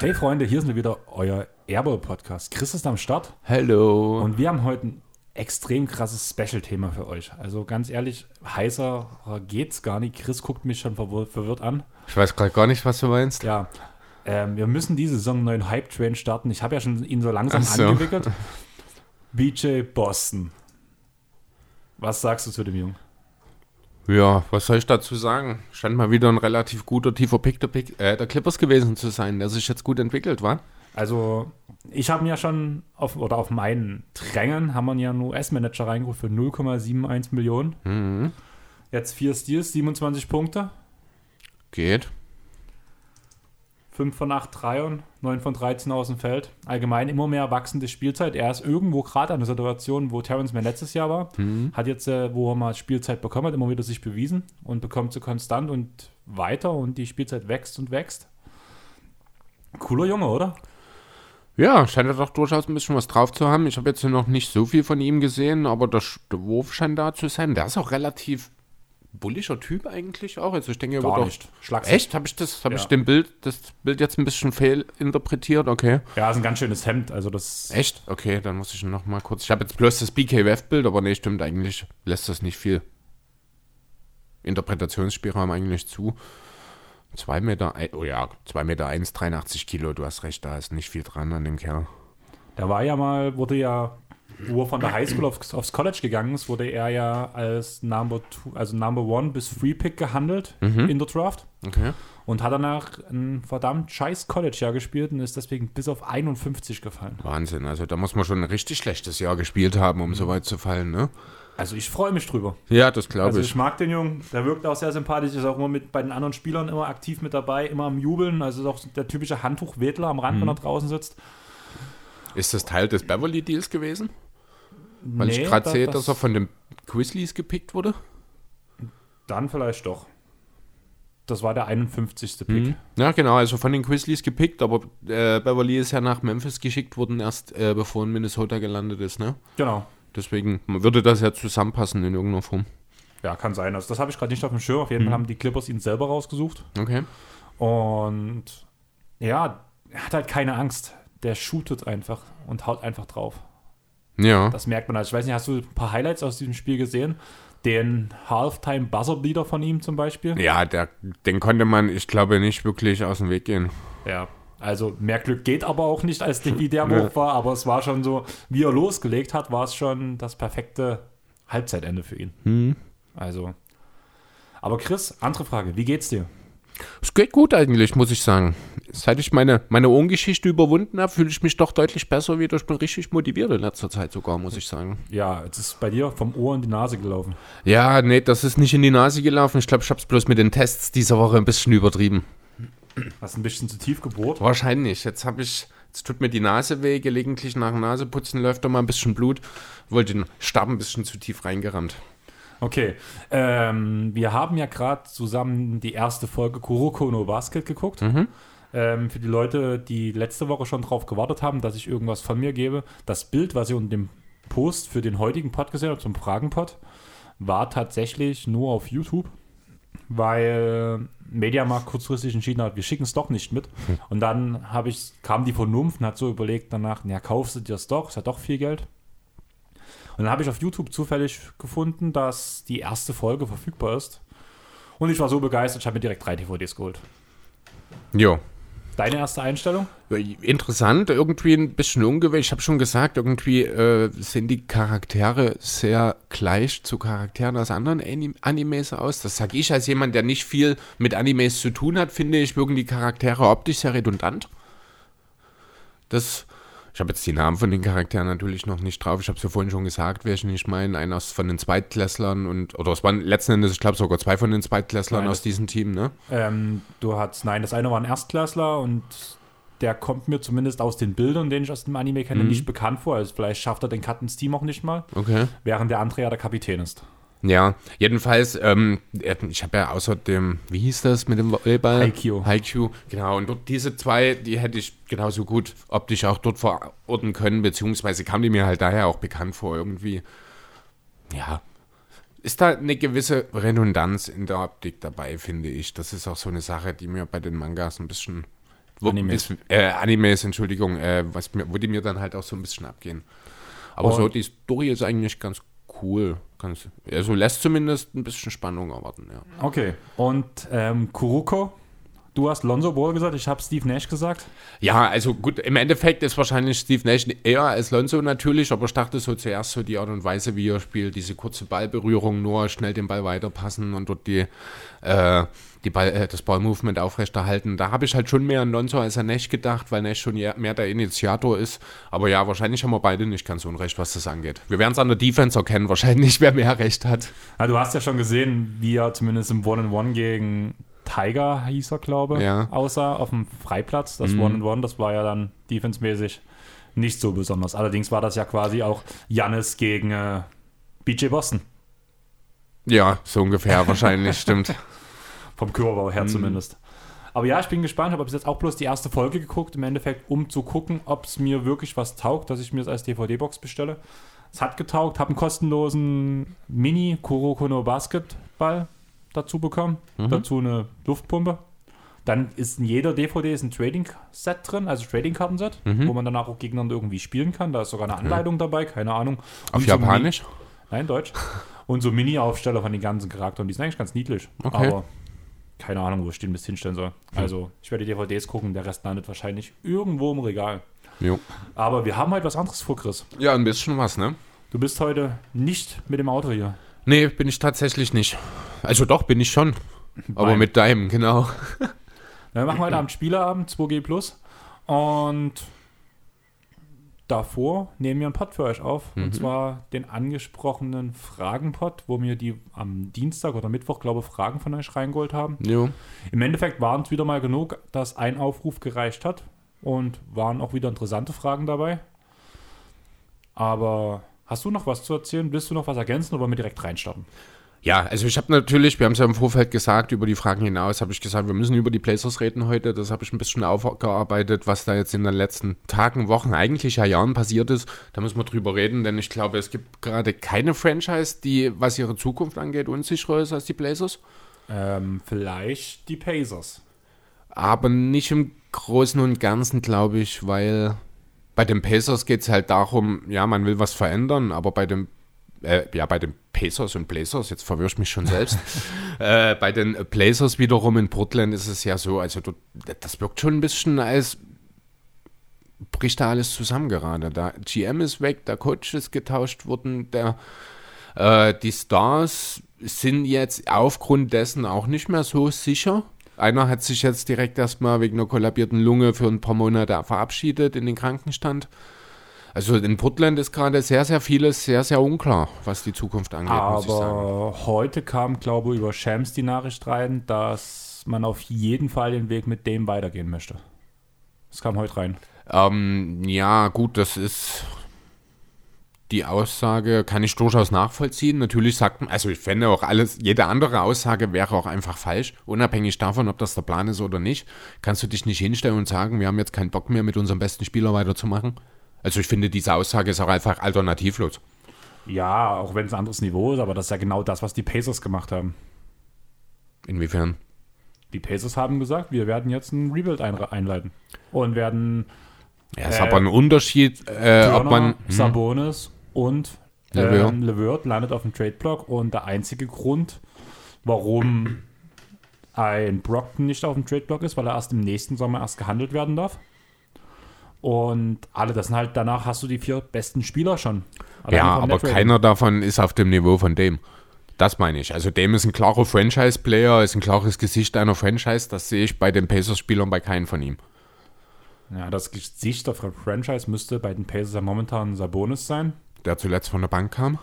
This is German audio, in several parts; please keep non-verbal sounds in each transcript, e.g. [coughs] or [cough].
Hey Freunde, hier sind wieder euer Airball-Podcast. Chris ist am Start Hallo. und wir haben heute ein extrem krasses Special-Thema für euch. Also ganz ehrlich, heißer geht's gar nicht. Chris guckt mich schon verwir verwirrt an. Ich weiß gerade gar nicht, was du meinst. Ja, ähm, wir müssen diese Saison einen neuen Hype-Train starten. Ich habe ja schon ihn so langsam so. angewickelt. BJ Boston. Was sagst du zu dem Jungen? Ja, was soll ich dazu sagen? Scheint mal wieder ein relativ guter, tiefer Pick der, Pick, äh, der Clippers gewesen zu sein, der sich jetzt gut entwickelt, war? Also, ich habe mir ja schon auf, oder auf meinen Drängen haben wir ja einen US-Manager reingeholt für 0,71 Millionen. Mhm. Jetzt vier Steals, 27 Punkte, Geht. 5 von 8 Dreiern, 9 von 13 aus dem Feld. Allgemein immer mehr wachsende Spielzeit. Er ist irgendwo gerade an der Situation, wo Terrence Mann letztes Jahr war. Hat jetzt, äh, wo er mal Spielzeit bekommen hat, immer wieder sich bewiesen und bekommt sie konstant und weiter und die Spielzeit wächst und wächst. Cooler Junge, oder? Ja, scheint er doch durchaus ein bisschen was drauf zu haben. Ich habe jetzt noch nicht so viel von ihm gesehen, aber der Wurf scheint da zu sein. Der ist auch relativ bullischer Typ eigentlich auch. Also ich denke, er Gar wird nicht. Schlag's Echt? Habe ich das, habe Ja. ich dem Bild, das Bild jetzt ein bisschen fehlinterpretiert? Okay. Ja, ist ein ganz schönes Hemd. Also das Echt? Okay, dann muss ich noch mal kurz. Ich habe jetzt bloß das BKWF-Bild, aber nee, stimmt eigentlich. Lässt das nicht viel Interpretationsspielraum eigentlich zu. 2 Meter, ein- oh ja, 2 Meter 1, 83 Kilo, du hast recht, da ist nicht viel dran an dem Kerl. Da war ja mal, wurde ja, wo er von der Highschool aufs, aufs College gegangen ist, wurde er ja als Number Two, also Number One bis Free Pick gehandelt in der Draft Okay. und hat danach ein verdammt scheiß College-Jahr gespielt und ist deswegen bis auf 51 gefallen. Wahnsinn, also da muss man schon ein richtig schlechtes Jahr gespielt haben, um so weit zu fallen, ne? Also ich freue mich drüber. Ja, das glaube Also ich. ich mag den Jungen, der wirkt auch sehr sympathisch, ist auch immer mit bei den anderen Spielern immer aktiv mit dabei, immer am Jubeln, also ist auch der typische Handtuchwedler am Rand, wenn er draußen sitzt. Ist das Teil des Beverly Deals gewesen? Weil Nee, ich gerade da- sehe, das- dass er von den Grizzlies gepickt wurde. Dann vielleicht doch. Das war der 51. Pick. Ja, genau, also von den Grizzlies gepickt, aber äh, Beverly ist ja nach Memphis geschickt worden, erst äh, bevor in Minnesota gelandet ist, ne? Genau. Deswegen würde das ja zusammenpassen in irgendeiner Form. Ja, kann sein. Also das habe ich gerade nicht auf dem Schirm. Auf jeden Fall haben die Clippers ihn selber rausgesucht. Okay. Und ja, er hat halt keine Angst. Der shootet einfach und haut einfach drauf. Ja. Das merkt man halt. Ich weiß nicht, hast du ein paar Highlights aus diesem Spiel gesehen? Den Halftime Buzzer Beater von ihm zum Beispiel. Ja, der, den konnte man, ich glaube, nicht wirklich aus dem Weg gehen. Ja. Also mehr Glück geht aber auch nicht, als die, wie der [laughs] Wurf war. Aber es war schon so, wie er losgelegt hat, war es schon das perfekte Halbzeitende für ihn. Also. Aber Chris, andere Frage. Wie geht's dir? Es geht gut eigentlich, muss ich sagen. Seit ich meine, meine Ohrengeschichte überwunden habe, fühle ich mich doch deutlich besser wieder. Ich bin richtig motiviert in letzter Zeit sogar, muss ich sagen. Ja, jetzt ist bei dir vom Ohr in die Nase gelaufen. Ja, nee, das ist nicht in die Nase gelaufen. Ich glaube, ich habe es bloß mit den Tests dieser Woche ein bisschen übertrieben. Hast ein bisschen zu tief gebohrt. Wahrscheinlich. Jetzt habe ich, jetzt tut mir die Nase weh. Gelegentlich nach dem Naseputzen läuft da mal ein bisschen Blut. Wollte den Stab ein bisschen zu tief reingerammt. Okay, ähm, wir haben ja gerade zusammen die erste Folge Kuroko no Basket geguckt. Ähm, für die Leute, die letzte Woche schon drauf gewartet haben, dass ich irgendwas von mir gebe, das Bild, was ihr unter dem Post für den heutigen Pod gesehen habt, zum Fragenpod, war tatsächlich nur auf YouTube, weil Mediamarkt kurzfristig entschieden hat, wir schicken es doch nicht mit. Und dann habe ich, kam die Vernunft und hat so überlegt danach, ja, kaufst du dir das doch, ist ja doch viel Geld. Und dann habe ich auf YouTube zufällig gefunden, dass die erste Folge verfügbar ist. Und ich war so begeistert, ich habe mir direkt drei DVDs geholt. Jo. Deine erste Einstellung? Interessant, irgendwie ein bisschen ungewöhnlich. Ich habe schon gesagt, irgendwie äh, sehen die Charaktere sehr gleich zu Charakteren aus anderen Anim Animes aus. Das sage ich als jemand, der nicht viel mit Animes zu tun hat, finde ich, wirken die Charaktere optisch sehr redundant. Das, ich habe jetzt die Namen von den Charakteren natürlich noch nicht drauf. Ich habe es ja vorhin schon gesagt, welchen ich meine. Einer ist von den Zweitklässlern und, oder es waren letzten Endes, ich glaube sogar zwei von den Zweitklässlern Nein, aus diesem Team, ne? Ähm, du hast, nein, das eine war ein Erstklässler und der kommt mir zumindest aus den Bildern, den ich aus dem Anime kenne, nicht bekannt vor. Also vielleicht schafft er den Cut ins Team auch nicht mal, Okay. während der andere ja der Kapitän ist. Ja, jedenfalls, ähm, ich habe ja außerdem, wie hieß das mit dem Volleyball? Haikyuu. Haikyuu, genau. Und dort diese zwei, die hätte ich genauso gut optisch auch dort verorten können, beziehungsweise kam die mir halt daher auch bekannt vor irgendwie. Ja, ist da eine gewisse Redundanz in der Optik dabei, finde ich. Das ist auch so eine Sache, die mir bei den Mangas ein bisschen wo, Animes. Ist, äh, Animes, Entschuldigung, äh, was mir, wo die mir dann halt auch so ein bisschen abgehen. Aber Und- so, die Story ist eigentlich ganz cool. Ganz, also lässt zumindest ein bisschen Spannung erwarten, ja. Okay. Und ähm, Kuruko, du hast Lonzo Ball gesagt, ich habe Steve Nash gesagt. Ja, also gut, im Endeffekt ist wahrscheinlich Steve Nash eher als Lonzo natürlich, aber ich dachte so zuerst so die Art und Weise, wie er spielt, diese kurze Ballberührung, nur schnell den Ball weiterpassen und dort die, äh, die Ball, äh, das Ballmovement aufrechterhalten. Da habe ich halt schon mehr an Lonzo als an Nash gedacht, weil Nash schon ja- mehr der Initiator ist. Aber ja, wahrscheinlich haben wir beide nicht ganz unrecht, was das angeht. Wir werden es an der Defense erkennen, wahrscheinlich, wer mehr Recht hat. Ja, du hast ja schon gesehen, wie er zumindest im One-on-One gegen Tiger, hieß er, glaube Ja. Mhm. aussah, auf dem Freiplatz. Das One-on-One, das war ja dann defensemäßig nicht so besonders. Allerdings war das ja quasi auch Jannis gegen äh, BJ Boston. Ja, so ungefähr wahrscheinlich, [laughs] stimmt. Vom Körperbau Mhm. her zumindest. Aber ja, ich bin gespannt. Habe bis jetzt auch bloß die erste Folge geguckt, im Endeffekt, um zu gucken, ob es mir wirklich was taugt, dass ich mir es als DVD-Box bestelle. Es hat getaugt, habe einen kostenlosen Mini Kuroko no Basketball dazu bekommen. Dazu eine Luftpumpe. Dann ist in jeder DVD ist ein Trading-Set drin, also Trading-Kartenset, wo man danach auch gegeneinander irgendwie spielen kann. Da ist sogar eine Anleitung dabei, keine Ahnung. Auf so Japanisch? Nein, Deutsch. [laughs] Und so Mini-Aufsteller von den ganzen Charakteren. Die sind eigentlich ganz niedlich. Okay. Aber keine Ahnung, wo ich den bis hinstellen soll. Also, ich werde die DVDs gucken, der Rest landet wahrscheinlich irgendwo im Regal. Jo. Aber wir haben heute was anderes vor, Chris. Ja, ein bisschen was, ne? Du bist heute nicht mit dem Auto hier. Nee, bin ich tatsächlich nicht. Also doch, bin ich schon. Aber Beim- mit deinem, genau. [laughs] Wir machen heute Abend Spieleabend, 2G Plus. Und davor nehmen wir einen Pod für euch auf. Und zwar den angesprochenen Fragenpod, wo wir die am Dienstag oder Mittwoch, glaube ich, Fragen von euch reingeholt haben. Jo. Im Endeffekt waren es wieder mal genug, dass ein Aufruf gereicht hat und waren auch wieder interessante Fragen dabei. Aber hast du noch was zu erzählen? Willst du noch was ergänzen oder wollen wir direkt reinstarten? Ja, also ich habe natürlich, wir haben es ja im Vorfeld gesagt, über die Fragen hinaus habe ich gesagt, wir müssen über die Blazers reden heute. Das habe ich ein bisschen aufgearbeitet, was da jetzt in den letzten Tagen, Wochen, eigentlich ja Jahren passiert ist. Da müssen wir drüber reden, denn ich glaube, es gibt gerade keine Franchise, die, was ihre Zukunft angeht, unsicherer ist als die Blazers. Ähm, vielleicht die Pacers. Aber nicht im Großen und Ganzen, glaube ich, weil bei den Pacers geht es halt darum, ja, man will was verändern, aber bei dem, äh, ja, bei den Pacers und Blazers, jetzt verwirrst mich schon selbst, [laughs] äh, bei den Blazers wiederum in Portland ist es ja so, also dort, das wirkt schon ein bisschen als bricht da alles zusammen gerade. Da GM ist weg, der Coach ist getauscht worden, der äh, die Stars sind jetzt aufgrund dessen auch nicht mehr so sicher. Einer hat sich jetzt direkt erstmal wegen einer kollabierten Lunge für ein paar Monate verabschiedet in den Krankenstand. Also in Portland ist gerade sehr, sehr vieles sehr, sehr unklar, was die Zukunft angeht, muss ich sagen. Aber heute kam, glaube ich, über Shams die Nachricht rein, dass man auf jeden Fall den Weg mit dem weitergehen möchte. Das kam heute rein. Ähm, ja, gut, das ist die Aussage, kann ich durchaus nachvollziehen. Natürlich sagt man, also ich fände auch alles, jede andere Aussage wäre auch einfach falsch, unabhängig davon, ob das der Plan ist oder nicht. Kannst du dich nicht hinstellen und sagen, wir haben jetzt keinen Bock mehr, mit unserem besten Spieler weiterzumachen? Also ich finde, diese Aussage ist auch einfach alternativlos. Ja, auch wenn es ein anderes Niveau ist, aber das ist ja genau das, was die Pacers gemacht haben. Inwiefern? Die Pacers haben gesagt, wir werden jetzt ein Rebuild einleiten. Und werden Ja, ist Äh, aber ein Unterschied, äh, ob man. Hm, Sabonis und LeVert. ähm, LeVert landet auf dem Trade-Block. Und der einzige Grund, warum ein Brockton nicht auf dem Trade-Block ist, weil er erst im nächsten Sommer erst gehandelt werden darf. Und alle, das sind halt, danach hast du die vier besten Spieler schon. Ja, aber keiner davon ist auf dem Niveau von dem. Das meine ich. Also dem ist ein klarer Franchise-Player, ist ein klares Gesicht einer Franchise. Das sehe ich bei den Pacers-Spielern bei keinem von ihm. Ja, das Gesicht der Franchise müsste bei den Pacers ja momentan Sabonis sein. Der zuletzt von der Bank kam.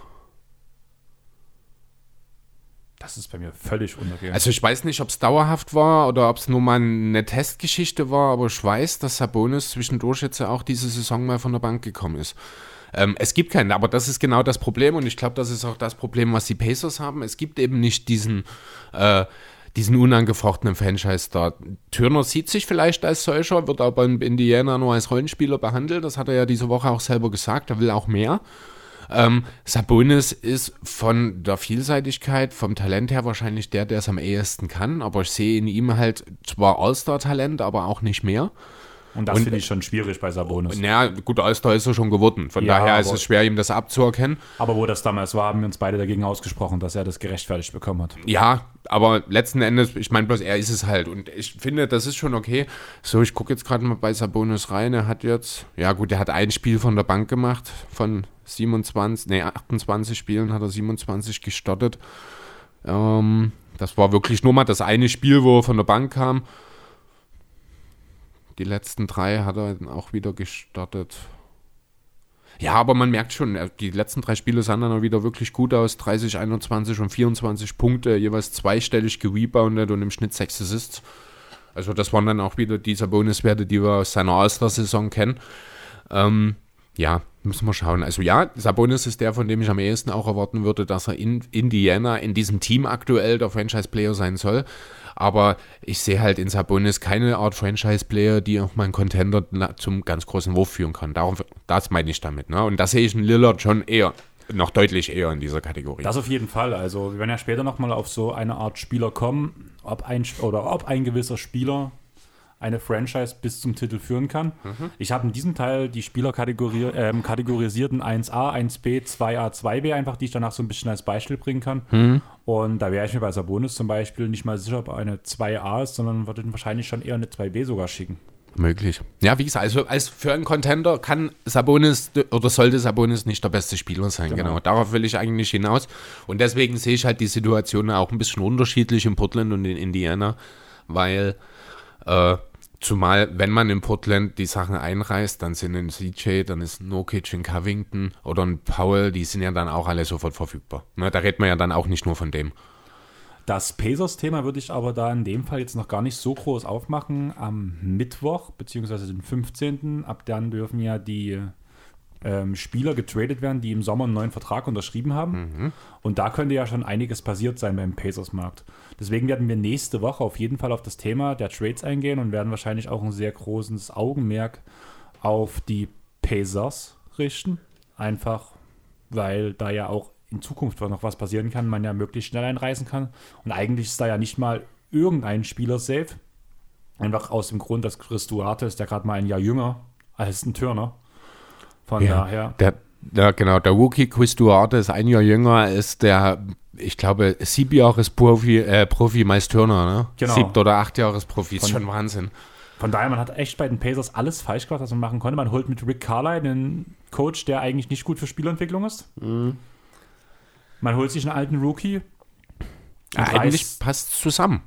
Das ist bei mir völlig untergegangen. Also ich weiß nicht, ob es dauerhaft war oder ob es nur mal eine Testgeschichte war, aber ich weiß, dass Sabonis zwischendurch jetzt ja auch diese Saison mal von der Bank gekommen ist. Ähm, es gibt keinen, aber das ist genau das Problem und ich glaube, das ist auch das Problem, was die Pacers haben. Es gibt eben nicht diesen, äh, diesen unangefochtenen Franchise da. Turner sieht sich vielleicht als solcher, wird aber in Indiana nur als Rollenspieler behandelt. Das hat er ja diese Woche auch selber gesagt. Er will auch mehr. Ähm, Sabonis ist von der Vielseitigkeit, vom Talent her wahrscheinlich der, der es am ehesten kann, aber ich sehe in ihm halt zwar All-Star-Talent, aber auch nicht mehr. Und das finde ich schon schwierig bei Sabonis. Ja, gut, All-Star ist er schon geworden. Von Ja, daher ist es schwer, ihm das abzuerkennen. Aber wo das damals war, haben wir uns beide dagegen ausgesprochen, dass er das gerechtfertigt bekommen hat. Ja, aber letzten Endes, ich meine bloß, er ist es halt. Und ich finde, das ist schon okay. So, ich gucke jetzt gerade mal bei Sabonis rein. Er hat jetzt, ja gut, er hat ein Spiel von der Bank gemacht. Von 27, nee, 28 Spielen hat er 27 gestartet. Ähm, das war wirklich nur mal das eine Spiel, wo er von der Bank kam. Die letzten drei hat er dann auch wieder gestartet. Ja, aber man merkt schon, er- die letzten drei Spiele sahen dann auch wieder wirklich gut aus. 30, 21 und 24 Punkte, jeweils zweistellig gereboundet und im Schnitt sechs Assists. Also das waren dann auch wieder diese Bonuswerte, die wir aus seiner All-Star-Saison kennen. Ähm, ja, müssen wir schauen. Also ja, Sabonis ist der, von dem ich am ehesten auch erwarten würde, dass er in Indiana in diesem Team aktuell der Franchise-Player sein soll. Aber ich sehe halt in Sabonis keine Art Franchise-Player, die auch mal einen Contender zum ganz großen Wurf führen kann. Darum, das meine ich damit. Ne? Und da sehe ich einen Lillard schon eher, noch deutlich eher in dieser Kategorie. Das auf jeden Fall. Also wir werden ja später nochmal auf so eine Art Spieler kommen, ob ein, oder ob ein gewisser Spieler eine Franchise bis zum Titel führen kann. Ich habe in diesem Teil die Spieler ähm, kategorisierten 1a, 1b, 2a, 2b einfach, die ich danach so ein bisschen als Beispiel bringen kann. Und da wäre ich mir bei Sabonis zum Beispiel nicht mal sicher, ob eine 2a ist, sondern würde ihn wahrscheinlich schon eher eine 2b sogar schicken. Möglich. Ja, wie gesagt, also als für einen Contender kann Sabonis oder sollte Sabonis nicht der beste Spieler sein. Genau. Genau. Darauf will ich eigentlich hinaus. Und deswegen sehe ich halt die Situation auch ein bisschen unterschiedlich in Portland und in Indiana, weil äh, zumal, wenn man in Portland die Sachen einreißt, dann sind ein CJ, dann ist ein Nokic in Covington oder ein Powell, die sind ja dann auch alle sofort verfügbar. Ne, da redet man ja dann auch nicht nur von dem. Das Pacers-Thema würde ich aber da in dem Fall jetzt noch gar nicht so groß aufmachen. Am Mittwoch, beziehungsweise den 15. Ab dann dürfen ja die ähm, Spieler getradet werden, die im Sommer einen neuen Vertrag unterschrieben haben. Und da könnte ja schon einiges passiert sein beim Pacers-Markt. Deswegen werden wir nächste Woche auf jeden Fall auf das Thema der Trades eingehen und werden wahrscheinlich auch ein sehr großes Augenmerk auf die Pacers richten. Einfach, weil da ja auch in Zukunft noch was passieren kann, man ja möglichst schnell einreisen kann. Und eigentlich ist da ja nicht mal irgendein Spieler safe. Einfach aus dem Grund, dass Chris Duarte ist ja gerade mal ein Jahr jünger als ein Turner. Von daher. Der, ja, genau. Der Rookie Chris Duarte ist ein Jahr jünger als der, ich glaube, sieben Jahres Profi, äh, Profi Miles Turner, ne? Genau. Siebter oder acht Jahres Profi. Ist schon Wahnsinn. Von daher, man hat echt bei den Pacers alles falsch gemacht, was man machen konnte. Man holt mit Rick Carlisle einen Coach, der eigentlich nicht gut für Spielentwicklung ist. Man holt sich einen alten Rookie. Ja, eigentlich passt zusammen.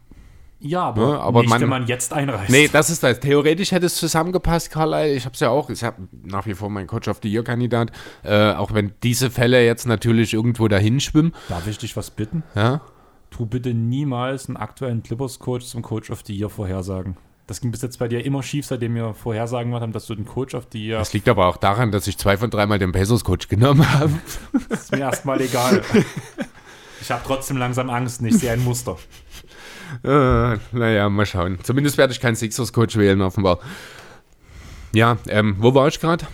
Ja, aber, Ja, aber nicht, man- wenn man jetzt einreißt. Nee, das ist das. Theoretisch hätte es zusammengepasst, Carlisle. Ich habe es ja auch. Ich habe nach wie vor mein Coach of the Year-Kandidat. Äh, auch wenn diese Fälle jetzt natürlich irgendwo dahin schwimmen. Darf ich dich was bitten? Ja? Tu bitte niemals einen aktuellen Clippers-Coach zum Coach of the Year vorhersagen. Das ging bis jetzt bei dir immer schief, seitdem wir Vorhersagen gemacht haben, dass du den Coach of the Year. Das liegt aber auch daran, dass ich zwei von dreimal den Pacers-Coach genommen habe. [laughs] ist mir erstmal egal. Ich habe trotzdem langsam Angst, nicht sehe ein Muster. Äh, naja, mal schauen. Zumindest werde ich keinen Sixers-Coach wählen, offenbar. Ja, ähm, wo war ich gerade?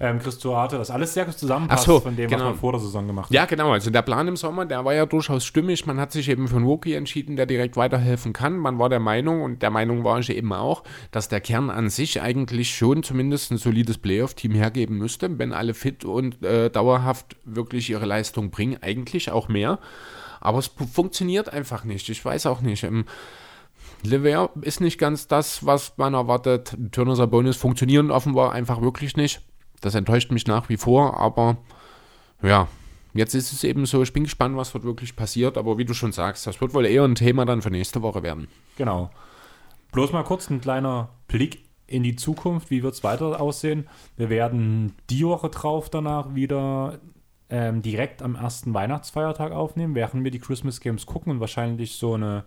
Ähm, Chris Duarte, das alles sehr gut zusammenpasst so, von dem, genau. was man vor der Saison gemacht hat. Ja, genau. Also der Plan im Sommer, der war ja durchaus stimmig. Man hat sich eben für einen Wookie entschieden, der direkt weiterhelfen kann. Man war der Meinung, und der Meinung war ich eben auch, dass der Kern an sich eigentlich schon zumindest ein solides Playoff-Team hergeben müsste, wenn alle fit und äh, dauerhaft wirklich ihre Leistung bringen. Eigentlich auch mehr. Aber es funktioniert einfach nicht. Ich weiß auch nicht. Ähm, Lever ist nicht ganz das, was man erwartet. Turner Sabonis funktionieren offenbar einfach wirklich nicht. Das enttäuscht mich nach wie vor, aber ja, jetzt ist es eben so. Ich bin gespannt, was dort wirklich passiert, aber wie du schon sagst, das wird wohl eher ein Thema dann für nächste Woche werden. Genau. Bloß mal kurz ein kleiner Blick in die Zukunft. Wie wird es weiter aussehen? Wir werden die Woche drauf danach wieder ähm, direkt am ersten Weihnachtsfeiertag aufnehmen, während wir die Christmas Games gucken und wahrscheinlich so eine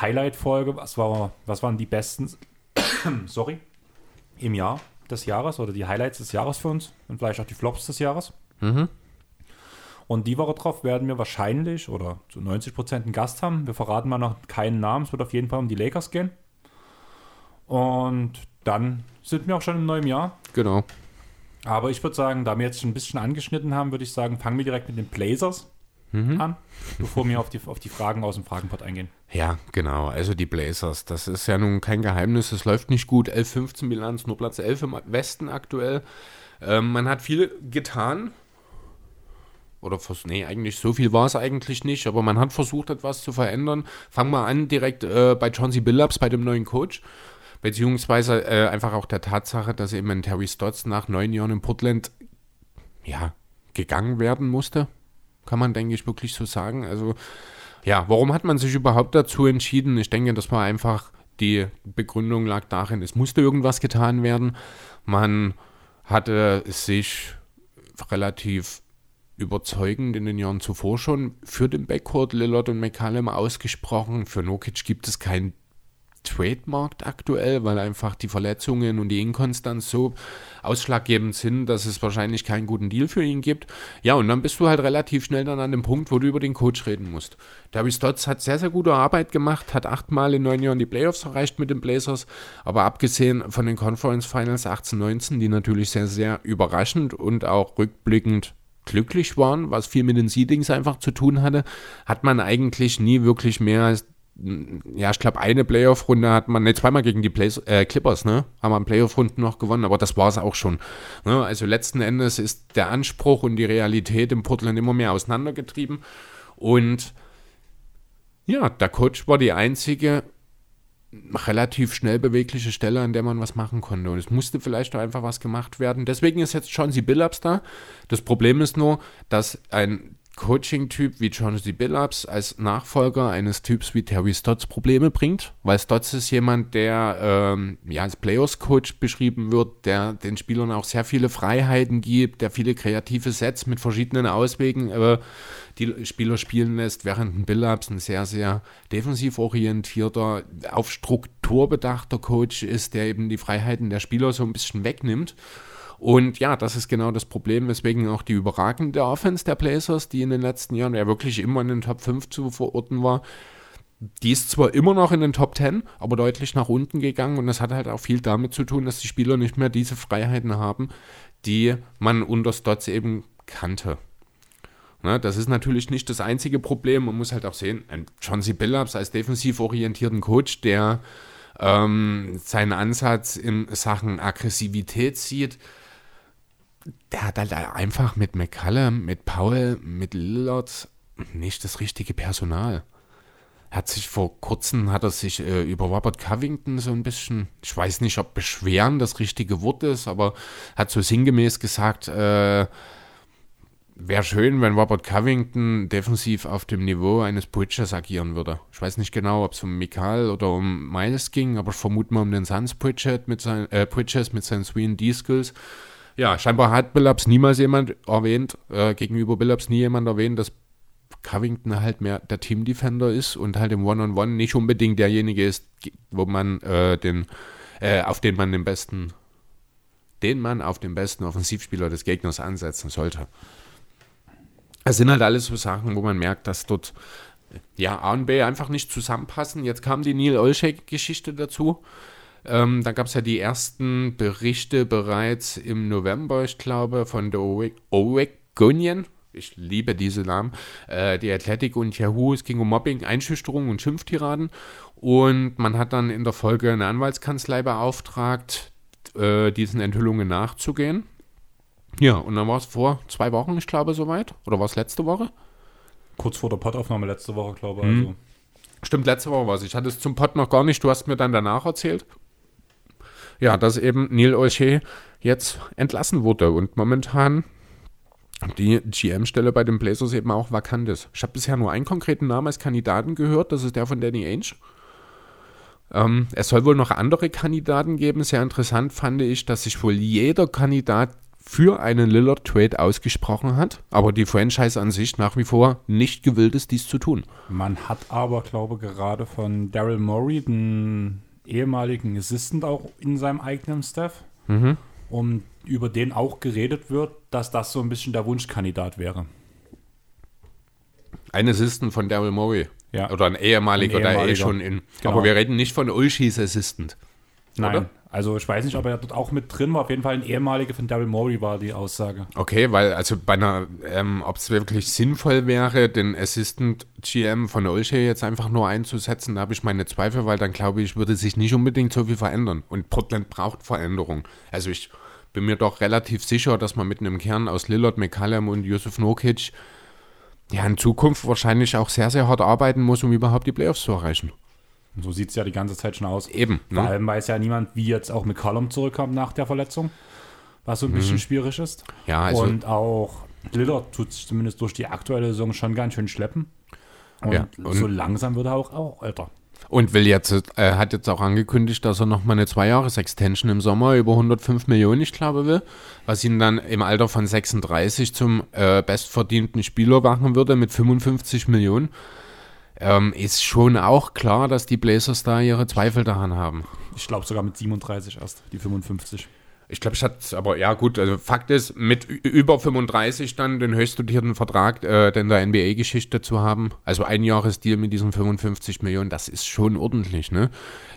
Highlight-Folge. Was, war, was waren die besten, [coughs] sorry, im Jahr? des Jahres oder die Highlights des Jahres für uns und vielleicht auch die Flops des Jahres. Mhm. Und die Woche drauf werden wir wahrscheinlich oder zu 90 Prozent einen Gast haben. Wir verraten mal noch keinen Namen. Es wird auf jeden Fall um die Lakers gehen. Und dann sind wir auch schon im neuen Jahr. Genau. Aber ich würde sagen, da wir jetzt schon ein bisschen angeschnitten haben, würde ich sagen, fangen wir direkt mit den Blazers an, bevor wir auf die, auf die Fragen aus dem Fragenpot eingehen. Ja, genau. Also die Blazers, das ist ja nun kein Geheimnis. Es läuft nicht gut. 11-15 Bilanz, nur Platz 11 im Westen aktuell. Ähm, man hat viel getan. Oder vers nee, eigentlich so viel war es eigentlich nicht, aber man hat versucht, etwas zu verändern. Fangen wir an direkt äh, bei Chauncey Billups, bei dem neuen Coach. Beziehungsweise äh, einfach auch der Tatsache, dass eben Terry Stotts nach neun Jahren in Portland ja, gegangen werden musste. Kann man, denke ich, wirklich so sagen. Also, ja, warum hat man sich überhaupt dazu entschieden? Ich denke, das war einfach, die Begründung lag darin, es musste irgendwas getan werden. Man hatte sich relativ überzeugend in den Jahren zuvor schon für den Backcourt Lillard und McCallum ausgesprochen. Für Nokic gibt es keinen Trademarkt aktuell, weil einfach die Verletzungen und die Inkonstanz so ausschlaggebend sind, dass es wahrscheinlich keinen guten Deal für ihn gibt. Ja, und dann bist du halt relativ schnell dann an dem Punkt, wo du über den Coach reden musst. Darby Stotts hat sehr, sehr gute Arbeit gemacht, hat achtmal in neun Jahren die Playoffs erreicht mit den Blazers, aber abgesehen von den Conference Finals 18-19, die natürlich sehr, sehr überraschend und auch rückblickend glücklich waren, was viel mit den Seedings einfach zu tun hatte, hat man eigentlich nie wirklich mehr als ja, ich glaube, eine Playoff-Runde hat man, ne, zweimal gegen die Play äh, Clippers, ne? Haben wir Playoff-Runden noch gewonnen, aber das war es auch schon. Ne? Also letzten Endes ist der Anspruch und die Realität im Portland immer mehr auseinandergetrieben. Und ja, der Coach war die einzige relativ schnell bewegliche Stelle, an der man was machen konnte. Und es musste vielleicht auch einfach was gemacht werden. Deswegen ist jetzt Chauncey Billups da. Das Problem ist nur, dass ein Coaching-Typ wie Chauncey Billups als Nachfolger eines Typs wie Terry Stotts Probleme bringt, weil Stotts ist jemand, der ähm, ja als Players-Coach beschrieben wird, der den Spielern auch sehr viele Freiheiten gibt, der viele kreative Sets mit verschiedenen Auswegen äh, die Spieler spielen lässt, während ein Billups ein sehr, sehr defensiv orientierter, auf Struktur bedachter Coach ist, der eben die Freiheiten der Spieler so ein bisschen wegnimmt. Und ja, das ist genau das Problem, weswegen auch die überragende Offense der Blazers, die in den letzten Jahren ja wirklich immer in den Top 5 zu verorten war, die ist zwar immer noch in den Top 10, aber deutlich nach unten gegangen und das hat halt auch viel damit zu tun, dass die Spieler nicht mehr diese Freiheiten haben, die man unter Stotts eben kannte. Ne, das ist natürlich nicht das einzige Problem. Man muss halt auch sehen, ein John C. Billups als defensiv orientierten Coach, der ähm, seinen Ansatz in Sachen Aggressivität sieht, der hat halt einfach mit McCallum, mit Paul, mit Lillard nicht das richtige Personal. Er hat sich vor kurzem, hat er sich äh, über Robert Covington so ein bisschen, ich weiß nicht, ob beschweren das richtige Wort ist, aber hat so sinngemäß gesagt, äh, wäre schön, wenn Robert Covington defensiv auf dem Niveau eines Bridges agieren würde. Ich weiß nicht genau, ob es um Mikal oder um Miles ging, aber ich vermute mal um den Suns Bridget mit seinen, äh, Bridges mit seinen 3D-Skills. Ja, scheinbar hat Billups niemals jemand erwähnt, äh, gegenüber Billups nie jemand erwähnt, dass Covington halt mehr der Team-Defender ist und halt im One-on-One -on -One nicht unbedingt derjenige ist, wo man äh, den, äh, auf den man den besten, den man auf den besten Offensivspieler des Gegners ansetzen sollte. Es sind halt alles so Sachen, wo man merkt, dass dort ja, A und B einfach nicht zusammenpassen. Jetzt kam die Neil Olshek-Geschichte dazu. Ähm, da gab es ja die ersten Berichte bereits im November, ich glaube, von der Oregonian. Ich liebe diese Namen. Äh, die Athletic und Yahoo. Es ging um Mobbing, Einschüchterung und Schimpftiraden. Und man hat dann in der Folge eine Anwaltskanzlei beauftragt, äh, diesen Enthüllungen nachzugehen. Ja, und dann war es vor zwei Wochen, ich glaube, soweit. Oder war es letzte Woche? Kurz vor der Pottaufnahme letzte Woche, glaube ich. Mhm. Also. Stimmt, letzte Woche war es. Ich hatte es zum Pott noch gar nicht. Du hast mir dann danach erzählt. Ja, dass eben Neil O'Shea jetzt entlassen wurde und momentan die GM-Stelle bei den Blazers eben auch vakant ist. Ich habe bisher nur einen konkreten Namen als Kandidaten gehört. Das ist der von Danny Ainge. Ähm, es soll wohl noch andere Kandidaten geben. Sehr interessant fand ich, dass sich wohl jeder Kandidat für einen Lillard-Trade ausgesprochen hat, aber die Franchise an sich nach wie vor nicht gewillt ist, dies zu tun. Man hat aber, glaube ich, gerade von Daryl Morey, den ehemaligen Assistant, auch in seinem eigenen Staff. Mhm. um über den auch geredet wird, dass das so ein bisschen der Wunschkandidat wäre. Ein Assistant von Daryl Morey. Ja. Oder ein ehemaliger, Ein der eh ehemaliger. schon in. Genau. Aber wir reden nicht von Ulshis Assistant. Nein. Oder? Also ich weiß nicht, ob er dort auch mit drin war. Auf jeden Fall ein ehemaliger von Daryl Morey war die Aussage. Okay, weil also bei einer, ähm, ob es wirklich sinnvoll wäre, den Assistant GM von Olsche jetzt einfach nur einzusetzen, da habe ich meine Zweifel, weil dann glaube ich, würde sich nicht unbedingt so viel verändern. Und Portland braucht Veränderung. Also ich bin mir doch relativ sicher, dass man mit einem Kern aus Lillard, McCallum und Yusuf Nokic ja in Zukunft wahrscheinlich auch sehr, sehr hart arbeiten muss, um überhaupt die Playoffs zu erreichen. Und so sieht es ja die ganze Zeit schon aus. Eben. Vor Ne? allem weiß ja niemand, wie jetzt auch McCollum zurückkommt nach der Verletzung, was so ein bisschen schwierig ist. Mhm. Ja, also und auch Lillard tut sich zumindest durch die aktuelle Saison schon ganz schön schleppen. Und, Ja, und- so langsam wird er auch, auch älter. Und will jetzt, äh, hat jetzt auch angekündigt, dass er nochmal eine Zwei-Jahres-Extension im Sommer über 105 Millionen, ich glaube, will, was ihn dann im Alter von 36 zum äh, bestverdienten Spieler machen würde mit 55 Millionen. Ähm, ist schon auch klar, dass die Blazers da ihre Zweifel daran haben. Ich glaube sogar mit 37 erst, die 55. Ich glaube, ich hatte aber, ja gut, also Fakt ist, mit über 35 dann den höchstdotierten Vertrag äh, in der NBA-Geschichte zu haben, also ein Jahresdeal mit diesen 55 Millionen, das ist schon ordentlich, ne?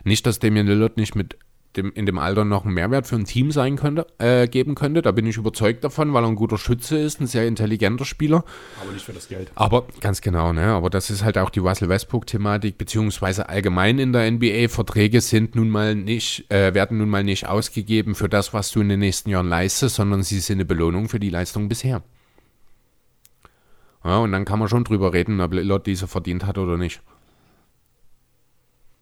Nicht, dass Damian Lillard nicht mit dem, in dem Alter noch einen Mehrwert für ein Team sein könnte, äh, geben könnte, da bin ich überzeugt davon, weil er ein guter Schütze ist, ein sehr intelligenter Spieler. Aber nicht für das Geld. Aber ganz genau, ne? Aber das ist halt auch die Russell Westbrook-Thematik, beziehungsweise allgemein in der NBA. Verträge sind nun mal nicht, äh, werden nun mal nicht ausgegeben für das, was du in den nächsten Jahren leistest, sondern sie sind eine Belohnung für die Leistung bisher. Ja, und dann kann man schon drüber reden, ob Lillard diese verdient hat oder nicht.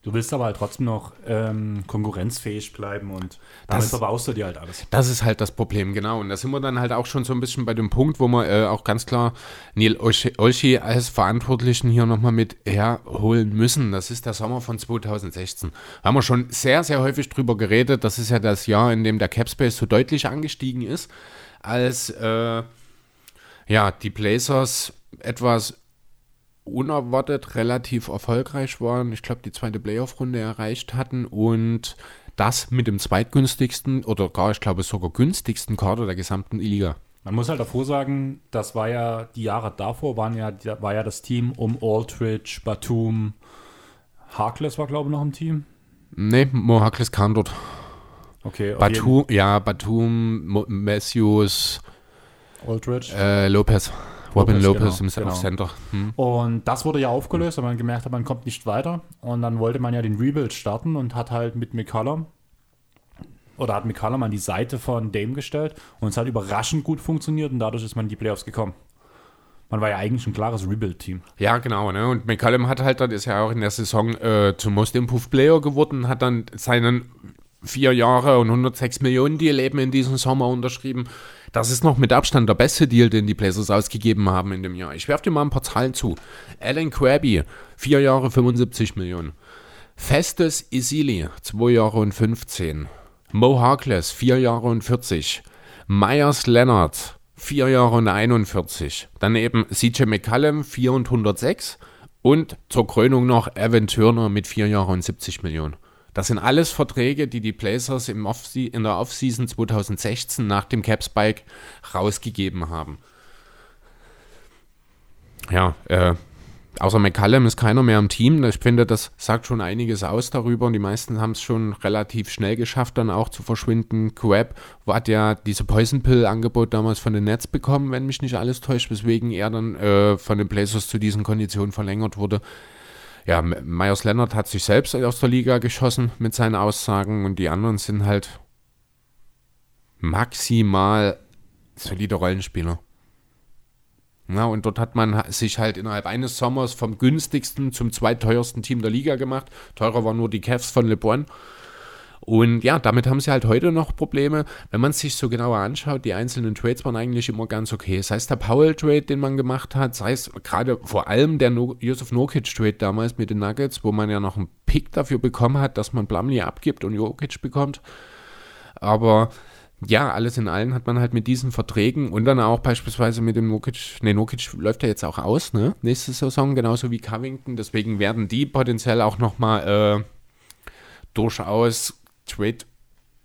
Du willst aber halt trotzdem noch ähm, konkurrenzfähig bleiben und damit Das- verbaust du dir halt alles. Das ist halt das Problem, genau. Und da sind wir dann halt auch schon so ein bisschen bei dem Punkt, wo wir äh, auch ganz klar Neil Olshi als Verantwortlichen hier nochmal mit herholen müssen. Das ist der Sommer von 2016. Da haben wir schon sehr, sehr häufig drüber geredet. Das ist ja das Jahr, in dem der Capspace so deutlich angestiegen ist, als äh, ja, die Blazers etwas unerwartet relativ erfolgreich waren. Ich glaube, die zweite Playoff-Runde erreicht hatten und das mit dem zweitgünstigsten oder gar, ich glaube, sogar günstigsten Kader der gesamten Liga. Man muss halt davor sagen, das war ja, die Jahre davor waren ja, war ja das Team um Aldridge, Batum, Harkless war, glaube ich, noch im Team. Nee, Mo Harkless kam dort. Okay, Batum, ja, Batum, Matthews, Aldridge. äh, Lopez. Robin Lopez, Lopez genau, im genau. Center. Hm. Und das wurde ja aufgelöst, weil man gemerkt hat, man kommt nicht weiter. Und dann wollte man ja den Rebuild starten und hat halt mit McCollum oder hat McCollum an die Seite von Dame gestellt und es hat überraschend gut funktioniert und dadurch ist man in die Playoffs gekommen. Man war ja eigentlich ein klares Rebuild-Team. Ja, genau. Ne? Und McCallum hat halt dann, ist ja auch in der Saison äh, zum Most Improved Player geworden, hat dann seinen vier Jahre und 106 Millionen Deal eben in diesem Sommer unterschrieben. Das ist noch mit Abstand der beste Deal, den die Blazers ausgegeben haben in dem Jahr. Ich werfe dir mal ein paar Zahlen zu. Alan Krabby, vier Jahre 75 Millionen. Festes Isili, zwei Jahre und 15. Mo Harkless, vier Jahre und 40. Myers Leonard, vier Jahre und 41. Dann eben CJ McCallum, 4 und 106. Und zur Krönung noch Evan Turner mit vier Jahren und 70 Millionen. Das sind alles Verträge, die die Blazers im Off in der Offseason 2016 nach dem Cap Spike rausgegeben haben. Ja, äh, außer McCallum ist keiner mehr im Team. Ich finde, das sagt schon einiges aus darüber und die meisten haben es schon relativ schnell geschafft, dann auch zu verschwinden. Crab hat ja diese Poison Pill Angebot damals von den Nets bekommen, wenn mich nicht alles täuscht, weswegen er dann äh, von den Blazers zu diesen Konditionen verlängert wurde. Ja, Myers Leonard hat sich selbst aus der Liga geschossen mit seinen Aussagen und die anderen sind halt maximal solide Rollenspieler. Na, und dort hat man sich halt innerhalb eines Sommers vom günstigsten zum zweiteuersten Team der Liga gemacht. Teurer waren nur die Cavs von LeBron. Und ja, damit haben sie halt heute noch Probleme. Wenn man es sich so genauer anschaut, die einzelnen Trades waren eigentlich immer ganz okay. Sei es der Powell-Trade, den man gemacht hat, sei es gerade vor allem der no Josef Nokic-Trade damals mit den Nuggets, wo man ja noch einen Pick dafür bekommen hat, dass man Plumlee abgibt und Jokic bekommt. Aber ja, alles in allem hat man halt mit diesen Verträgen und dann auch beispielsweise mit dem Nokic, ne, Nokic läuft ja jetzt auch aus, ne, nächste Saison, genauso wie Covington, deswegen werden die potenziell auch nochmal äh, durchaus Trade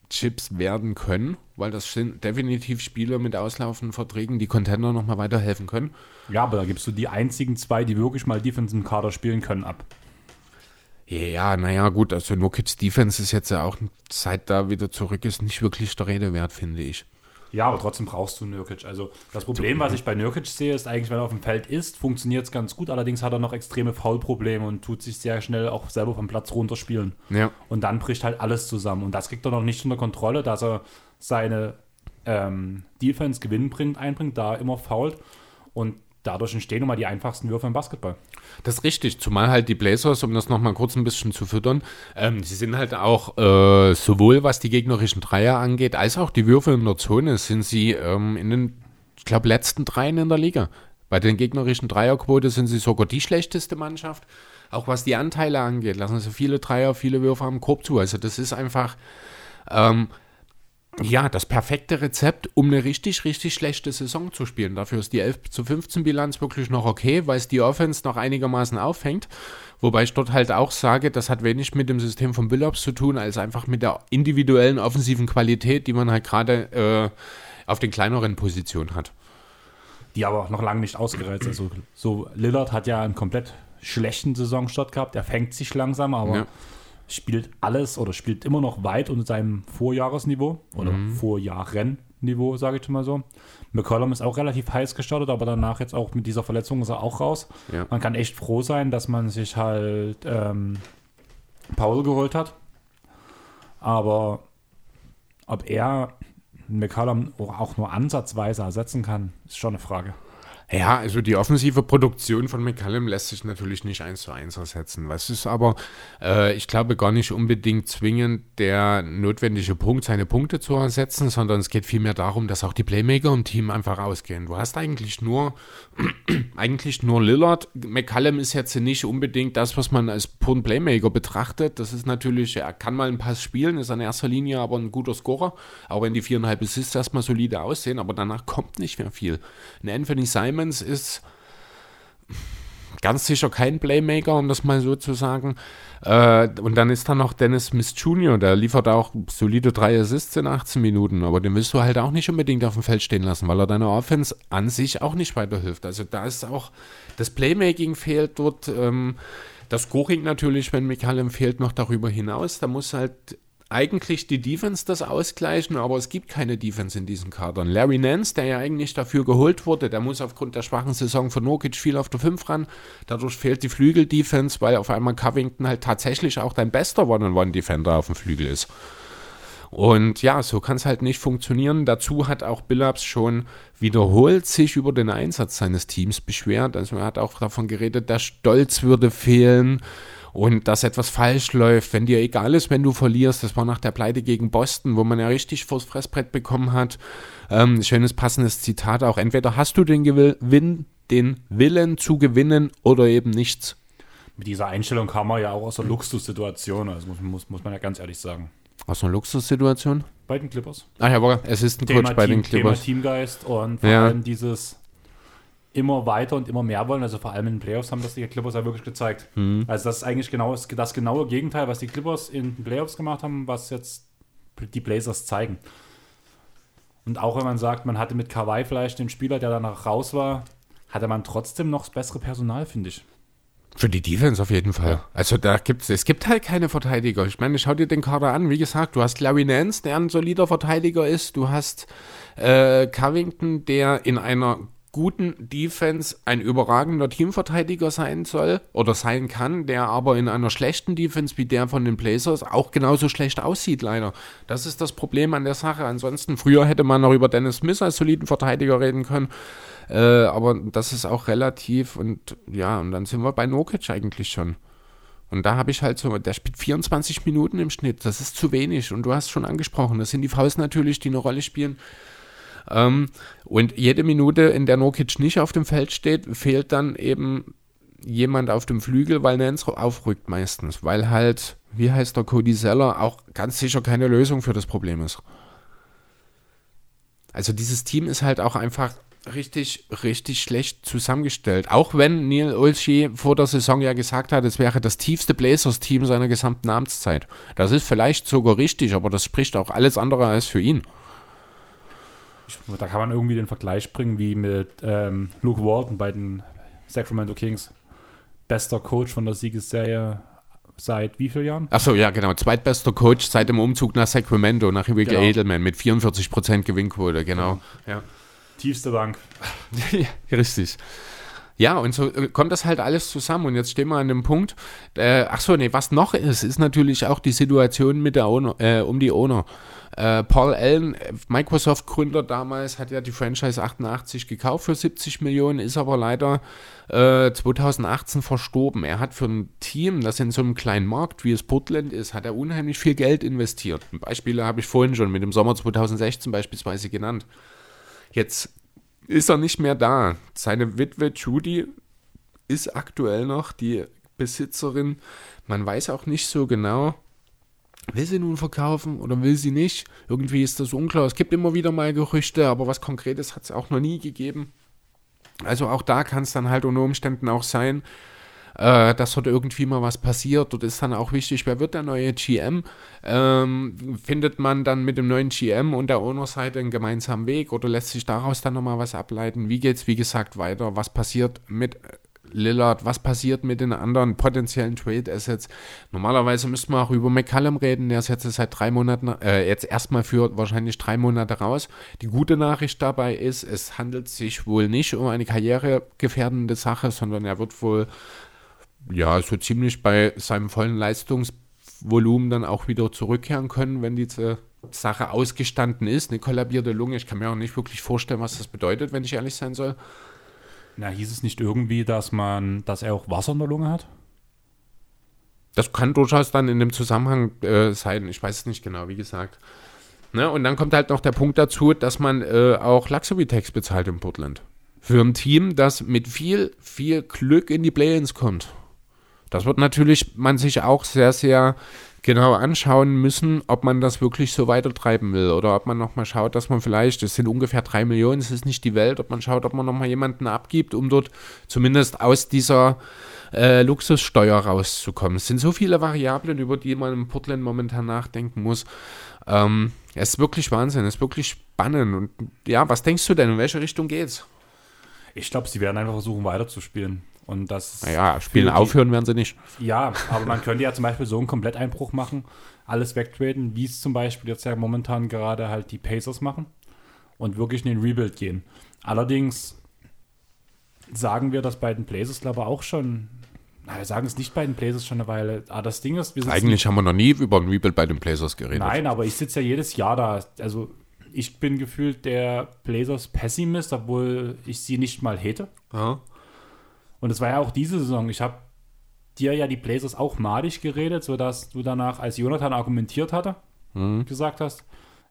Chips werden können, weil das sind definitiv Spieler mit auslaufenden Verträgen, die Contender nochmal weiterhelfen können. Ja, aber da gibst du die einzigen zwei, die wirklich mal Defense im Kader spielen können, ab. Ja, naja, gut, also Nurkic's Defense ist jetzt ja auch, seit da wieder zurück ist, nicht wirklich der Rede wert, finde ich. Ja, aber trotzdem brauchst du Nurkic. Also das Problem, was ich bei Nurkic sehe, ist eigentlich, wenn er auf dem Feld ist, funktioniert es ganz gut. Allerdings hat er noch extreme Foulprobleme und tut sich sehr schnell auch selber vom Platz runterspielen. Ja. Und dann bricht halt alles zusammen. Und das kriegt er noch nicht unter Kontrolle, dass er seine ähm, Defense Gewinn bringt, einbringt, da immer fault. Und dadurch entstehen immer die einfachsten Würfe im Basketball. Das ist richtig, zumal halt die Blazers, um das nochmal kurz ein bisschen zu füttern, ähm, sie sind halt auch äh, sowohl was die gegnerischen Dreier angeht, als auch die Würfe in der Zone, sind sie ähm, in den, ich glaube, letzten dreien in der Liga. Bei den gegnerischen Dreierquote sind sie sogar die schlechteste Mannschaft. Auch was die Anteile angeht, lassen sie viele Dreier, viele Würfe am Korb zu. Also das ist einfach, ähm, ja, das perfekte Rezept, um eine richtig, richtig schlechte Saison zu spielen. Dafür ist die 11 zu 15 Bilanz wirklich noch okay, weil es die Offense noch einigermaßen auffängt. Wobei ich dort halt auch sage, das hat wenig mit dem System von Billups zu tun, als einfach mit der individuellen offensiven Qualität, die man halt gerade äh, auf den kleineren Positionen hat. Die aber noch lange nicht ausgereizt. Also so Lillard hat ja einen komplett schlechten Saisonstart gehabt. Der fängt sich langsam, aber ja spielt alles oder spielt immer noch weit unter seinem Vorjahresniveau oder mhm. Vorjahrenniveau, sage ich mal so. McCollum ist auch relativ heiß gestartet, aber danach jetzt auch mit dieser Verletzung ist er auch raus. Ja. Man kann echt froh sein, dass man sich halt ähm, Paul geholt hat. Aber ob er McCollum auch nur ansatzweise ersetzen kann, ist schon eine Frage. Ja, also die offensive Produktion von McCallum lässt sich natürlich nicht eins zu eins ersetzen. Was ist aber, äh, ich glaube, gar nicht unbedingt zwingend der notwendige Punkt, seine Punkte zu ersetzen, sondern es geht vielmehr darum, dass auch die Playmaker im Team einfach ausgehen. Du hast eigentlich nur, [clears throat] eigentlich nur Lillard. McCallum ist jetzt nicht unbedingt das, was man als puren Playmaker betrachtet. Das ist natürlich, er kann mal einen Pass spielen, ist in erster Linie aber ein guter Scorer, auch wenn die viereinhalb Assists erstmal solide aussehen, aber danach kommt nicht mehr viel. Ein Anthony Simon Simmons ist ganz sicher kein Playmaker, um das mal so zu sagen. Äh, und dann ist da noch Dennis Smith Jr., der liefert auch solide drei Assists in 18 Minuten, aber den willst du halt auch nicht unbedingt auf dem Feld stehen lassen, weil er deiner Offense an sich auch nicht weiterhilft. Also da ist auch, das Playmaking fehlt dort. Ähm, das Scoring natürlich, wenn McCallum fehlt, noch darüber hinaus. Da muss halt eigentlich die Defense das ausgleichen, aber es gibt keine Defense in diesen Kadern. Larry Nance, der ja eigentlich dafür geholt wurde, der muss aufgrund der schwachen Saison von Nokic viel auf der 5 ran. Dadurch fehlt die Flügel-Defense, weil auf einmal Covington halt tatsächlich auch dein bester One-on-One-Defender auf dem Flügel ist. Und ja, so kann es halt nicht funktionieren. Dazu hat auch Billups schon wiederholt sich über den Einsatz seines Teams beschwert. Also er hat auch davon geredet, der Stolz würde fehlen und dass etwas falsch läuft, wenn dir egal ist, wenn du verlierst. Das war nach der Pleite gegen Boston, wo man ja richtig vors Fressbrett bekommen hat. Ähm, schönes passendes Zitat auch. Entweder hast du den Gewinn, den Willen zu gewinnen oder eben nichts. Mit dieser Einstellung kam er ja auch aus der Luxussituation, also muss, muss, muss man ja ganz ehrlich sagen. Aus einer Luxussituation? Bei den Clippers. Ach ja, aber es ist ein Coach bei den Clippers. Thema Teamgeist und vor ja. allem dieses immer weiter und immer mehr wollen. Also vor allem in den Playoffs haben das die Clippers ja wirklich gezeigt. Mhm. Also das ist eigentlich genau das, genaue Gegenteil, was die Clippers in den Playoffs gemacht haben, was jetzt die Blazers zeigen. Und auch wenn man sagt, man hatte mit Kawhi vielleicht den Spieler, der danach raus war, hatte man trotzdem noch das bessere Personal, finde ich. Für die Defense auf jeden Fall. Also da gibt's, es gibt halt keine Verteidiger. Ich meine, schau dir den Kader an. Wie gesagt, du hast Larry Nance, der ein solider Verteidiger ist. Du hast äh, Covington, der in einer guten Defense ein überragender Teamverteidiger sein soll oder sein kann, der aber in einer schlechten Defense wie der von den Blazers auch genauso schlecht aussieht, leider. Das ist das Problem an der Sache. Ansonsten, früher hätte man noch über Dennis Smith als soliden Verteidiger reden können, äh, aber das ist auch relativ und ja, und dann sind wir bei Nokic eigentlich schon. Und da habe ich halt so, der spielt 24 Minuten im Schnitt, das ist zu wenig. Und du hast schon angesprochen, das sind die Faust natürlich, die eine Rolle spielen. Ähm, und jede Minute, in der Nokic nicht auf dem Feld steht, fehlt dann eben jemand auf dem Flügel, weil Nance aufrückt meistens, weil halt, wie heißt der Cody Seller, auch ganz sicher keine Lösung für das Problem ist. Also dieses Team ist halt auch einfach richtig, richtig schlecht zusammengestellt. Auch wenn Neil Olschi vor der Saison ja gesagt hat, es wäre das tiefste Blazers-Team seiner gesamten Amtszeit. Das ist vielleicht sogar richtig, aber das spricht auch alles andere als für ihn. Da kann man irgendwie den Vergleich bringen wie mit ähm, Luke Walton bei den Sacramento Kings. Bester Coach von der Siegesserie seit wie vielen Jahren? Achso, ja, genau. Zweitbester Coach seit dem Umzug nach Sacramento, nach Rick genau. Edelman mit 44% Gewinnquote, genau. Ja. Tiefste Bank. [laughs] ja, richtig. Ja, und so äh, kommt das halt alles zusammen. Und jetzt stehen wir an dem Punkt. Äh, ach so, nee, was noch ist, ist natürlich auch die Situation mit der Owner, äh, um die Owner. Äh, Paul Allen, Microsoft-Gründer damals, hat ja die Franchise 88 gekauft für 70 Millionen, ist aber leider äh, 2018 verstorben. Er hat für ein Team, das in so einem kleinen Markt wie es Portland ist, hat er unheimlich viel Geld investiert. Beispiele habe ich vorhin schon mit dem Sommer 2016 beispielsweise genannt. Jetzt ist er nicht mehr da. Seine Witwe Judy ist aktuell noch die Besitzerin. Man weiß auch nicht so genau, will sie nun verkaufen oder will sie nicht. Irgendwie ist das unklar. Es gibt immer wieder mal Gerüchte, aber was Konkretes hat es auch noch nie gegeben. Also auch da kann es dann halt unter Umständen auch sein, äh, dass dort irgendwie mal was passiert. Dort ist dann auch wichtig, wer wird der neue GM? Ähm, findet man dann mit dem neuen GM und der Owner-Seite einen gemeinsamen Weg oder lässt sich daraus dann nochmal was ableiten? Wie geht es, wie gesagt, weiter? Was passiert mit Lillard, was passiert mit den anderen potenziellen Trade Assets. Normalerweise müssten wir auch über McCallum reden, der ist jetzt seit drei Monaten, äh, jetzt erstmal für wahrscheinlich drei Monate raus. Die gute Nachricht dabei ist, es handelt sich wohl nicht um eine karrieregefährdende Sache, sondern er wird wohl ja, so ziemlich bei seinem vollen Leistungsvolumen dann auch wieder zurückkehren können, wenn diese Sache ausgestanden ist. Eine kollabierte Lunge, ich kann mir auch nicht wirklich vorstellen, was das bedeutet, wenn ich ehrlich sein soll. Na, hieß es nicht irgendwie, dass man, dass er auch Wasser in der Lunge hat? Das kann durchaus dann in dem Zusammenhang äh, sein. Ich weiß es nicht genau, wie gesagt. Ne? Und dann kommt halt noch der Punkt dazu, dass man äh, auch Luxury-Tax bezahlt in Portland. Für ein Team, das mit viel, viel Glück in die Play-Ins kommt. Das wird natürlich man sich auch sehr, sehr genau anschauen müssen, ob man das wirklich so weitertreiben will oder ob man nochmal schaut, dass man vielleicht, es sind ungefähr drei Millionen, es ist nicht die Welt, ob man schaut, ob man nochmal jemanden abgibt, um dort zumindest aus dieser äh, Luxussteuer rauszukommen. Es sind so viele Variablen, über die man in Portland momentan nachdenken muss. Ähm, es ist wirklich Wahnsinn, es ist wirklich spannend. Und ja, was denkst du denn, in welche Richtung geht's? Ich glaube, sie werden einfach versuchen, weiterzuspielen. Und das naja, spielen aufhören werden sie nicht. Ja, aber man könnte ja zum Beispiel so einen Kompletteinbruch machen, alles wegtraden, wie es zum Beispiel jetzt ja momentan gerade halt die Pacers machen und wirklich in den Rebuild gehen. Allerdings sagen wir das bei den Blazers, glaube ich, auch schon. Na, wir sagen es nicht bei den Blazers schon eine Weile. Aber das Ding ist, Eigentlich haben wir noch nie über ein Rebuild bei den Blazers geredet. Nein, aber ich sitze ja jedes Jahr da. Also ich bin gefühlt der Blazers Pessimist, obwohl ich sie nicht mal hätte. Ja. Und es war ja auch diese Saison. Ich habe dir ja die Blazers auch madig geredet, sodass du danach, als Jonathan argumentiert hatte, mhm. gesagt hast,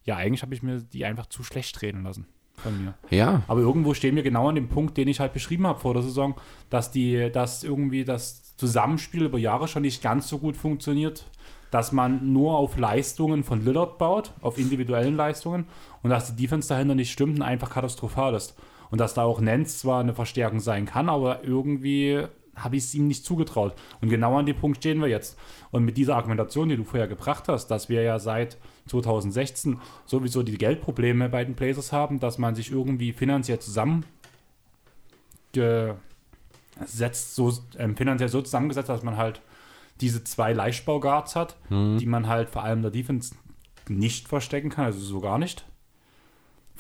ja, eigentlich habe ich mir die einfach zu schlecht reden lassen von mir. Ja. Aber irgendwo stehen wir genau an dem Punkt, den ich halt beschrieben habe vor der Saison, dass die, dass irgendwie das Zusammenspiel über Jahre schon nicht ganz so gut funktioniert, dass man nur auf Leistungen von Lillard baut, auf individuellen Leistungen und dass die Defense dahinter nicht stimmt und einfach katastrophal ist. Und dass da auch Nance zwar eine Verstärkung sein kann, aber irgendwie habe ich es ihm nicht zugetraut. Und genau an dem Punkt stehen wir jetzt. Und mit dieser Argumentation, die du vorher gebracht hast, dass wir ja seit 2016 sowieso die Geldprobleme bei den Blazers haben, dass man sich irgendwie finanziell zusammengesetzt, so äh, finanziell so zusammengesetzt, dass man halt diese zwei Leichtbauguards hat, mhm. die man halt vor allem der Defense nicht verstecken kann, also so gar nicht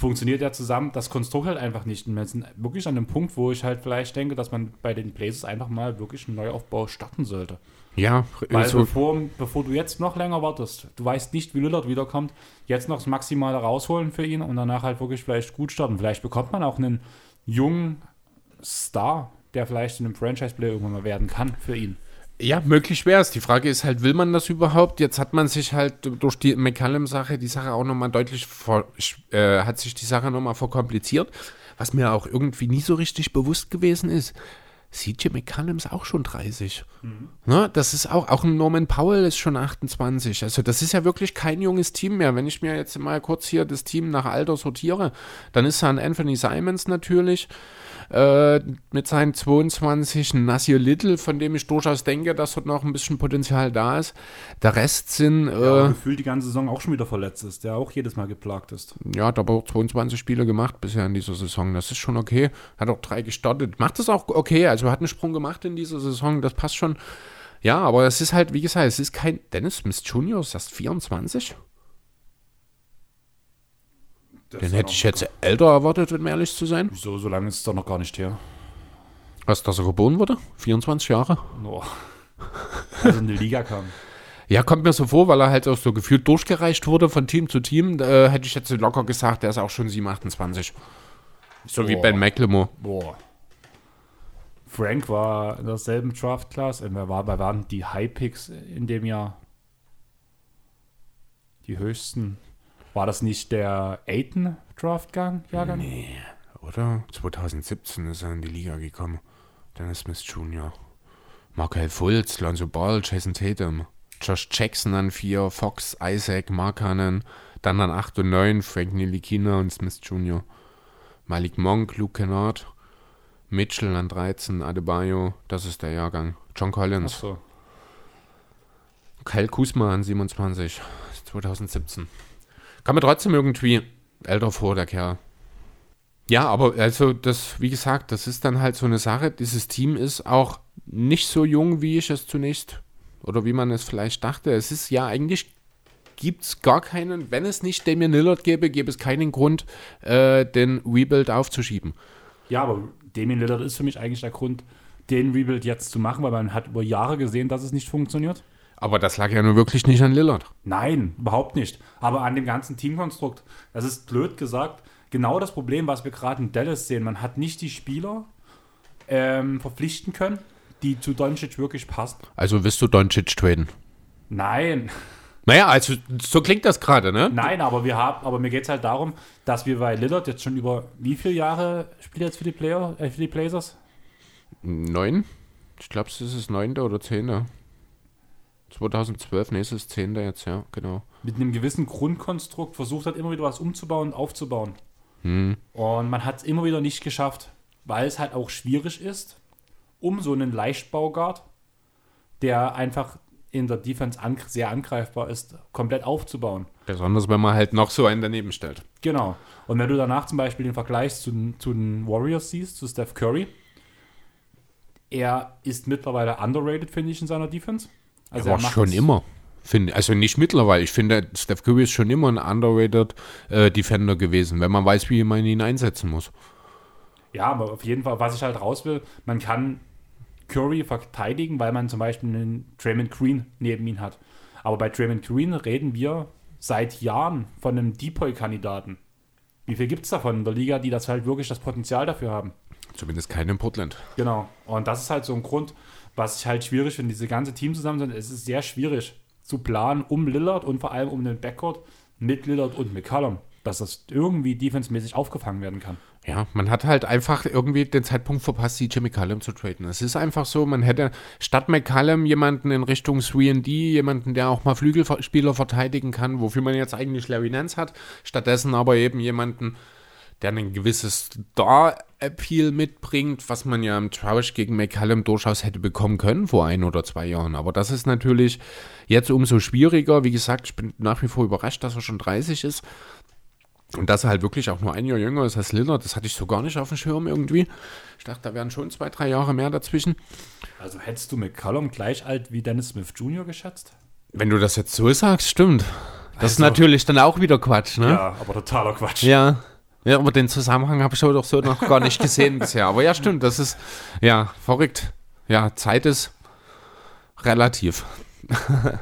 funktioniert ja zusammen das Konstrukt halt einfach nicht. Und wir sind wirklich an dem Punkt, wo ich halt vielleicht denke, dass man bei den Blazers einfach mal wirklich einen Neuaufbau starten sollte. Ja, weil so bevor, bevor du jetzt noch länger wartest, du weißt nicht, wie Lillard wiederkommt, jetzt noch das Maximale rausholen für ihn und danach halt wirklich vielleicht gut starten. Vielleicht bekommt man auch einen jungen Star, der vielleicht in einem Franchise-Player irgendwann mal werden kann für ihn. Ja, möglich wäre es. Die Frage ist halt, will man das überhaupt? Jetzt hat man sich halt durch die McCallum-Sache die Sache auch nochmal deutlich vor, äh, hat sich die Sache nochmal verkompliziert, was mir auch irgendwie nie so richtig bewusst gewesen ist. CJ McCallum ist auch schon 30. Mhm. Ne, das ist auch, auch ein Norman Powell ist schon 28. Also das ist ja wirklich kein junges Team mehr. Wenn ich mir jetzt mal kurz hier das Team nach Alter sortiere, dann ist da ein Anthony Simons natürlich äh, mit seinen 22, ein Nasir Little, von dem ich durchaus denke, dass dort noch ein bisschen Potenzial da ist. Der Rest sind... Äh, ja, gefühlt die ganze Saison auch schon wieder verletzt ist, der auch jedes Mal geplagt ist. Ja, hat aber auch 22 Spiele gemacht bisher in dieser Saison. Das ist schon okay. Hat auch drei gestartet. Macht das auch okay. Also hat einen Sprung gemacht in dieser Saison. Das passt schon. Ja, aber es ist halt, wie gesagt, es ist kein Dennis Smith Jr., ist erst 24. Das Den hätte ich jetzt älter erwartet, um ehrlich zu sein. Wieso, so lange ist es doch noch gar nicht her. Was, dass er geboren wurde? 24 Jahre? Oh. Also in die Liga kam. Ja, kommt mir so vor, weil er halt auch so gefühlt durchgereicht wurde von Team zu Team. Da hätte ich jetzt locker gesagt, der ist auch schon 27. So Boah. wie Ben McLemore. Boah. Frank war in derselben Draft-Class. Wer war, wer waren die High-Picks in dem Jahr? Die höchsten. War das nicht der Aiton Draftgang? Jahrgang? Nee, oder? 2017 ist er in die Liga gekommen. Dennis Smith Jr. Markel Fultz, Lonzo Ball, Jason Tatum. Josh Jackson an 4, Fox, Isaac, Markanen. Dann an 8 und 9 Frank Nilikina und Smith Jr. Malik Monk, Luke Kennard. Mitchell an 13, Adebayo, das ist der Jahrgang. John Collins. Ach so. Kyle Kuzma an 27, 2017. Kam mir trotzdem irgendwie älter vor, der Kerl. Ja, aber also das, wie gesagt, das ist dann halt so eine Sache. Dieses Team ist auch nicht so jung, wie ich es zunächst oder wie man es vielleicht dachte. Es ist ja eigentlich gibt es gar keinen, wenn es nicht Damian Lillard gäbe, gäbe es keinen Grund, äh, den Rebuild aufzuschieben. Ja, aber Damian Lillard ist für mich eigentlich der Grund, den Rebuild jetzt zu machen, weil man hat über Jahre gesehen, dass es nicht funktioniert. Aber das lag ja nur wirklich nicht an Lillard. Nein, überhaupt nicht. Aber an dem ganzen Teamkonstrukt. Das ist blöd gesagt. Genau das Problem, was wir gerade in Dallas sehen. Man hat nicht die Spieler ähm, verpflichten können, die zu Doncic wirklich passen. Also wirst du Doncic traden? Nein. Naja, also so klingt das gerade, ne? Nein, aber wir haben, aber mir geht es halt darum, dass wir bei Lillard jetzt schon über wie viele Jahre spielt er jetzt für die Player, äh, für die Blazers? Neun. Ich glaube, es ist das neunte oder zehnte. 2012, nächstes 10. jetzt, ja, genau. Mit einem gewissen Grundkonstrukt versucht hat, immer wieder was umzubauen und aufzubauen. Hm. Und man hat es immer wieder nicht geschafft, weil es halt auch schwierig ist, um so einen Leichtbaugard, der einfach in der Defense an, sehr angreifbar ist, komplett aufzubauen. Besonders, wenn man halt noch so einen daneben stellt. Genau. Und wenn du danach zum Beispiel den Vergleich zu, zu den Warriors siehst, zu Steph Curry, er ist mittlerweile underrated, finde ich, in seiner Defense. Also er war schon immer. Find, also nicht mittlerweile. Ich finde, Steph Curry ist schon immer ein underrated äh, Defender gewesen, wenn man weiß, wie man ihn einsetzen muss. Ja, aber auf jeden Fall, was ich halt raus will, man kann Curry verteidigen, weil man zum Beispiel einen Draymond Green neben ihm hat. Aber bei Draymond Green reden wir seit Jahren von einem Depoy-Kandidaten. Wie viel gibt es davon in der Liga, die das halt wirklich das Potenzial dafür haben? Zumindest keinen in Portland. Genau. Und das ist halt so ein Grund, was ich halt schwierig finde, diese ganze Team zusammen, es ist sehr schwierig zu planen um Lillard und vor allem um den Backcourt mit Lillard und McCallum, dass das irgendwie defensemäßig aufgefangen werden kann. Ja, man hat halt einfach irgendwie den Zeitpunkt verpasst, CJ McCallum zu traden. Es ist einfach so, man hätte statt McCallum jemanden in Richtung 3D, jemanden, der auch mal Flügelspieler verteidigen kann, wofür man jetzt eigentlich Larry Nance hat, stattdessen aber eben jemanden, der ein gewisses Star-Appeal mitbringt, was man ja im Trash gegen McCallum durchaus hätte bekommen können vor ein oder zwei Jahren. Aber das ist natürlich jetzt umso schwieriger. Wie gesagt, ich bin nach wie vor überrascht, dass er schon 30 ist. Und dass er halt wirklich auch nur ein Jahr jünger ist als Lillard, das hatte ich so gar nicht auf dem Schirm irgendwie. Ich dachte, da wären schon zwei, drei Jahre mehr dazwischen. Also hättest du McCallum gleich alt wie Dennis Smith Jr. geschätzt? Wenn du das jetzt so sagst, stimmt. Das also, ist natürlich dann auch wieder Quatsch, ne? Ja, aber totaler Quatsch. Ja, ja, aber den Zusammenhang habe ich doch so noch gar nicht gesehen bisher. Aber ja, stimmt, das ist ja verrückt. Ja, Zeit ist relativ. [laughs]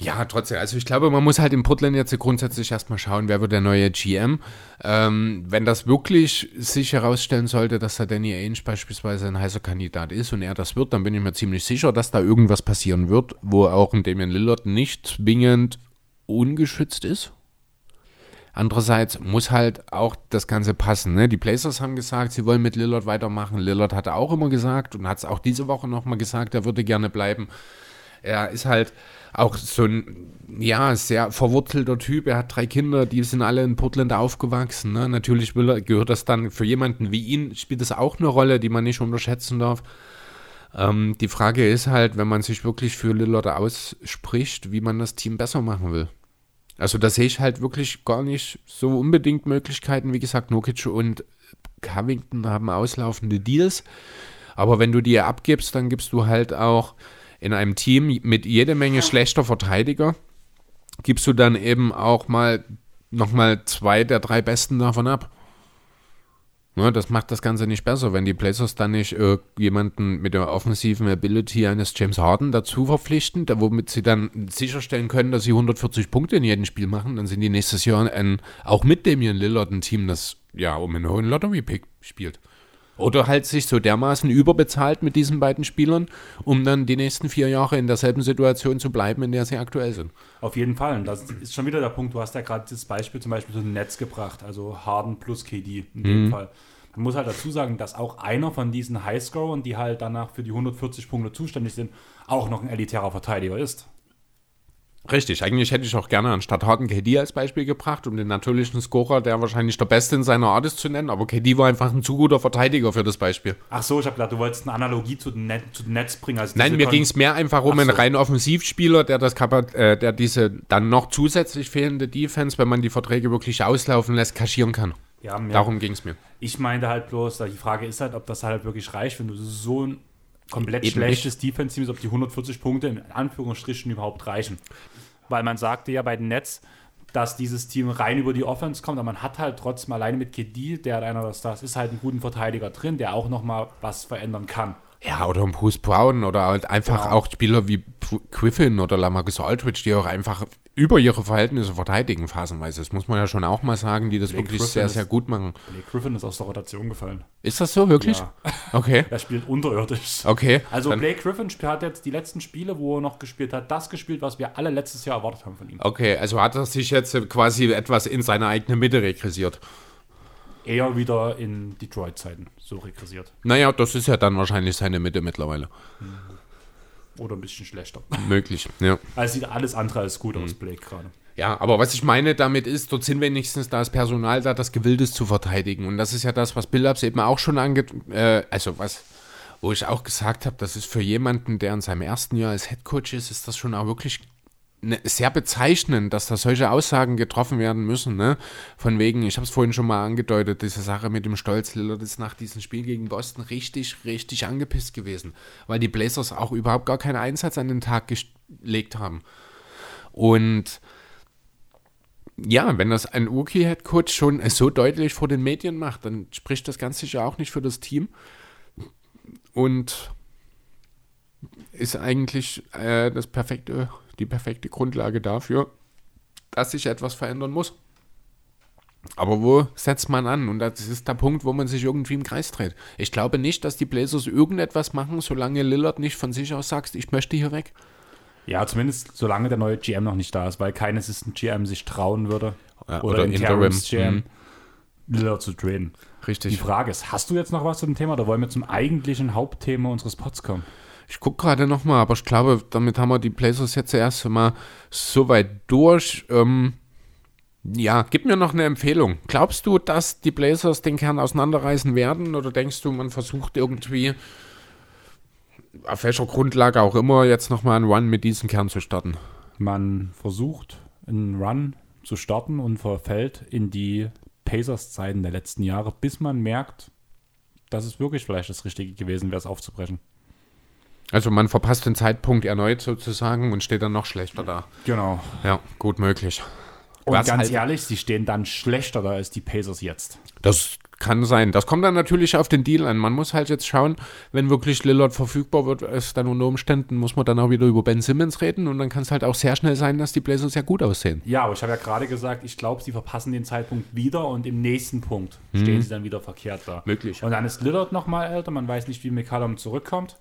ja, trotzdem. Also ich glaube, man muss halt in Portland jetzt grundsätzlich erstmal schauen, wer wird der neue GM. Ähm, wenn das wirklich sich herausstellen sollte, dass der Danny Ainge beispielsweise ein heißer Kandidat ist und er das wird, dann bin ich mir ziemlich sicher, dass da irgendwas passieren wird, wo auch ein Damian Lillard nicht zwingend ungeschützt ist Andererseits muss halt auch das Ganze passen. Ne? Die Blazers haben gesagt, sie wollen mit Lillard weitermachen. Lillard hatte auch immer gesagt und hat es auch diese Woche nochmal gesagt, er würde gerne bleiben. Er ist halt auch so ein, ja, sehr verwurzelter Typ. Er hat drei Kinder, die sind alle in Portland aufgewachsen. Ne? Natürlich er, gehört das dann für jemanden wie ihn, spielt das auch eine Rolle, die man nicht unterschätzen darf. Ähm, die Frage ist halt, wenn man sich wirklich für Lillard ausspricht, wie man das Team besser machen will. Also da sehe ich halt wirklich gar nicht so unbedingt Möglichkeiten. Wie gesagt, Nokic und Covington haben auslaufende Deals. Aber wenn du die abgibst, dann gibst du halt auch in einem Team mit jede Menge schlechter Verteidiger, gibst du dann eben auch mal nochmal zwei der drei Besten davon ab. Ja, das macht das Ganze nicht besser, wenn die Blazers dann nicht äh, jemanden mit der offensiven Ability eines James Harden dazu verpflichten, da, womit sie dann sicherstellen können, dass sie 140 Punkte in jedem Spiel machen, dann sind die nächstes Jahr ein, auch mit Damian Lillard ein Team, das ja um einen hohen Lottery-Pick spielt. Oder halt sich so dermaßen überbezahlt mit diesen beiden Spielern, um dann die nächsten vier Jahre in derselben Situation zu bleiben, in der sie aktuell sind. Auf jeden Fall. Und das ist schon wieder der Punkt. Du hast ja gerade das Beispiel zum Beispiel zu dem Netz gebracht, also Harden plus KD in dem mhm. Fall. Man muss halt dazu sagen, dass auch einer von diesen Highscorern, die halt danach für die 140 Punkte zuständig sind, auch noch ein elitärer Verteidiger ist. Richtig, eigentlich hätte ich auch gerne anstatt Harden KD als Beispiel gebracht, um den natürlichen Scorer, der wahrscheinlich der Beste in seiner Art ist, zu nennen, aber KD war einfach ein zu guter Verteidiger für das Beispiel. Ach so, ich habe gedacht, du wolltest eine Analogie zu den, Net, zu den Netz bringen. Also Nein, mir ging es mehr einfach um so. einen rein Offensivspieler, der, das äh, der diese dann noch zusätzlich fehlende Defense, wenn man die Verträge wirklich auslaufen lässt, kaschieren kann. Ja, Darum ging es mir. Ich meinte halt bloß, die Frage ist halt, ob das halt wirklich reicht, wenn du so ein komplett Eben schlechtes Defense-Team ist, ob die 140 Punkte in Anführungsstrichen überhaupt reichen. Weil man sagte ja bei den Nets, dass dieses Team rein über die Offense kommt, aber man hat halt trotzdem alleine mit Kedil, der einer der Stars ist, halt einen guten Verteidiger drin, der auch nochmal was verändern kann. Ja, oder ein Bruce Brown oder halt einfach genau. auch Spieler wie Griffin oder Lamarcus Aldridge, die auch einfach über ihre Verhältnisse verteidigen, phasenweise. Das muss man ja schon auch mal sagen, die das Blake wirklich Griffin sehr, sehr gut machen. Blake Griffin ist aus der Rotation gefallen. Ist das so, wirklich? Ja. [laughs] Okay. er spielt unterirdisch. Okay. Also Blake Griffin hat jetzt die letzten Spiele, wo er noch gespielt hat, das gespielt, was wir alle letztes Jahr erwartet haben von ihm. Okay, also hat er sich jetzt quasi etwas in seine eigene Mitte regressiert eher wieder in Detroit-Zeiten so regressiert. Naja, das ist ja dann wahrscheinlich seine Mitte mittlerweile. Mhm. Oder ein bisschen schlechter. [laughs] Möglich, ja. Also sieht alles andere als gut mhm. aus, Blake gerade. Ja, aber was ich meine damit ist, dort sind wenigstens das Personal da, das gewillt ist zu verteidigen. Und das ist ja das, was Billups eben auch schon ange... Äh, also was, wo ich auch gesagt habe, das ist für jemanden, der in seinem ersten Jahr als Headcoach ist, ist das schon auch wirklich sehr bezeichnend, dass da solche Aussagen getroffen werden müssen. Ne? Von wegen, ich habe es vorhin schon mal angedeutet, diese Sache mit dem Stolz. Lillard ist nach diesem Spiel gegen Boston richtig, richtig angepisst gewesen, weil die Blazers auch überhaupt gar keinen Einsatz an den Tag gelegt haben. Und ja, wenn das ein Rookie-Head-Coach schon so deutlich vor den Medien macht, dann spricht das ganz sicher auch nicht für das Team. Und ist eigentlich äh, das perfekte die perfekte Grundlage dafür, dass sich etwas verändern muss. Aber wo setzt man an? Und das ist der Punkt, wo man sich irgendwie im Kreis dreht. Ich glaube nicht, dass die Blazers irgendetwas machen, solange Lillard nicht von sich aus sagt, ich möchte hier weg. Ja, zumindest solange der neue GM noch nicht da ist, weil kein Assistant GM sich trauen würde. Ja, oder, oder Interim GM mhm. Lillard zu traden. Richtig. Die Frage ist, hast du jetzt noch was zu dem Thema oder wollen wir zum eigentlichen Hauptthema unseres Pods kommen? Ich gucke gerade nochmal, aber ich glaube, damit haben wir die Blazers jetzt erst mal so weit durch. Ähm, ja, gib mir noch eine Empfehlung. Glaubst du, dass die Blazers den Kern auseinanderreißen werden oder denkst du, man versucht irgendwie auf welcher Grundlage auch immer jetzt nochmal einen Run mit diesem Kern zu starten? Man versucht einen Run zu starten und verfällt in die Pacers-Zeiten der letzten Jahre, bis man merkt, dass es wirklich vielleicht das Richtige gewesen wäre, es aufzubrechen. Also man verpasst den Zeitpunkt erneut sozusagen und steht dann noch schlechter da. Genau. Ja, gut möglich. Und Was ganz halt ehrlich, sie stehen dann schlechter da als die Pacers jetzt. Das kann sein. Das kommt dann natürlich auf den Deal an. Man muss halt jetzt schauen, wenn wirklich Lillard verfügbar wird, ist dann unter Umständen, muss man dann auch wieder über Ben Simmons reden und dann kann es halt auch sehr schnell sein, dass die Blazers sehr gut aussehen. Ja, aber ich habe ja gerade gesagt, ich glaube, sie verpassen den Zeitpunkt wieder und im nächsten Punkt mhm. stehen sie dann wieder verkehrt da. Möglich. Und dann ist Lillard nochmal älter, man weiß nicht, wie McCallum zurückkommt.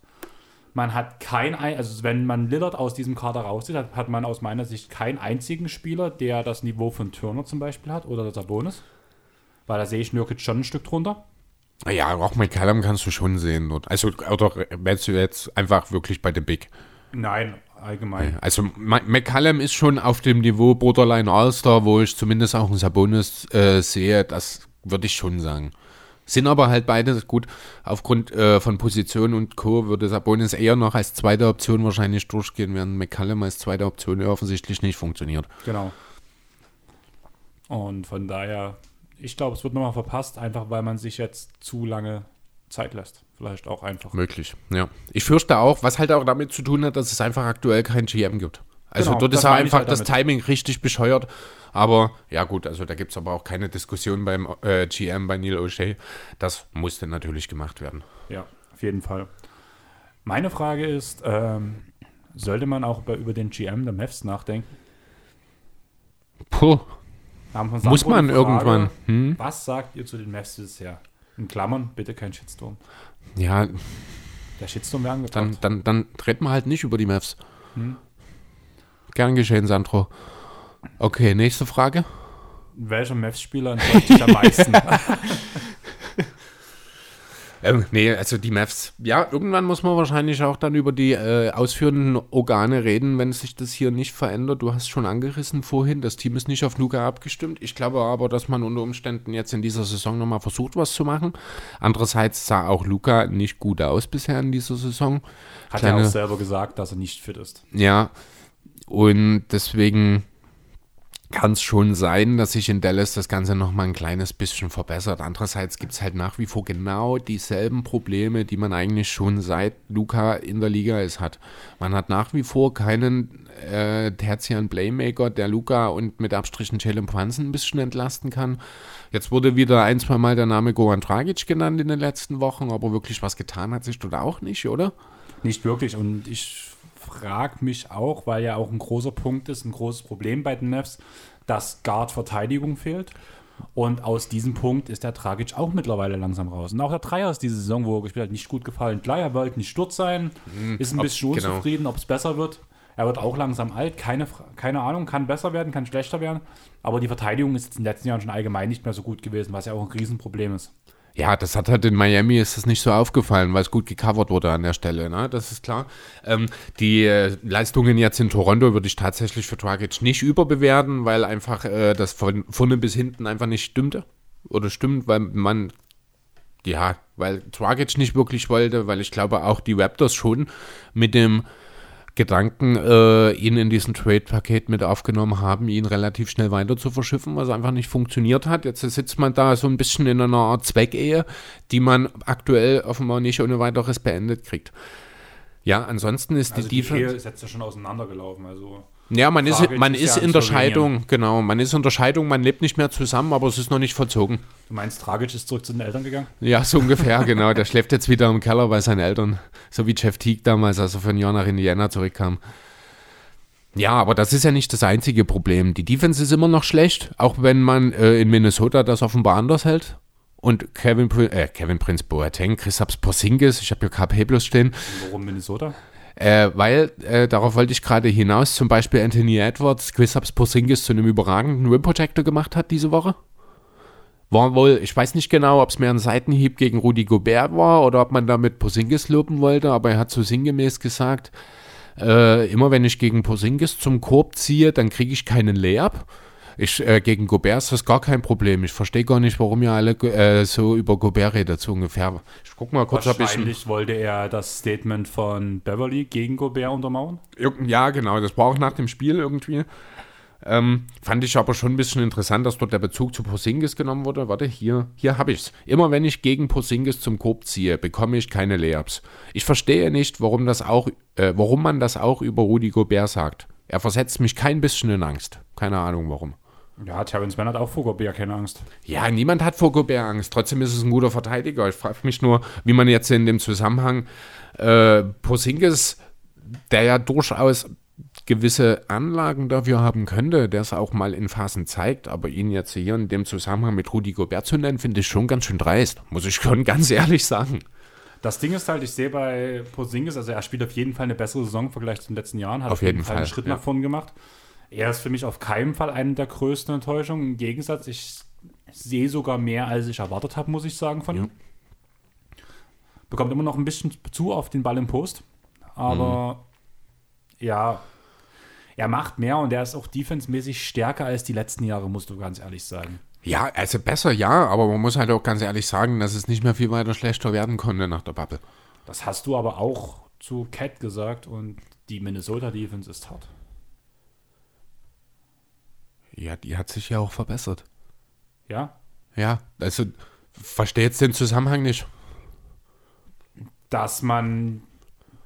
Man hat kein, ein- also wenn man Lillard aus diesem Kader rauszieht, hat, hat man aus meiner Sicht keinen einzigen Spieler, der das Niveau von Turner zum Beispiel hat oder der Sabonis. Weil da sehe ich Nurkic schon ein Stück drunter. Ja, auch McCallum kannst du schon sehen dort. Also, oder wärst du jetzt einfach wirklich bei The Big? Nein, allgemein. Also, McCallum ist schon auf dem Niveau Borderline All-Star, wo ich zumindest auch einen Sabonis äh, sehe. Das würde ich schon sagen. Sind aber halt beide gut. Aufgrund äh, von Position und Co. würde Sabonis eher noch als zweite Option wahrscheinlich durchgehen, während McCallum als zweite Option offensichtlich nicht funktioniert. Genau. Und von daher, ich glaube, es wird nochmal verpasst, einfach weil man sich jetzt zu lange Zeit lässt. Vielleicht auch einfach. Möglich, ja. Ich fürchte auch, was halt auch damit zu tun hat, dass es einfach aktuell kein GM gibt. Also Genau, dort ist einfach halt das. Timing richtig bescheuert. Aber ja gut, also da gibt es aber auch keine Diskussion beim äh, GM bei Neil O'Shea. Das musste natürlich gemacht werden. Ja, auf jeden Fall. Meine Frage ist, ähm, sollte man auch über, über den GM der Mavs nachdenken? Puh, muss man Frage. irgendwann. Hm? Was sagt ihr zu den Mavs bisher? In Klammern, bitte kein Shitstorm. Ja, Der Shitstorm wäre dann, angebracht. dann, dann reden wir halt nicht über die Mavs. Hm. Gern geschehen, Sandro. Okay, nächste Frage. Welcher Mavs-Spieler enttäuscht dich am meisten? [laughs] Ähm, nee, also die Mavs. Ja, irgendwann muss man wahrscheinlich auch dann über die äh, ausführenden Organe reden, wenn sich das hier nicht verändert. Du hast schon angerissen vorhin, das Team ist nicht auf Luca abgestimmt. Ich glaube aber, dass man unter Umständen jetzt in dieser Saison nochmal versucht, was zu machen. Andererseits sah auch Luca nicht gut aus bisher in dieser Saison. Hat Kleine- er auch selber gesagt, dass er nicht fit ist. Ja, und deswegen kann es schon sein, dass sich in Dallas das Ganze nochmal ein kleines bisschen verbessert. Andererseits gibt es halt nach wie vor genau dieselben Probleme, die man eigentlich schon seit Luca in der Liga ist hat. Man hat nach wie vor keinen äh, tertiären Playmaker, der Luca und mit Abstrichen Jalen Brunson ein bisschen entlasten kann. Jetzt wurde wieder ein, zwei Mal der Name Goran Dragic genannt in den letzten Wochen, aber wirklich was getan hat sich dort auch nicht, oder? Nicht wirklich. Und ich frage mich auch, weil ja auch ein großer Punkt ist, ein großes Problem bei den Mavs, dass Guard-Verteidigung fehlt. Und aus diesem Punkt ist der Tragic auch mittlerweile langsam raus. Und auch der Dreier ist diese Saison, wo er gespielt hat, nicht gut gefallen. Klar, er wollte nicht Sturz sein, ist ein ob- bisschen genau. unzufrieden, ob es besser wird. Er wird auch langsam alt, keine, keine Ahnung, kann besser werden, kann schlechter werden. Aber die Verteidigung ist jetzt in den letzten Jahren schon allgemein nicht mehr so gut gewesen, was ja auch ein Riesenproblem ist. Ja, das hat halt in Miami ist das nicht so aufgefallen, weil es gut gecovert wurde an der Stelle, ne? Das ist klar. Ähm, die äh, Leistungen jetzt in Toronto würde ich tatsächlich für Dragic nicht überbewerten, weil einfach äh, das von vorne bis hinten einfach nicht stimmte. Oder stimmt, weil man ja, weil Dragic nicht wirklich wollte, weil ich glaube auch die Raptors schon mit dem Gedanken, äh, ihn in diesen Trade-Paket mit aufgenommen haben, ihn relativ schnell weiter zu verschiffen, was einfach nicht funktioniert hat. Jetzt sitzt man da so ein bisschen in einer Art Zweckehe, die man aktuell offenbar nicht ohne weiteres beendet kriegt. Ja, ansonsten ist Also die die Ehe Defense. ist jetzt ja schon auseinandergelaufen. Also Ja, man ist, man ist ist ja in in der Slowenien. Scheidung, genau, man ist in der Scheidung, man lebt nicht mehr zusammen, aber es ist noch nicht vollzogen. du meinst, Tragic ist zurück zu den Eltern gegangen? Ja, so [laughs] ungefähr, genau. Der schläft jetzt wieder im Keller bei seinen Eltern. So wie Jeff Teague damals, als er ein Jahr nach Indiana zurückkam. Ja, aber das ist ja nicht das einzige Problem. Die Defense ist immer noch schlecht, auch wenn man äh, in Minnesota das offenbar anders hält. Und Kevin, Prin äh, Kevin Prince Boateng, Christaps Porzingis, ich habe hier KP bloß stehen, Warum Minnesota? Äh, weil, äh, darauf wollte ich gerade hinaus, zum Beispiel Anthony Edwards, Christaps Porzingis zu einem überragenden Rim Protector gemacht hat diese Woche. War wohl, ich weiß nicht genau, ob es mehr ein Seitenhieb gegen Rudi Gobert war oder ob man damit Porzingis loben wollte, aber er hat so sinngemäß gesagt, äh, immer wenn ich gegen Porzingis zum Korb ziehe, dann kriege ich keinen Layup. Ich, äh, gegen Gobert ist das gar kein Problem. Ich verstehe gar nicht, warum ihr alle äh, so über Gobert redet, so ungefähr. Ich guck mal kurz, ob ich... Wahrscheinlich wollte er das Statement von Beverly gegen Gobert untermauern. Ja, genau, das war auch nach dem Spiel irgendwie. Ähm, fand ich aber schon ein bisschen interessant, dass dort der Bezug zu Porzingis genommen wurde. Warte, hier, hier habe ich's. Immer wenn ich gegen Porzingis zum Korb ziehe, bekomme ich keine Layups. Ich verstehe nicht, warum das auch, äh, warum man das auch über Rudi Gobert sagt. Er versetzt mich kein bisschen in Angst. Keine Ahnung warum. Ja, Terrence Mann hat auch vor Gobert keine Angst. Ja, niemand hat vor Gobert Angst. Trotzdem ist es ein guter Verteidiger. Ich frage mich nur, wie man jetzt in dem Zusammenhang äh, Porzingis, der ja durchaus gewisse Anlagen dafür haben könnte, der es auch mal in Phasen zeigt, aber ihn jetzt hier in dem Zusammenhang mit Rudi Gobert zu nennen, finde ich schon ganz schön dreist. Muss ich schon ganz ehrlich sagen. Das Ding ist halt, ich sehe bei Posingis, also er spielt auf jeden Fall eine bessere Saison im Vergleich zu den letzten Jahren, hat Auf jeden Fall, einen Schritt ja. nach vorn gemacht. Er ist für mich auf keinen Fall eine der größten Enttäuschungen. Im Gegensatz, ich sehe sogar mehr, als ich erwartet habe, muss ich sagen, von Ja. ihm. Bekommt immer noch ein bisschen zu auf den Ball im Post, aber Mhm. ja, er macht mehr und er ist auch defensemäßig stärker als die letzten Jahre, musst du ganz ehrlich sagen. Ja, also besser ja, aber man muss halt auch ganz ehrlich sagen, dass es nicht mehr viel weiter schlechter werden konnte nach der Bubble. Das hast du aber auch zu Cat gesagt und die Minnesota Defense ist hart. Ja, die hat sich ja auch verbessert. Ja, Ja, also verstehe jetzt den Zusammenhang nicht. dass man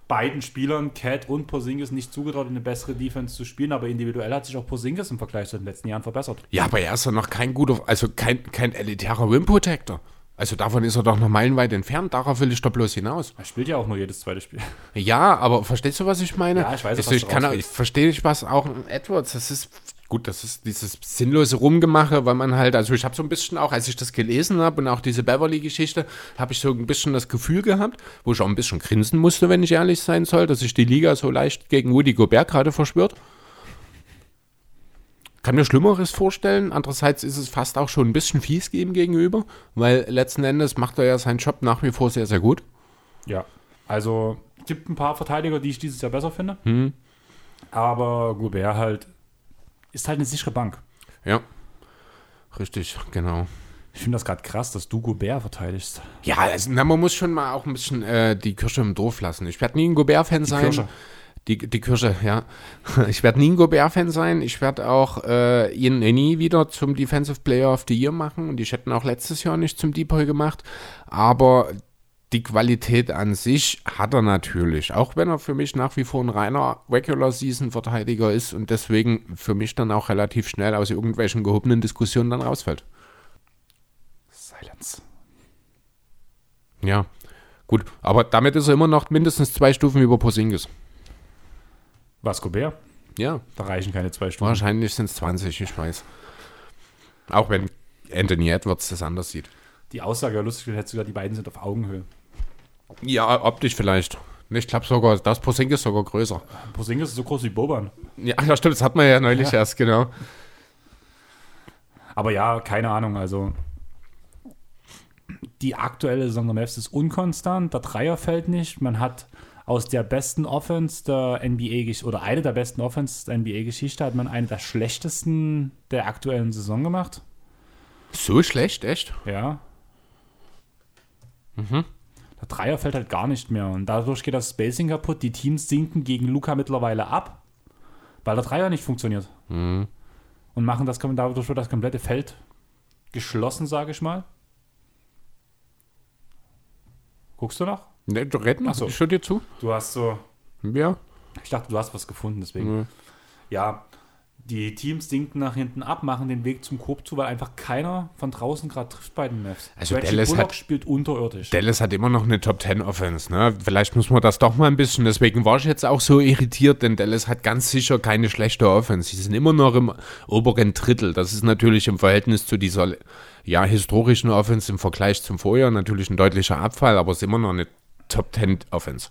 beiden Spielern, Cat und Porzingis, nicht zugetraut, eine bessere Defense zu spielen, aber individuell hat sich auch Porzingis im Vergleich zu den letzten Jahren verbessert. Ja, aber er ist ja noch kein guter, also kein, kein elitärer Rim Protector. Also davon ist er doch noch meilenweit entfernt, darauf will ich doch bloß hinaus. Er spielt ja auch nur jedes zweite Spiel. Ja, aber verstehst du, was ich meine? Ja, ich weiß, also was ich kann ich verstehe nicht, was auch Edwards, das ist gut, das ist dieses sinnlose Rumgemache, weil man halt, also ich habe so ein bisschen auch, als ich das gelesen habe und auch diese Beverly-Geschichte, habe ich so ein bisschen das Gefühl gehabt, wo ich auch ein bisschen grinsen musste, wenn ich ehrlich sein soll, dass sich die Liga so leicht gegen Woody Gobert gerade verschwört. Kann mir Schlimmeres vorstellen. Andererseits ist es fast auch schon ein bisschen fies ihm gegenüber, weil letzten Endes macht er ja seinen Job nach wie vor sehr, sehr gut. Ja, also gibt ein paar Verteidiger, die ich dieses Jahr besser finde. Hm. Aber Gobert halt ist halt eine sichere Bank. Ja. Richtig, genau. Ich finde das gerade krass, dass du Gobert verteidigst. Ja, also, na, man muss schon mal auch ein bisschen äh, die Kirsche im Dorf lassen. Ich werde nie ein Gobert-Fan sein. Kirsche. Die, die Kirsche, ja. [laughs] Ich werde nie ein Gobert-Fan sein. Ich werde auch äh, ihn nie wieder zum Defensive Player of the Year machen. Und ich hätte ihn auch letztes Jahr nicht zum Depoy gemacht. Aber die Qualität an sich hat er natürlich. Auch wenn er für mich nach wie vor ein reiner Regular-Season-Verteidiger ist und deswegen für mich dann auch relativ schnell aus irgendwelchen gehobenen Diskussionen dann rausfällt. Silence. Ja, gut. Aber damit ist er immer noch mindestens zwei Stufen über Posingis. Was, Gobert? Ja, Da reichen keine zwei Stunden. wahrscheinlich sind es 20, ich weiß. Auch wenn Anthony Edwards das anders sieht. Die Aussage war lustig, hätte sogar die beiden sind auf Augenhöhe. Ja, optisch vielleicht. Ich glaube sogar, das Posingis ist sogar größer. Porzingis ist so groß wie Boban. Ja, [laughs] ja stimmt, das hat man ja neulich Ja. erst, genau. Aber ja, keine Ahnung, also die aktuelle Saison der Mavs ist unkonstant, der Dreier fällt nicht. Man hat aus der besten Offense der NBA oder eine der besten Offense der NBA-Geschichte hat man eine der schlechtesten der aktuellen Saison gemacht. So schlecht, echt? Ja. Der Dreier fällt halt gar nicht mehr und dadurch geht das Spacing kaputt. Die Teams sinken gegen Luca mittlerweile ab, weil der Dreier nicht funktioniert. Und machen das, dadurch wird das komplette Feld geschlossen, sage ich mal. Guckst du noch? Ne, du retten? Ach so. Ich höre dir zu. Du hast so. Ja. Ich dachte, du hast was gefunden, deswegen. Ja, die Teams sinken nach hinten ab, machen den Weg zum Korb zu, weil einfach keiner von draußen gerade trifft bei den Mavs. Also Reggie Dallas Bullock hat- spielt unterirdisch. Dallas hat immer noch eine Top 10 Offense, ne? Vielleicht muss man das doch mal ein bisschen, deswegen war ich jetzt auch so irritiert, denn Dallas hat ganz sicher keine schlechte Offense. Sie sind immer noch im oberen Drittel. Das ist natürlich im Verhältnis zu dieser ja, historischen Offense im Vergleich zum Vorjahr natürlich ein deutlicher Abfall, aber es ist immer noch eine Top 10 Offense.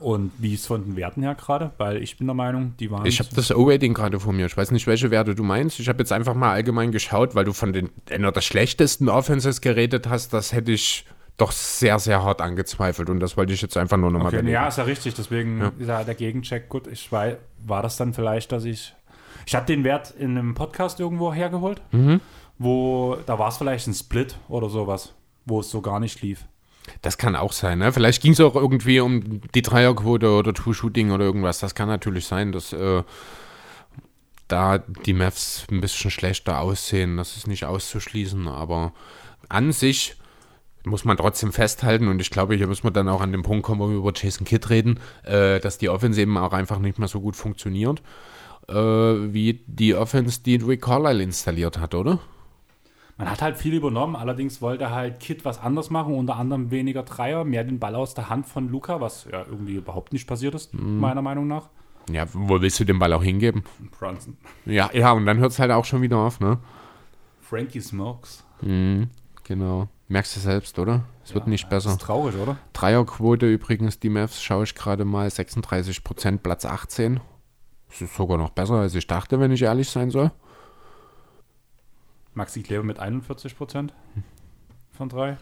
Und wie ist von den Werten her gerade? Weil ich bin der Meinung, die waren. Ich habe das O-Rating gerade vor mir. Ich weiß nicht, welche Werte du meinst. Ich habe jetzt einfach mal allgemein geschaut, weil du von den einer der schlechtesten Offenses geredet hast. Das hätte ich doch sehr, sehr hart angezweifelt. Und das wollte ich jetzt einfach nur nochmal okay, ja, ist ja richtig. Deswegen Ja. ist ja der Gegencheck gut. Ich weiß, war das dann vielleicht, dass ich. Ich hatte den Wert in einem Podcast irgendwo hergeholt, Mhm. wo da war es vielleicht ein Split oder sowas, wo es so gar nicht lief. Das kann auch sein. Ne? Vielleicht ging es auch irgendwie um die Dreierquote oder Two-Shooting oder irgendwas. Das kann natürlich sein, dass äh, da die Mavs ein bisschen schlechter aussehen. Das ist nicht auszuschließen. Aber an sich muss man trotzdem festhalten und ich glaube, hier müssen wir dann auch an den Punkt kommen, wo wir über Jason Kidd reden, äh, dass die Offense eben auch einfach nicht mehr so gut funktioniert, äh, wie die Offense, die Rick Carlisle installiert hat, oder? Man hat halt viel übernommen, allerdings wollte halt Kid was anderes machen, unter anderem weniger Dreier, mehr den Ball aus der Hand von Luca, was ja irgendwie überhaupt nicht passiert ist, Mhm. meiner Meinung nach. Ja, wo willst du den Ball auch hingeben? Brunson. Ja, ja, und dann hört es halt auch schon wieder auf, ne? Frankie Smokes. Genau. Merkst du selbst, oder? Es wird nicht Das besser. ist traurig, oder? Dreierquote übrigens, die Mavs schaue ich gerade mal, 36 Prozent, Platz 18. Das ist sogar noch besser, als ich dachte, wenn ich ehrlich sein soll. Maxi Kleber mit 41 Prozent von drei.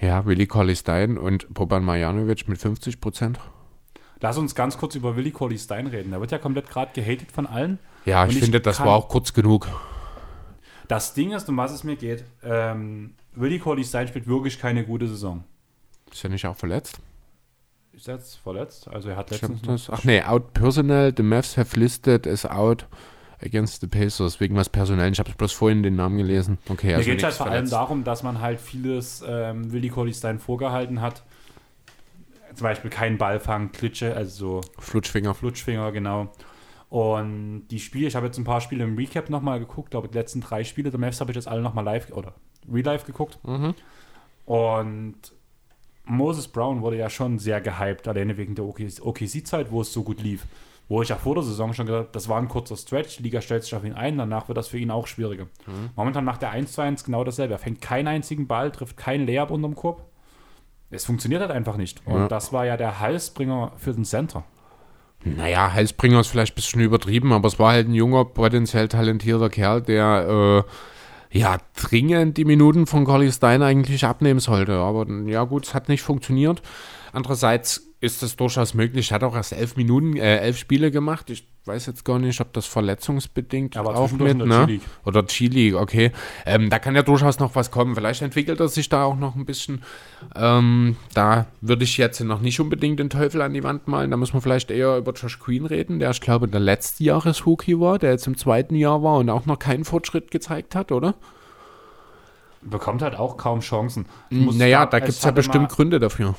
Ja, Willi Colley Stein und Boban Marjanovic mit 50 Prozent. Lass uns ganz kurz über Willi Corley Stein reden. Der wird ja komplett gerade gehatet von allen. Ja, ich, ich finde, das war auch kurz genug. Das Ding ist, um was es mir geht, ähm, Willi Corley Stein spielt wirklich keine gute Saison. Ist er nicht auch verletzt? Ist er jetzt verletzt? Also er hat letztens das, ach nee, out personal, the Mavs have listed as out against the Pacers, wegen was personell. Ich habe bloß vorhin den Namen gelesen. Okay, Mir also geht es halt vor allem darum, dass man halt vieles ähm, Willi Corley Stein vorgehalten hat. Zum Beispiel keinen Ballfang, Klitsche, also so Flutschfinger. Flutschfinger, genau. Und die Spiele, ich habe jetzt ein paar Spiele im Recap nochmal geguckt, aber die letzten drei Spiele der Mavs habe ich jetzt alle nochmal live oder real-life geguckt. Mhm. Und Moses Brown wurde ja schon sehr gehypt, alleine wegen der OKC-Zeit, wo es so gut lief. Wo ich ja vor der Saison schon gesagt habe, das war ein kurzer Stretch, die Liga stellt sich auf ihn ein, danach wird das für ihn auch schwieriger. Momentan macht er 1 zu 1 genau dasselbe. Er fängt keinen einzigen Ball, trifft keinen Layup unterm Korb. Es funktioniert halt einfach nicht. Und Ja. das war ja der Halsbringer für den Center. Naja, Heilsbringer ist vielleicht ein bisschen übertrieben, aber es war halt ein junger, potenziell talentierter Kerl, der äh, ja dringend die Minuten von Collie Stein eigentlich abnehmen sollte. Aber ja gut, es hat nicht funktioniert. Andererseits ist es durchaus möglich. Er hat auch erst elf Minuten, äh, elf Spiele gemacht. Ich weiß jetzt gar nicht, ob das verletzungsbedingt Er war auch mit, ne? G-League. Oder G-League, okay. Ähm, da kann ja durchaus noch was kommen. Vielleicht entwickelt er sich da auch noch ein bisschen. Ähm, da würde ich jetzt noch nicht unbedingt den Teufel an die Wand malen. Da muss man vielleicht eher über Josh Queen reden, der, ich glaube, der letzte Jahres-Rookie war, der jetzt im zweiten Jahr war und auch noch keinen Fortschritt gezeigt hat, oder? Bekommt halt auch kaum Chancen. Muss Naja, da es gibt es ja bestimmt Gründe dafür.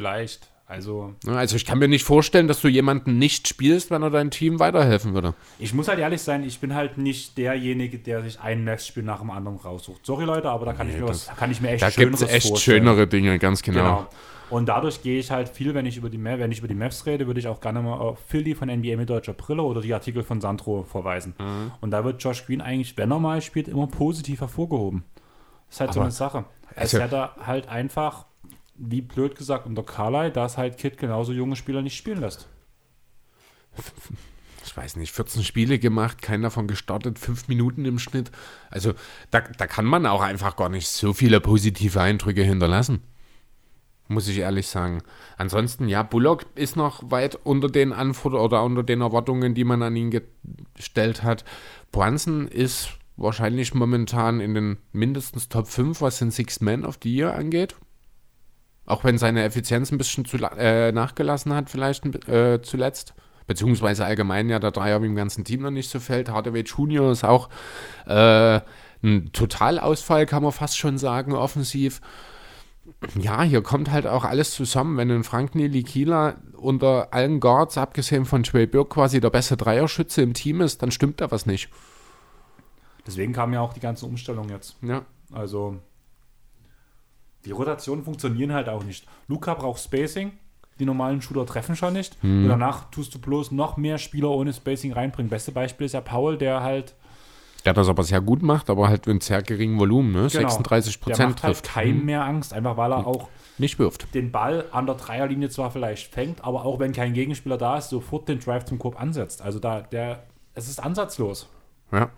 Vielleicht. Also, Also ich kann mir nicht vorstellen, dass du jemanden nicht spielst, wenn er dein Team weiterhelfen würde. ich muss halt ehrlich sein, ich bin halt nicht derjenige, der sich ein Matchspiel nach dem anderen raussucht. Sorry, Leute, aber da kann, ich, mir was, kann ich mir echt Da gibt es Schöneres echt vorstellen. schönere Dinge, ganz genau. Genau. Und dadurch gehe ich halt viel, wenn ich über die Ma- wenn ich über die Maps rede, würde ich auch gerne mal auf Philly von NBA mit deutscher Brille oder die Artikel von Sandro verweisen. Mhm. Und da wird Josh Green eigentlich, wenn er mal spielt, immer positiv hervorgehoben. Das ist halt so Aber- eine Sache. Es also- hätte halt einfach, wie blöd gesagt, unter Carly, dass halt Kid genauso junge Spieler nicht spielen lässt. ich weiß nicht, 14 Spiele gemacht, keinen davon gestartet, fünf Minuten im Schnitt. Also da, da kann man auch einfach gar nicht so viele positive Eindrücke hinterlassen. Muss ich ehrlich sagen. Ansonsten, ja, Bullock ist noch weit unter den Anforderungen oder unter den Erwartungen, die man an ihn gestellt hat. Brunson ist wahrscheinlich momentan in den mindestens Top 5, was den Six Man of the Year angeht. Auch wenn seine Effizienz ein bisschen zu, äh, nachgelassen hat, vielleicht äh, zuletzt. Beziehungsweise allgemein ja der Dreier wie im ganzen Team noch nicht so fällt. Hardaway Jr. ist auch äh, ein Totalausfall, kann man fast schon sagen, offensiv. Ja, hier kommt halt auch alles zusammen. Wenn ein Frank Nilikila unter allen Guards, abgesehen von Trey Burke, quasi der beste Dreierschütze im Team ist, dann stimmt da was nicht. Deswegen kam ja auch die ganze Umstellung jetzt. Ja. Also, die Rotationen funktionieren halt auch nicht. Luca braucht Spacing. Die normalen Shooter treffen schon nicht. Hm. Und danach tust du bloß noch mehr Spieler ohne Spacing reinbringen. Beste Beispiel ist ja Paul, der halt Der das aber sehr gut macht, aber halt mit sehr geringem Volumen, ne? 36 Genau. der Prozent macht halt trifft. keinem Hm. mehr Angst, einfach weil er auch Nicht wirft. den Ball an der Dreierlinie zwar vielleicht fängt, aber auch wenn kein Gegenspieler da ist, sofort den Drive zum Korb ansetzt. Also da, der, es ist ansatzlos. Ja.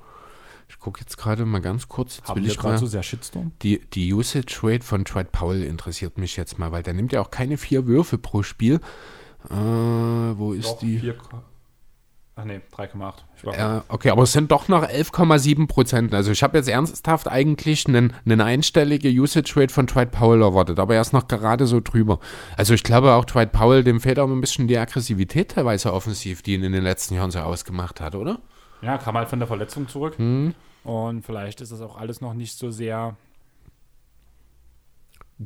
Ich gucke jetzt gerade mal ganz kurz. Jetzt Haben will ich gerade mal so sehr Shitstorm? die, die Usage Rate von Dwight Powell interessiert mich jetzt mal, weil der nimmt ja auch keine vier Würfe pro Spiel. Äh, wo ist Doch, die? 4, ach nee, 3,8. Ich war Ja, okay, aber es sind doch noch 11,7 Prozent. Also ich habe jetzt ernsthaft eigentlich einen, einen einstellige Usage Rate von Dwight Powell erwartet, aber er ist noch gerade so drüber. Also ich glaube auch Dwight Powell, dem fehlt auch ein bisschen die Aggressivität teilweise offensiv, die ihn in den letzten Jahren so ausgemacht hat, oder? Ja, kam halt von der Verletzung zurück. Hm. Und vielleicht ist das auch alles noch nicht so sehr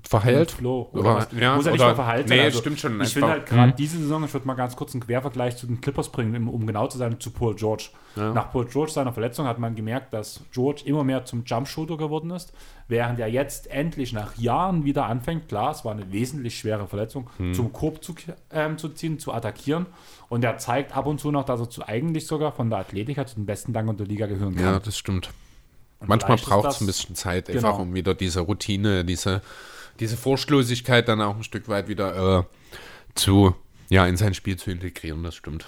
Verheilt? im Flow. Oder- was- ja, muss ja nicht oder- mal verhalten nee. Also, stimmt schon, Ich finde einfach- halt gerade hm. diese Saison, ich würde mal ganz kurz einen Quervergleich zu den Clippers bringen, um genau zu sein, zu Paul George. Ja. Nach Paul George seiner Verletzung hat man gemerkt, dass George immer mehr zum Jumpshooter geworden ist, während er jetzt endlich nach Jahren wieder anfängt, klar, es war eine wesentlich schwere Verletzung, Hm. zum Korb zu, ähm, zu ziehen, zu attackieren. Und er zeigt ab und zu noch, dass er zu eigentlich sogar von der Athletik her zu den besten Dankern der Liga gehören kann. Ja, das stimmt. Manchmal vielleicht ist braucht es ein bisschen Zeit, einfach Genau. um wieder diese Routine, diese, diese Furchtlosigkeit dann auch ein Stück weit wieder äh, zu, ja, in sein Spiel zu integrieren, das stimmt.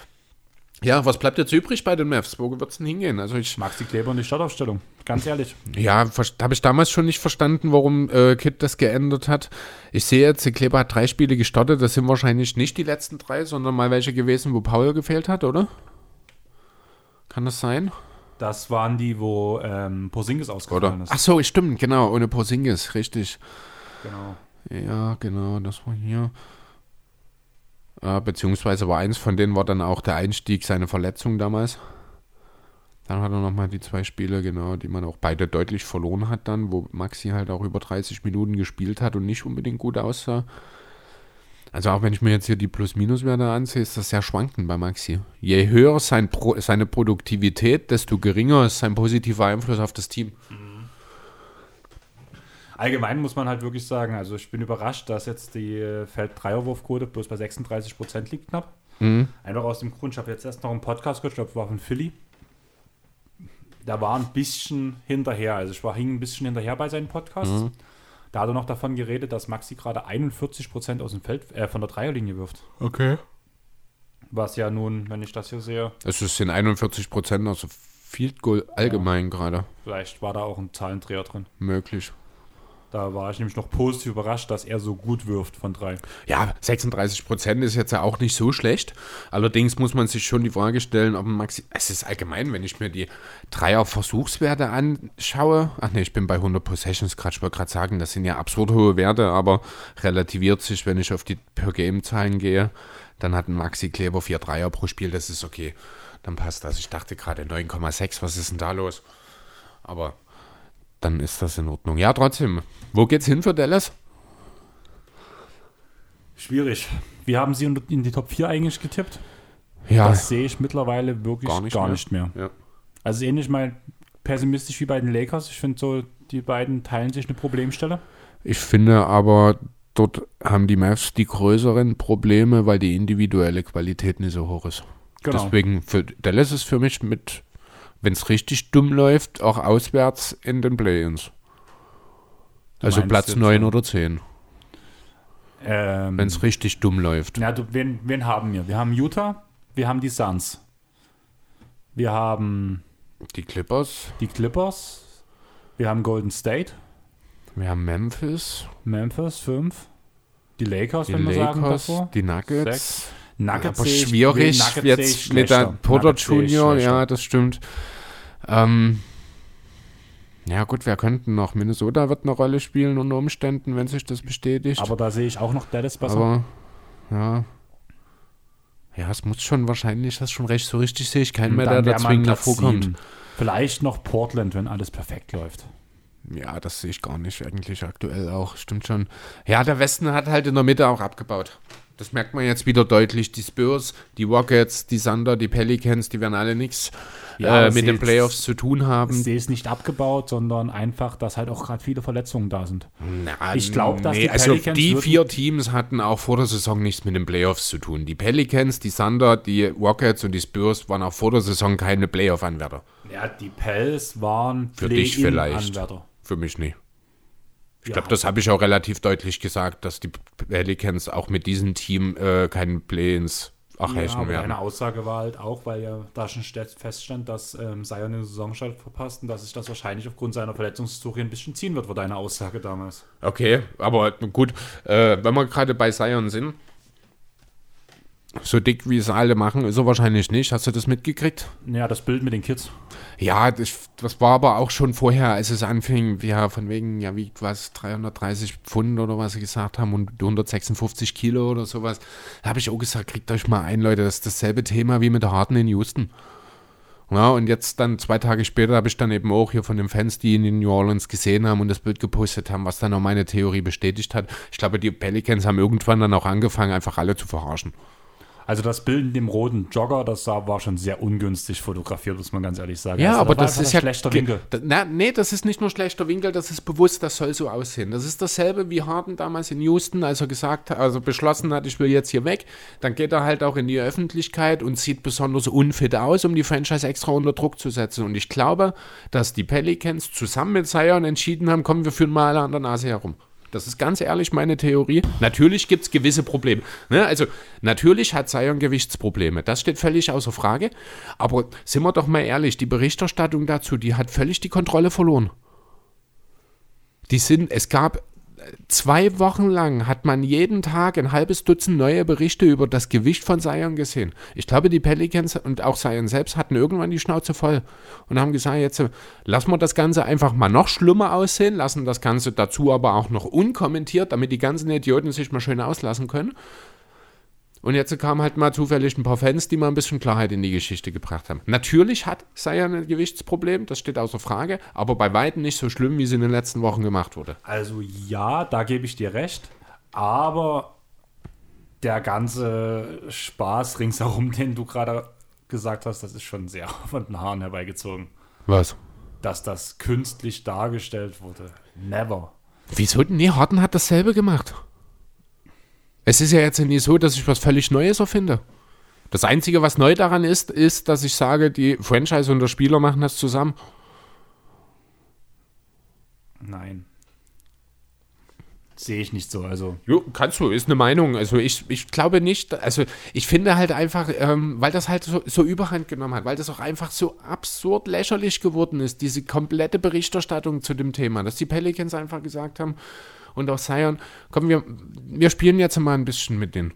Ja, was bleibt jetzt übrig bei den Mavs? Wo wird es denn hingehen? Also ich, Maxi Kleber und die Startaufstellung. Ganz ehrlich. ja, habe ich damals schon nicht verstanden, warum äh, Kit das geändert hat. Ich sehe jetzt, der Kleber hat drei Spiele gestartet, das sind wahrscheinlich nicht die letzten drei, sondern mal welche gewesen, wo Paul gefehlt hat, oder? Kann das sein? Das waren die, wo ähm, Porzingis Oder? ausgefallen ist. Ach so, stimmt, genau, ohne Porzingis, richtig. Genau. Ja, genau, das war hier. Äh, beziehungsweise war eins von denen war dann auch der Einstieg, seine Verletzung damals. Dann hat er nochmal die zwei Spiele, genau, die man auch beide deutlich verloren hat dann, wo Maxi halt auch über 30 Minuten gespielt hat und nicht unbedingt gut aussah. Also auch wenn ich mir jetzt hier die Plus-Minus-Werte ansehe, ist das sehr schwankend bei Maxi. Je höher sein Pro seine Produktivität, desto geringer ist sein positiver Einfluss auf das Team. Allgemein muss man halt wirklich sagen, also ich bin überrascht, dass jetzt die äh, Feld-Dreierwurfquote bloß bei 36% liegt knapp. Mhm. Einfach aus dem Grund, ich habe jetzt erst noch einen Podcast gehört, ich glaube, es war von Philly. Da war ein bisschen hinterher, also ich war hing ein bisschen hinterher bei seinen Podcasts. Mhm. Da hat er noch davon geredet, dass Maxi gerade 41% aus dem Feld, äh, von der Dreierlinie wirft. Okay. Was ja nun, wenn ich das hier sehe, Es sind 41 Prozent, also Field Goal allgemein gerade vielleicht war da auch ein Zahlendreher drin. möglich. Da war ich nämlich noch positiv überrascht, dass er so gut wirft von drei. Ja, 36 Prozent ist jetzt ja auch nicht so schlecht. Allerdings muss man sich schon die Frage stellen, ob Maxi. Es ist allgemein, wenn ich mir die Dreier-Versuchswerte anschaue. Ach nee, ich bin bei 100 Possessions gerade. Ich wollte gerade sagen, das sind ja absurd hohe Werte, aber relativiert sich, wenn ich auf die Per-Game-Zahlen gehe. Dann hat ein Maxi Kleber vier Dreier pro Spiel, das ist okay. Dann passt das. Ich dachte gerade 9,6, was ist denn da los? Aber dann ist das in Ordnung. Ja, trotzdem. Wo geht's hin für Dallas? Schwierig. Wie haben Sie in die Top 4 eigentlich getippt? Ja, Das sehe ich mittlerweile wirklich Gar gar nicht nicht mehr. mehr. Ja. Also ähnlich mal pessimistisch wie bei den Lakers. Ich finde so, die beiden teilen sich eine Problemstelle. Ich finde aber, dort haben die Mavs die größeren Probleme, weil die individuelle Qualität nicht so hoch ist. Genau. Deswegen, für Dallas ist für mich mit, wenn es richtig dumm läuft, auch auswärts in den Play-Ins. Also Platz jetzt, 9 äh, oder 10, Ähm, wenn es richtig dumm läuft. na, du, wen, wen haben wir? Wir haben Utah, wir haben die Suns. Wir haben Die Clippers, die Clippers. Wir haben Golden State. wir haben Memphis, Memphis 5. Die Lakers, die wenn wir sagen davor. die Nuggets. Sechs. Nuggets aber schwierig Nuggets sehe jetzt mit der ich Junior, ja, das stimmt. Ähm, ja gut, wer könnten noch? Minnesota wird eine Rolle spielen unter Umständen, wenn sich das bestätigt. Aber da sehe ich auch noch Dallas besser. Aber, ja. Ja, es muss schon wahrscheinlich, das schon recht, so richtig sehe ich keinen mehr, der da zwingend hervorkommt. sieben. Vielleicht noch Portland, wenn alles perfekt läuft. Ja, das sehe ich gar nicht eigentlich aktuell auch, stimmt schon. Ja, der Westen hat halt in der Mitte auch abgebaut. Das merkt man jetzt wieder deutlich. Die Spurs, die Rockets, die Thunder, die Pelicans, die werden alle nichts Ja, äh, mit den Playoffs zu tun Ich haben. sehe es nicht abgebaut, sondern einfach, dass halt auch gerade viele Verletzungen da sind. Na, Ich glaub, dass die also Pelicans die würden- vier Teams hatten auch vor der Saison nichts mit den Playoffs zu tun. Die Pelicans, die Thunder, die Rockets und die Spurs waren auch vor der Saison keine Playoff-Anwärter. Ja, die Pels waren Für dich vielleicht. Anwärter. Für mich nicht. Ich Ja. glaube, das habe ich auch relativ deutlich gesagt, dass die Pelicans auch mit diesem Team äh, keinen Play-ins Ja, erreichen aber werden. eine Aussage war halt auch, weil ja da schon st- feststand, dass ähm, Zion den Saisonstart verpasst und dass sich das wahrscheinlich aufgrund seiner Verletzungshistorie ein bisschen ziehen wird, war deine Aussage damals. Okay, aber gut, äh, wenn wir gerade bei Zion sind, so dick wie es alle machen, ist er wahrscheinlich nicht. Hast du das mitgekriegt? Ja, das Bild mit den Kids. Ja, das, das war aber auch schon vorher, als es anfing, ja, von wegen, ja, wiegt was, 330 Pfund oder was sie gesagt haben und 156 Kilo oder sowas. Da habe ich auch gesagt, kriegt euch mal ein, Leute, das ist dasselbe Thema wie mit der Harten in Houston. Ja, und jetzt dann zwei Tage später habe ich dann eben auch hier von den Fans, die ihn in New Orleans gesehen haben und das Bild gepostet haben, was dann auch meine Theorie bestätigt hat. Ich glaube, die Pelicans haben irgendwann dann auch angefangen, einfach alle zu verarschen. Also das Bild in dem roten Jogger, das sah, war schon sehr ungünstig fotografiert, muss man ganz ehrlich sagen. Ja, also, aber das einfach ist ja schlechter Winkel. Na, nee, das ist nicht nur schlechter Winkel, das ist bewusst, das soll so aussehen. Das ist dasselbe wie Harden damals in Houston, als er gesagt hat, also beschlossen hat, ich will jetzt hier weg. Dann geht er halt auch in die Öffentlichkeit und sieht besonders unfit aus, um die Franchise extra unter Druck zu setzen. Und ich glaube, dass die Pelicans zusammen mit Zion entschieden haben, kommen wir führen mal alle an der Nase herum. Das ist ganz ehrlich meine Theorie. Natürlich gibt es gewisse Probleme. Ne? Also natürlich hat Zion Gewichtsprobleme. Das steht völlig außer Frage. Aber sind wir doch mal ehrlich, die Berichterstattung dazu, die hat völlig die Kontrolle verloren. Die sind, es gab zwei Wochen lang hat man jeden Tag ein halbes Dutzend neue Berichte über das Gewicht von Zion gesehen. Ich glaube, die Pelicans und auch Zion selbst hatten irgendwann die Schnauze voll und haben gesagt, jetzt äh, lassen wir das Ganze einfach mal noch schlimmer aussehen, lassen das Ganze dazu aber auch noch unkommentiert, damit die ganzen Idioten sich mal schön auslassen können. Und jetzt kamen halt mal zufällig ein paar Fans, die mal ein bisschen Klarheit in die Geschichte gebracht haben. Natürlich hat Zion ein Gewichtsproblem, das steht außer Frage, aber bei weitem nicht so schlimm, wie es in den letzten Wochen gemacht wurde. Also ja, da gebe ich dir recht. Aber der ganze Spaß ringsherum, den du gerade gesagt hast, das ist schon sehr [laughs] von den Haaren herbeigezogen. Was? Dass das künstlich dargestellt wurde. Never. Wieso? Nee, Harden hat dasselbe gemacht. Es ist ja jetzt nicht so, dass ich was völlig Neues erfinde. Das Einzige, was neu daran ist, ist, dass ich sage, die Franchise und der Spieler machen das zusammen. Nein. Sehe ich nicht so. Also, Jo, kannst du, ist eine Meinung. Also ich, ich glaube nicht, also ich finde halt einfach, ähm, weil das halt so, so überhand genommen hat, weil das auch einfach so absurd lächerlich geworden ist, diese komplette Berichterstattung zu dem Thema, dass die Pelicans einfach gesagt haben und auch Zion, komm, wir, wir spielen jetzt mal ein bisschen mit denen.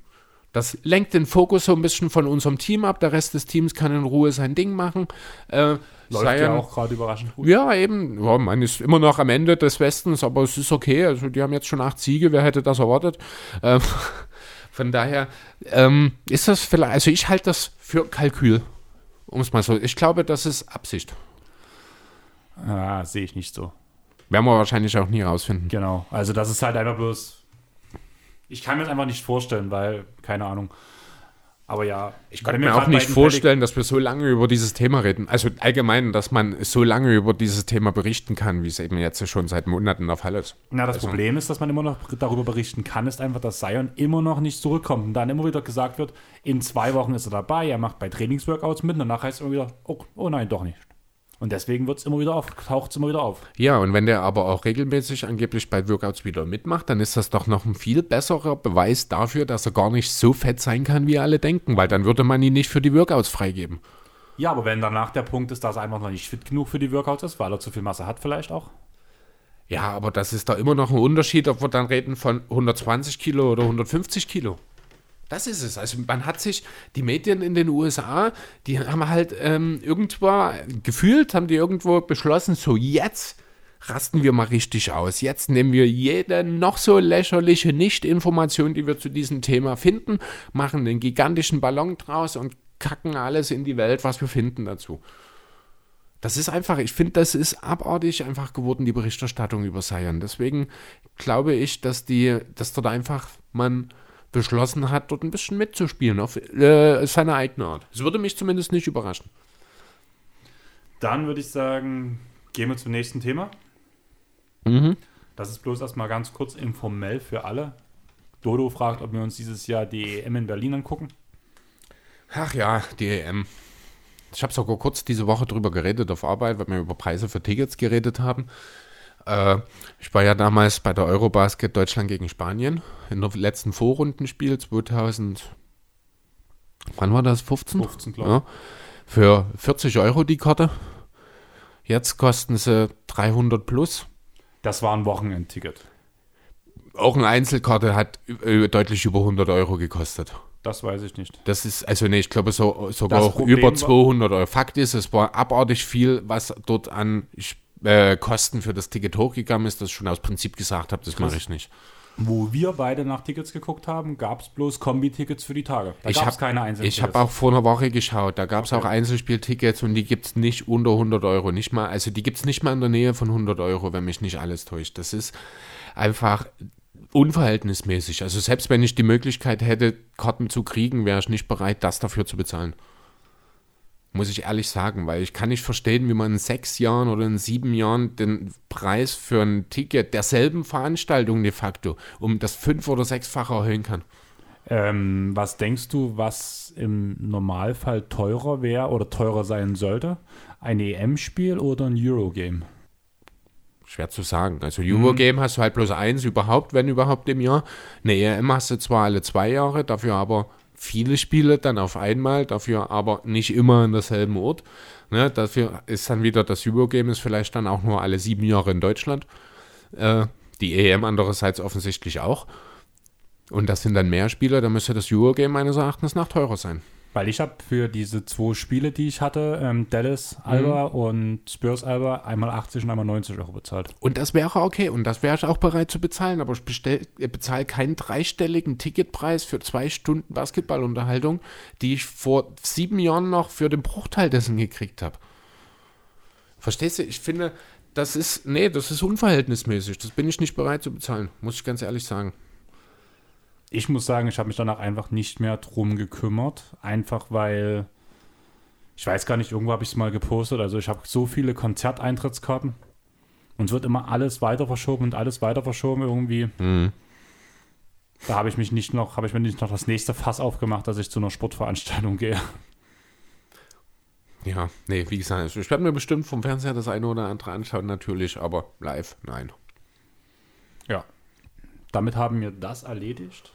Das lenkt den Fokus so ein bisschen von unserem Team ab, der Rest des Teams kann in Ruhe sein Ding machen. Äh, läuft ja auch gerade überraschend gut. ja, eben. Ja, man ist immer noch am Ende des Westens, aber es ist okay. Also die haben jetzt schon acht Siege, wer hätte das erwartet? Ähm, [laughs] von daher ähm, ist das vielleicht, also ich halte das für Kalkül, um es mal so. Ich glaube, das ist Absicht. Ah, sehe ich nicht so. Werden wir wahrscheinlich auch nie rausfinden. Genau. Also das ist halt einfach bloß. Ich kann mir das einfach nicht vorstellen, weil, keine Ahnung. Aber ja, Ich kann mir auch nicht vorstellen, dass wir so lange über dieses Thema reden. Also allgemein, dass man so lange über dieses Thema berichten kann, wie es eben jetzt schon seit Monaten der Fall ist. Na, das Also- Problem ist, dass man immer noch darüber berichten kann, ist einfach, dass Zion immer noch nicht zurückkommt und dann immer wieder gesagt wird, in zwei Wochen ist er dabei, er macht bei Trainingsworkouts mit und danach heißt es immer wieder, oh, oh nein, doch nicht. Und deswegen wird's immer wieder auf, taucht es immer wieder auf. Ja, und wenn der aber auch regelmäßig angeblich bei Workouts wieder mitmacht, dann ist das doch noch ein viel besserer Beweis dafür, dass er gar nicht so fett sein kann, wie alle denken, weil dann würde man ihn nicht für die Workouts freigeben. Ja, aber wenn danach der Punkt ist, dass er einfach noch nicht fit genug für die Workouts ist, weil er zu viel Masse hat vielleicht auch. Ja, aber das ist doch immer noch ein Unterschied, ob wir dann reden von 120 Kilo oder 150 Kilo. Das ist es. Also man hat sich, die Medien in den USA, die haben halt ähm, irgendwo gefühlt, haben die irgendwo beschlossen, so jetzt rasten wir mal richtig aus. Jetzt nehmen wir jede noch so lächerliche Nichtinformation, die wir zu diesem Thema finden, machen einen gigantischen Ballon draus und kacken alles in die Welt, was wir finden dazu. Das ist einfach, ich finde, das ist abartig einfach geworden, die Berichterstattung über Zion. Deswegen glaube ich, dass die, dass dort einfach man beschlossen hat, dort ein bisschen mitzuspielen, auf äh, seine eigene Art. Es würde mich zumindest nicht überraschen. Dann würde ich sagen, gehen wir zum nächsten Thema. Mhm. Das ist bloß erstmal ganz kurz informell für alle. Dodo fragt, ob wir uns dieses Jahr die EM in Berlin angucken. Ach ja, die EM. Ich habe sogar kurz diese Woche drüber geredet auf Arbeit, weil wir über Preise für Tickets geredet haben. Äh, ich war ja damals bei der Eurobasket Deutschland gegen Spanien in der letzten Vorrundenspiel 2000. Wann war das? 15? 15, glaube Ja. Für 40 Euro die Karte. Jetzt kosten sie 300 plus. Das war ein Wochenendticket. Auch eine Einzelkarte hat deutlich über 100 Euro gekostet. Das weiß ich nicht. Das ist, also nee, ich glaube so, sogar Das auch Problem über war- 200 Euro. Fakt ist, es war abartig viel, was dort an äh, Kosten für das Ticket hochgegangen ist, das ich schon aus Prinzip gesagt habe, das mache ich nicht. Wo wir beide nach Tickets geguckt haben, gab es bloß Kombi-Tickets für die Tage. Da Ich gab es keine einzelnen Ich habe auch vor einer Woche geschaut, da gab es Okay. auch Einzelspieltickets und die gibt es nicht unter 100 Euro. Nicht mal, also die gibt es nicht mal in der Nähe von 100 Euro, wenn mich nicht alles täuscht. Das ist einfach, unverhältnismäßig. Also selbst wenn ich die Möglichkeit hätte, Karten zu kriegen, wäre ich nicht bereit, das dafür zu bezahlen. Muss ich ehrlich sagen, weil ich kann nicht verstehen, wie man in sechs Jahren oder in sieben Jahren den Preis für ein Ticket derselben Veranstaltung de facto um das fünf- oder sechsfache erhöhen kann. Ähm, was denkst du, was im Normalfall teurer wäre oder teurer sein sollte? Ein EM-Spiel oder ein Eurogame? Schwer zu sagen. Also Eurogame mhm. hast du halt bloß eins überhaupt, wenn überhaupt im Jahr. Eine EM hast du zwar alle zwei Jahre, dafür aber viele Spiele dann auf einmal, dafür aber nicht immer an derselben Ort. Ne, dafür ist dann wieder das Eurogame ist vielleicht dann auch nur alle sieben Jahre in Deutschland. Äh, die EM andererseits offensichtlich auch. Und das sind dann mehr Spiele, da müsste das Eurogame meines Erachtens nach teurer sein. Weil ich habe für diese zwei Spiele, die ich hatte, ähm, Dallas Alba mhm. und Spurs Alba, einmal 80 und einmal 90 Euro bezahlt. Und das wäre okay und das wäre ich auch bereit zu bezahlen, aber ich bezahle keinen dreistelligen Ticketpreis für zwei Stunden Basketballunterhaltung, die ich vor sieben Jahren noch für den Bruchteil dessen gekriegt habe. Verstehst du? Ich finde, das ist, nee, das ist unverhältnismäßig. Das bin ich nicht bereit zu bezahlen, muss ich ganz ehrlich sagen ich muss sagen, ich habe mich danach einfach nicht mehr drum gekümmert. Einfach weil, ich weiß gar nicht, irgendwo habe ich es mal gepostet. Also ich habe so viele Konzerteintrittskarten und es wird immer alles weiter verschoben und alles weiter verschoben irgendwie. Mhm. Da habe ich mich nicht noch, habe ich mir nicht noch das nächste Fass aufgemacht, dass ich zu einer Sportveranstaltung gehe. Ja, nee, wie gesagt, ich werde mir bestimmt vom Fernseher das eine oder andere anschauen, natürlich, aber live, nein. Ja. Damit haben wir das erledigt.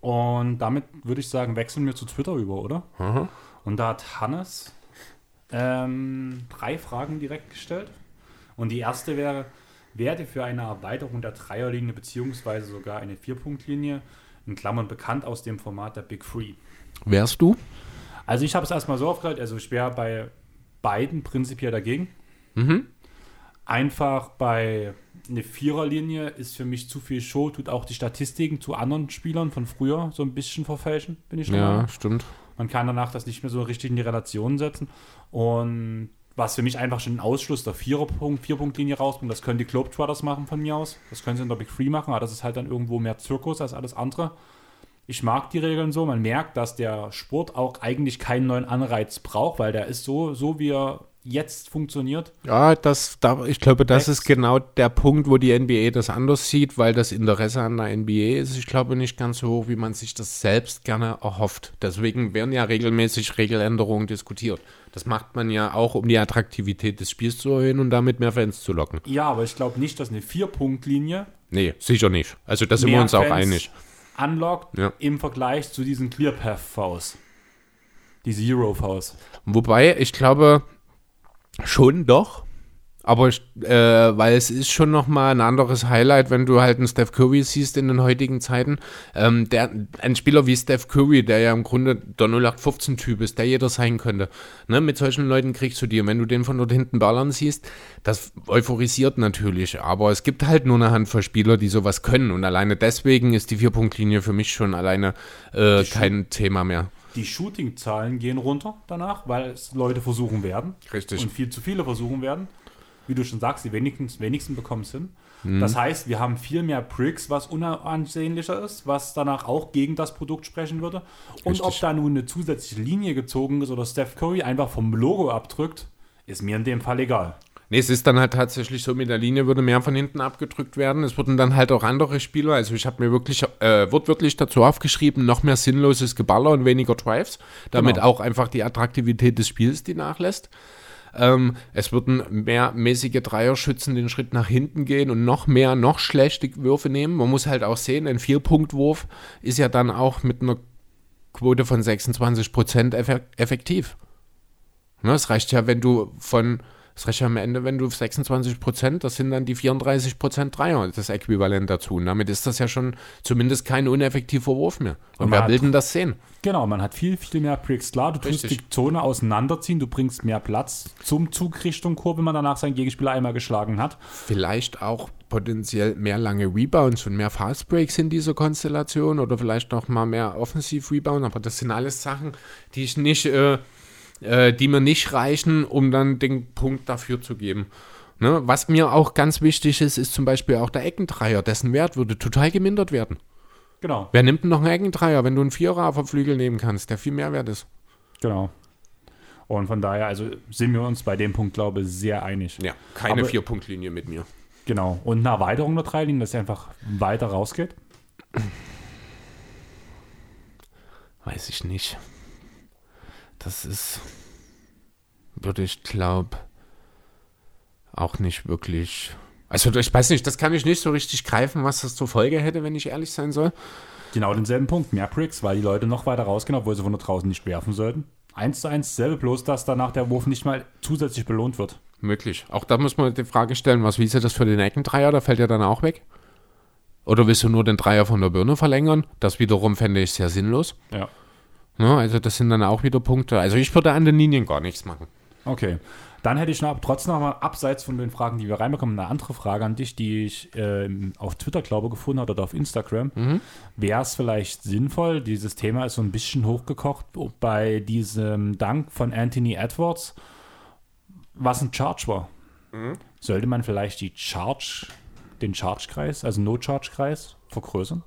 Und damit würde ich sagen, wechseln wir zu Twitter über, oder? Mhm. Und da hat Hannes ähm, drei Fragen direkt gestellt. Und die erste wäre, werde für eine Erweiterung der Dreierlinie beziehungsweise sogar eine Vierpunktlinie, in Klammern bekannt aus dem Format der Big Free. Wärst du? Also ich habe es erstmal so aufgehört, also ich wäre bei beiden prinzipiell dagegen. Mhm. Einfach bei eine Viererlinie ist für mich zu viel Show, tut auch die Statistiken zu anderen Spielern von früher so ein bisschen verfälschen, bin ich schon Ja, mal. stimmt. Man kann danach das nicht mehr so richtig in die Relation setzen. Und was für mich einfach schon ein Ausschluss der Viererpunkt, Vierpunktlinie rausbringt, das können die Globetrotters machen von mir aus. Das können sie in der Big Free machen, aber das ist halt dann irgendwo mehr Zirkus als alles andere. Ich mag die Regeln so. Man merkt, dass der Sport auch eigentlich keinen neuen Anreiz braucht, weil der ist so, so wie er jetzt funktioniert. Ja, das, da, ich glaube, das ist genau der Punkt, wo die NBA das anders sieht, weil das Interesse an der NBA ist, ich glaube, nicht ganz so hoch, wie man sich das selbst gerne erhofft. Deswegen werden ja regelmäßig Regeländerungen diskutiert. Das macht man ja auch, um die Attraktivität des Spiels zu erhöhen und damit mehr Fans zu locken. Ja, aber ich glaube nicht, dass eine Vier-Punkt-Linie. Nee, sicher nicht. Also da sind wir uns auch Fans einig. Unlockt ja. im Vergleich zu diesen Clear Path Vs. Diese Euro Vs. Wobei, ich glaube, Schon doch. Aber ich, äh, weil es ist schon nochmal ein anderes Highlight, wenn du halt einen Steph Curry siehst in den heutigen Zeiten. Ähm, der, ein Spieler wie Steph Curry, der ja im Grunde der 0815-Typ ist, der jeder sein könnte. Ne, mit solchen Leuten kriegst du. Und wenn du den von dort hinten ballern siehst, das euphorisiert natürlich. Aber es gibt halt nur eine Handvoll Spieler, die sowas können. Und alleine deswegen ist die Vierpunktlinie für mich schon alleine äh, kein Thema mehr. Die Shooting-Zahlen gehen runter danach, weil es Leute versuchen werden. Richtig. Und viel zu viele versuchen werden. Wie du schon sagst, die wenigsten, wenigsten bekommen es hin. Mhm. Das heißt, wir haben viel mehr Bricks, was unansehnlicher ist, was danach auch gegen das Produkt sprechen würde. Und Richtig. ob da nun eine zusätzliche Linie gezogen ist oder Steph Curry einfach vom Logo abdrückt, ist mir in dem Fall egal. Nee, es ist dann halt tatsächlich so, mit der Linie würde mehr von hinten abgedrückt werden. Es wurden dann halt auch andere Spieler, also ich habe mir wirklich, äh, wird wirklich dazu aufgeschrieben, noch mehr sinnloses Geballer und weniger Drives, damit genau. auch einfach die Attraktivität des Spiels die nachlässt. Ähm, es würden mehr mäßige Dreierschützen den Schritt nach hinten gehen und noch mehr, noch schlechte Würfe nehmen. Man muss halt auch sehen, ein Vierpunktwurf ist ja dann auch mit einer Quote von 26% effektiv. Ne, es reicht ja, wenn du von das reicht ja am Ende, wenn du 26 Prozent, das sind dann die 34 Prozent Dreier, das Äquivalent dazu. Und damit ist das ja schon zumindest kein uneffektiver Wurf mehr. Und, wer will denn das sehen? Genau, man hat viel, viel mehr Pricks. Klar, du Richtig. tust die Zone auseinanderziehen, du bringst mehr Platz zum Zug Richtung Kurve, wenn man danach seinen Gegenspieler einmal geschlagen hat. Vielleicht auch potenziell mehr lange Rebounds und mehr Fast Breaks in dieser Konstellation oder vielleicht noch mal mehr Offensiv-Rebound, aber das sind alles Sachen, die ich nicht... Äh, äh, die mir nicht reichen, um dann den Punkt dafür zu geben. Ne? Was mir auch ganz wichtig ist, ist zum Beispiel auch der Eckendreier. Dessen Wert würde total gemindert werden. Genau, Wer nimmt denn noch einen Eckendreier, wenn du einen Vierer vom Flügel nehmen kannst, der viel mehr wert ist? genau. Und von daher, also sind wir uns bei dem Punkt, glaube ich, sehr einig. Ja, keine Vier-Punkt-Linie mit mir. Genau. Und eine Erweiterung der Dreilinie, dass sie einfach weiter rausgeht. Weiß ich nicht. Das ist, würde ich glaube, auch nicht wirklich. Also ich weiß nicht, das kann ich nicht so richtig greifen, was das zur Folge hätte, wenn ich ehrlich sein soll. Genau denselben Punkt. Mehr Pricks, weil die Leute noch weiter rausgehen, obwohl sie von da draußen nicht werfen sollten. Eins zu eins selbe, bloß dass danach der Wurf nicht mal zusätzlich belohnt wird. Möglich. Auch da muss man die Frage stellen, was wie ist das für den Eckendreier? Da fällt er dann auch weg. Oder willst du nur den Dreier von der Birne verlängern? Das wiederum fände ich sehr sinnlos. Ja. Ja, also das sind dann auch wieder Punkte. Also ich würde an den Linien gar nichts machen. Okay. Dann hätte ich noch trotzdem noch mal abseits von den Fragen, die wir reinbekommen, eine andere Frage an dich, die ich ähm, auf Twitter, glaube ich, gefunden habe oder auf Instagram. Wäre es vielleicht sinnvoll, dieses Thema ist so ein bisschen hochgekocht bei diesem Dank von Anthony Edwards, was ein Charge war. Sollte man vielleicht die Charge, den Charge-Kreis, also No-Charge-Kreis, vergrößern?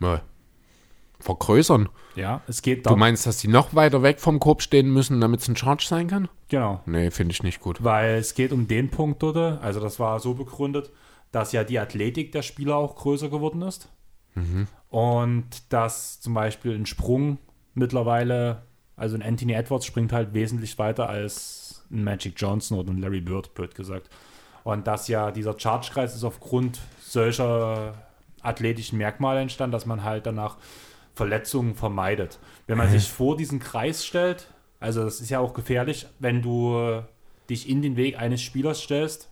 Mal. Vergrößern. Ja, es geht Du da. meinst, dass die noch weiter weg vom Korb stehen müssen, damit es ein Charge sein kann? Genau. Nee, finde ich nicht gut. Weil es geht um den Punkt dort, also das war so begründet, dass ja die Athletik der Spieler auch größer geworden ist. Und dass zum Beispiel ein Sprung mittlerweile, also ein Anthony Edwards springt halt wesentlich weiter als ein Magic Johnson oder ein Larry Bird, blöd gesagt. Und dass ja dieser Charge-Kreis ist aufgrund solcher athletischen Merkmale entstanden, dass man halt danach Verletzungen vermeidet. Wenn man sich vor diesen Kreis stellt, also das ist ja auch gefährlich, wenn du dich in den Weg eines Spielers stellst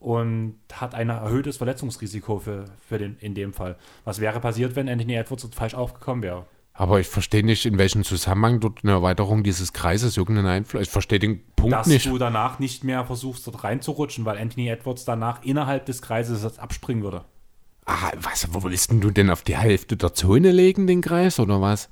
und hat ein erhöhtes Verletzungsrisiko für, für den, in dem Fall. Was wäre passiert, wenn Anthony Edwards dort falsch aufgekommen wäre? Aber ich verstehe nicht, in welchem Zusammenhang dort eine Erweiterung dieses Kreises irgendeinen Einfluss. Ich verstehe den Punkt Dass nicht. du danach nicht mehr versuchst, dort reinzurutschen, weil Anthony Edwards danach innerhalb des Kreises abspringen würde. Ah, was, wo willst denn du denn auf die Hälfte der Zone legen, den Kreis, oder was?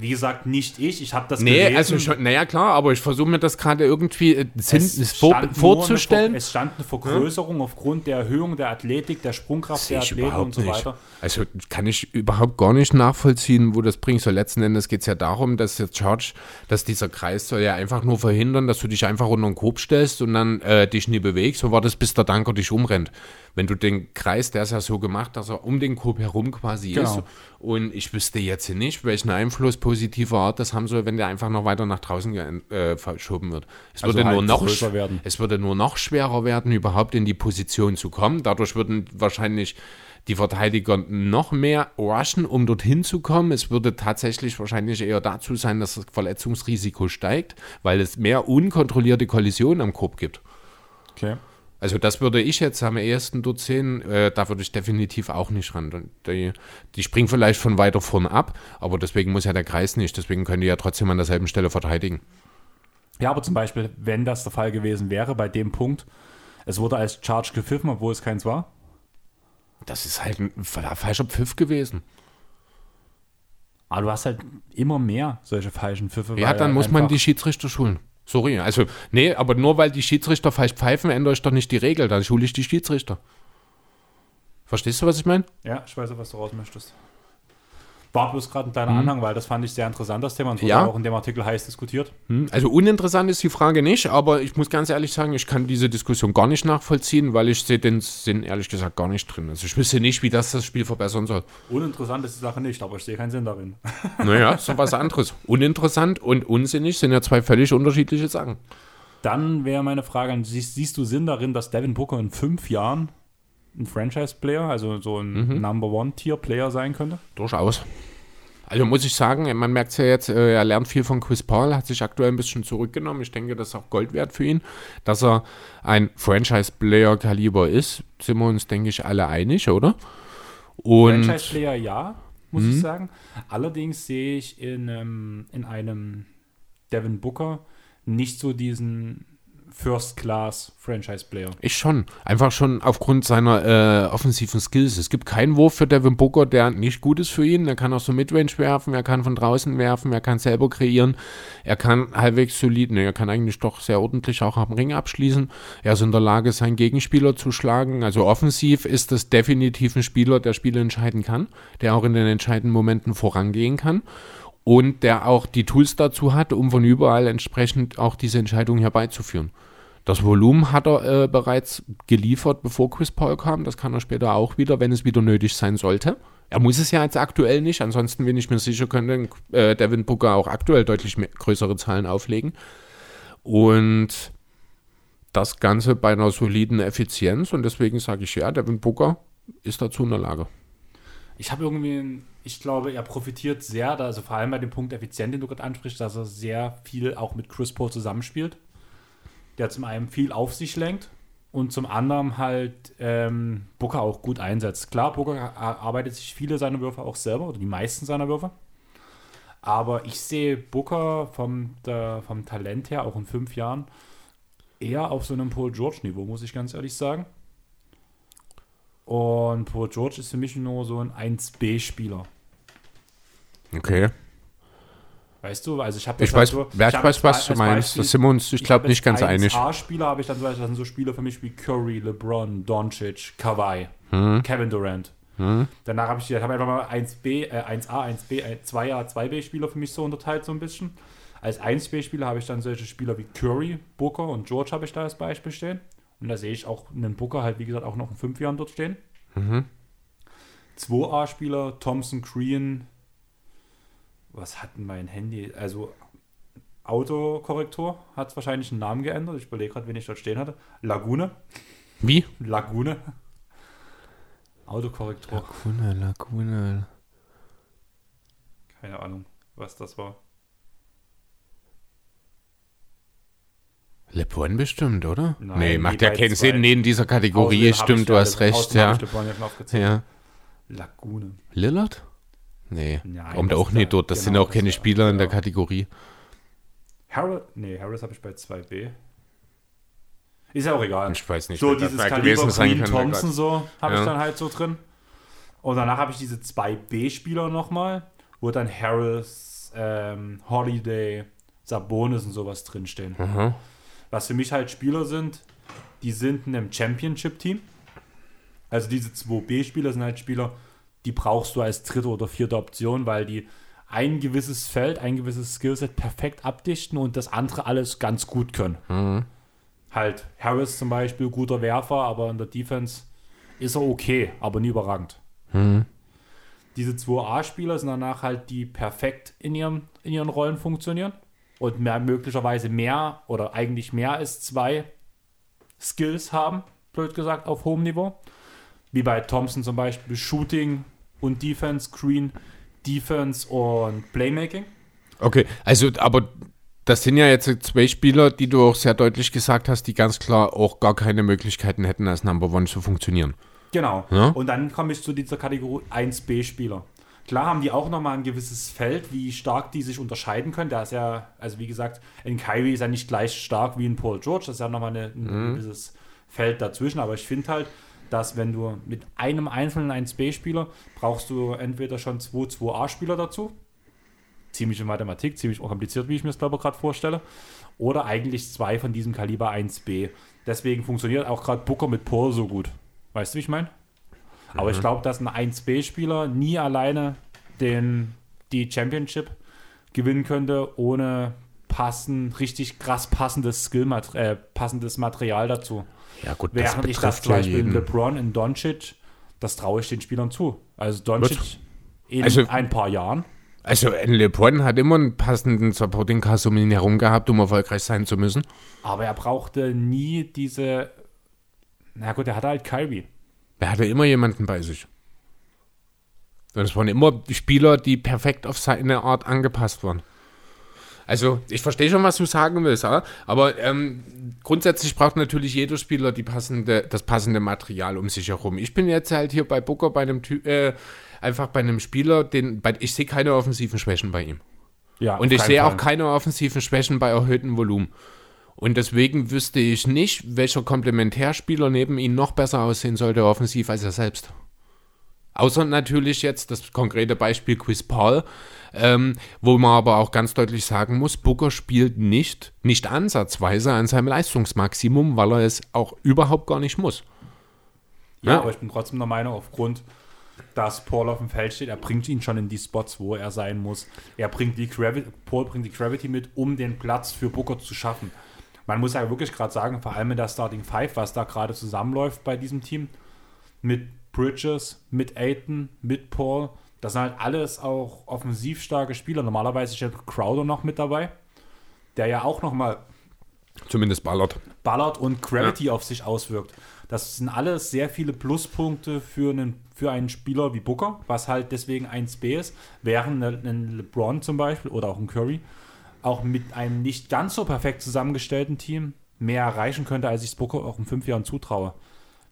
Wie gesagt, nicht ich. Ich habe das Nee, gelesen. also schon, naja klar, aber ich versuche mir das gerade irgendwie äh, Es vor, vorzustellen. Eine, es stand eine Vergrößerung aufgrund der Erhöhung der Athletik, der Sprungkraft der Athleten und so nicht. weiter. Also kann ich überhaupt gar nicht nachvollziehen, wo das bringt. So letzten Endes geht es ja darum, dass der Charge, dass dieser Kreis soll ja einfach nur verhindern, dass du dich einfach unter den Korb stellst und dann äh, dich nie bewegst. So war das, bis der Danker dich umrennt. Wenn du den Kreis, der ist ja so gemacht, dass er um den Korb herum quasi Genau. ist. Und ich wüsste jetzt nicht, welchen Einfluss positiver Art das haben soll, wenn der einfach noch weiter nach draußen äh, verschoben wird. Es Also würde halt nur noch werden. es würde nur noch schwerer werden, überhaupt in die Position zu kommen. Dadurch würden wahrscheinlich die Verteidiger noch mehr rushen, um dorthin zu kommen. Es würde tatsächlich wahrscheinlich eher dazu sein, dass das Verletzungsrisiko steigt, weil es mehr unkontrollierte Kollisionen am Korb gibt. Okay. Also das würde ich jetzt am ehesten dort sehen. Äh, da würde ich definitiv auch nicht ran. Die, die springen vielleicht von weiter vorn ab, aber deswegen muss ja der Kreis nicht. Deswegen können die ja trotzdem an derselben Stelle verteidigen. Ja, aber zum Beispiel, wenn das der Fall gewesen wäre, bei dem Punkt, es wurde als Charge gepfiffen, obwohl es keins war. Das ist halt ein fa- falscher Pfiff gewesen. Aber du hast halt immer mehr solche falschen Pfiffe. Ja, dann muss man die Schiedsrichter schulen. Sorry, also, nee, aber nur weil die Schiedsrichter falsch pfeifen, ändere ich doch nicht die Regel, dann schule ich die Schiedsrichter. Verstehst du, was ich meine? Ja, ich weiß, was du raus möchtest. War bloß gerade ein kleiner Anhang, weil das fand ich sehr interessant, das Thema. Und wurde Mhm. Ja. auch in dem Artikel heiß diskutiert. Hm, Also uninteressant ist die Frage nicht, aber ich muss ganz ehrlich sagen, ich kann diese Diskussion gar nicht nachvollziehen, weil ich sehe den Sinn ehrlich gesagt gar nicht drin. Also ich wüsste nicht, wie das das Spiel verbessern soll. Uninteressant ist die Sache nicht, aber ich sehe keinen Sinn darin. [laughs] Naja, ist doch was anderes. Uninteressant und unsinnig sind ja zwei völlig unterschiedliche Sachen. Dann wäre meine Frage, siehst, siehst du Sinn darin, dass Devin Booker in fünf Jahren ein Franchise-Player, also so ein Mhm. Number-One-Tier-Player sein könnte? Durchaus. Also muss ich sagen, man merkt es ja jetzt, äh, er lernt viel von Chris Paul, hat sich aktuell ein bisschen zurückgenommen. Ich denke, das ist auch Gold wert für ihn, dass er ein Franchise-Player-Kaliber ist. Sind wir uns, denke ich, alle einig, oder? Und Franchise-Player ja, muss Mhm. ich sagen. Allerdings sehe ich in, ähm, in einem Devin Booker nicht so diesen First-Class-Franchise-Player. Ich schon. Einfach schon aufgrund seiner äh, offensiven Skills. Es gibt keinen Wurf für Devin Booker, der nicht gut ist für ihn. Er kann auch so Midrange werfen, er kann von draußen werfen, er kann selber kreieren, er kann halbwegs solid, ne, er kann eigentlich doch sehr ordentlich auch am Ring abschließen. Er ist in der Lage, seinen Gegenspieler zu schlagen. Also offensiv ist das definitiv ein Spieler, der Spiele entscheiden kann, der auch in den entscheidenden Momenten vorangehen kann und der auch die Tools dazu hat, um von überall entsprechend auch diese Entscheidung herbeizuführen. Das Volumen hat er äh, bereits geliefert, bevor Chris Paul kam. Das kann er später auch wieder, wenn es wieder nötig sein sollte. Er muss es ja jetzt aktuell nicht. Ansonsten bin ich mir sicher, könnte äh, Devin Booker auch aktuell deutlich mehr, größere Zahlen auflegen. Und das Ganze bei einer soliden Effizienz. Und deswegen sage ich ja, Devin Booker ist dazu in der Lage. Ich habe irgendwie, ich glaube, er profitiert sehr, also vor allem bei dem Punkt effizient, den du gerade ansprichst, dass er sehr viel auch mit Chris Paul zusammenspielt der zum einen viel auf sich lenkt und zum anderen halt ähm, Booker auch gut einsetzt. Klar, Booker arbeitet sich viele seiner Würfe auch selber oder die meisten seiner Würfe. Aber ich sehe Booker vom, der, vom Talent her, auch in fünf Jahren, eher auf so einem Paul George-Niveau, muss ich ganz ehrlich sagen. Und Paul George ist für mich nur so ein 1B-Spieler. Okay. Weißt du, also ich habe Ich weiß, so, wer ich weiß, was du meinst. Das sind wir uns, ich glaube, nicht ganz einig. A-Spieler habe ich dann, das sind so Spieler für mich wie Curry, LeBron, Doncic, Kawhi, hm. Kevin Durant. Hm. Danach habe ich, ich hab einfach mal 1B, äh, 1A, 1B, 2A, 2B-Spieler für mich so unterteilt, so ein bisschen. Als 1B-Spieler habe ich dann solche Spieler wie Curry, Booker und George habe ich da als Beispiel stehen. Und da sehe ich auch einen Booker halt, wie gesagt, auch noch in fünf Jahren dort stehen. Mhm. 2A-Spieler, Thompson, Green, was hat denn mein Handy? Also Autokorrektor hat wahrscheinlich einen Namen geändert. Ich überlege gerade, wen ich dort stehen hatte. Lagune. Wie? Lagune. Autokorrektor. Lagune, Lagune. Keine Ahnung, was das war. LeBron bestimmt, oder? Nein, nee, macht ja keinen Sinn. Nee, in dieser Kategorie stimmt, du hast recht, ja. ja. Lagune. Lillard? Nee, Nein, kommt auch nicht dort. Das genau, sind auch keine Spieler ja. in der Kategorie. Harris, nee, Harris habe ich bei 2B. Ist ja auch egal. Ich weiß nicht. So dieses Kaliber Green Thompson so habe ja. ich dann halt so drin. Und danach habe ich diese 2B-Spieler nochmal, wo dann Harris, ähm, Holiday, Sabonis und sowas drinstehen. Mhm. Was für mich halt Spieler sind, die sind in einem Championship-Team. Also diese 2B-Spieler sind halt Spieler, die brauchst du als dritte oder vierte Option, weil die ein gewisses Feld, ein gewisses Skillset perfekt abdichten und das andere alles ganz gut können. Mhm. Halt, Harris zum Beispiel, guter Werfer, aber in der Defense ist er okay, aber nie überragend. Mhm. Diese 2A-Spieler sind danach halt, die perfekt in, ihrem, in ihren Rollen funktionieren und mehr, möglicherweise mehr oder eigentlich mehr als zwei Skills haben, blöd gesagt, auf hohem Niveau. Wie bei Thompson zum Beispiel Shooting, und Defense, Screen, Defense und Playmaking. Okay, also aber das sind ja jetzt zwei Spieler, die du auch sehr deutlich gesagt hast, die ganz klar auch gar keine Möglichkeiten hätten, als Number One zu funktionieren. Genau. Ja? Und dann komme ich zu dieser Kategorie 1B-Spieler. Klar haben die auch nochmal ein gewisses Feld, wie stark die sich unterscheiden können. Da ist ja, also wie gesagt, ein Kyrie ist ja nicht gleich stark wie ein Paul George. Das ist ja nochmal ein mhm. gewisses Feld dazwischen. Aber ich finde halt, dass wenn du mit einem einzelnen 1B-Spieler brauchst du entweder schon zwei 2A-Spieler dazu. Ziemliche Mathematik, ziemlich kompliziert, wie ich mir das glaube ich gerade vorstelle. Oder eigentlich zwei von diesem Kaliber 1B. Deswegen funktioniert auch gerade Booker mit Paul so gut. Weißt du, wie ich meine? Mhm. Aber ich glaube, dass ein 1B-Spieler nie alleine den, die Championship gewinnen könnte, ohne passend, richtig krass passendes Skill, äh, passendes Material dazu. Ja, gut, das Während ich das zum Beispiel jeden. LeBron in Doncic, das traue ich den Spielern zu. Also Doncic in also, ein paar Jahren. Also LeBron hat immer einen passenden Supporting Cast um ihn herum gehabt, um erfolgreich sein zu müssen. Aber er brauchte nie diese. Na gut, er hatte halt Kyrie. Er hatte immer jemanden bei sich. Und es waren immer Spieler, die perfekt auf seine Art angepasst waren. Also, ich verstehe schon, was du sagen willst, aber ähm, grundsätzlich braucht natürlich jeder Spieler die passende, das passende Material um sich herum. Ich bin jetzt halt hier bei Booker bei einem Ty äh, einfach bei einem Spieler, den bei, ich sehe keine offensiven Schwächen bei ihm. Ja, Und ich sehe auch keine offensiven Schwächen bei erhöhtem Volumen. Und deswegen wüsste ich nicht, welcher Komplementärspieler neben ihm noch besser aussehen sollte offensiv als er selbst. Außer natürlich jetzt das konkrete Beispiel Chris Paul, ähm, wo man aber auch ganz deutlich sagen muss, Booker spielt nicht, nicht ansatzweise an seinem Leistungsmaximum, weil er es auch überhaupt gar nicht muss. Ja, ja, aber ich bin trotzdem der Meinung, aufgrund, dass Paul auf dem Feld steht, er bringt ihn schon in die Spots, wo er sein muss. Er bringt die Gravity, Paul bringt die Gravity mit, um den Platz für Booker zu schaffen. Man muss ja wirklich gerade sagen, vor allem in der Starting Five, was da gerade zusammenläuft bei diesem Team, mit Bridges, mit Aiton, mit Paul. Das sind halt alles auch offensiv starke Spieler. Normalerweise ist ja Crowder noch mit dabei, der ja auch nochmal zumindest ballert. Ballert und Gravity ja. auf sich auswirkt. Das sind alles sehr viele Pluspunkte für einen, für einen Spieler wie Booker, was halt deswegen 1B ist, während ein LeBron zum Beispiel oder auch ein Curry auch mit einem nicht ganz so perfekt zusammengestellten Team mehr erreichen könnte, als ich Booker auch in fünf Jahren zutraue.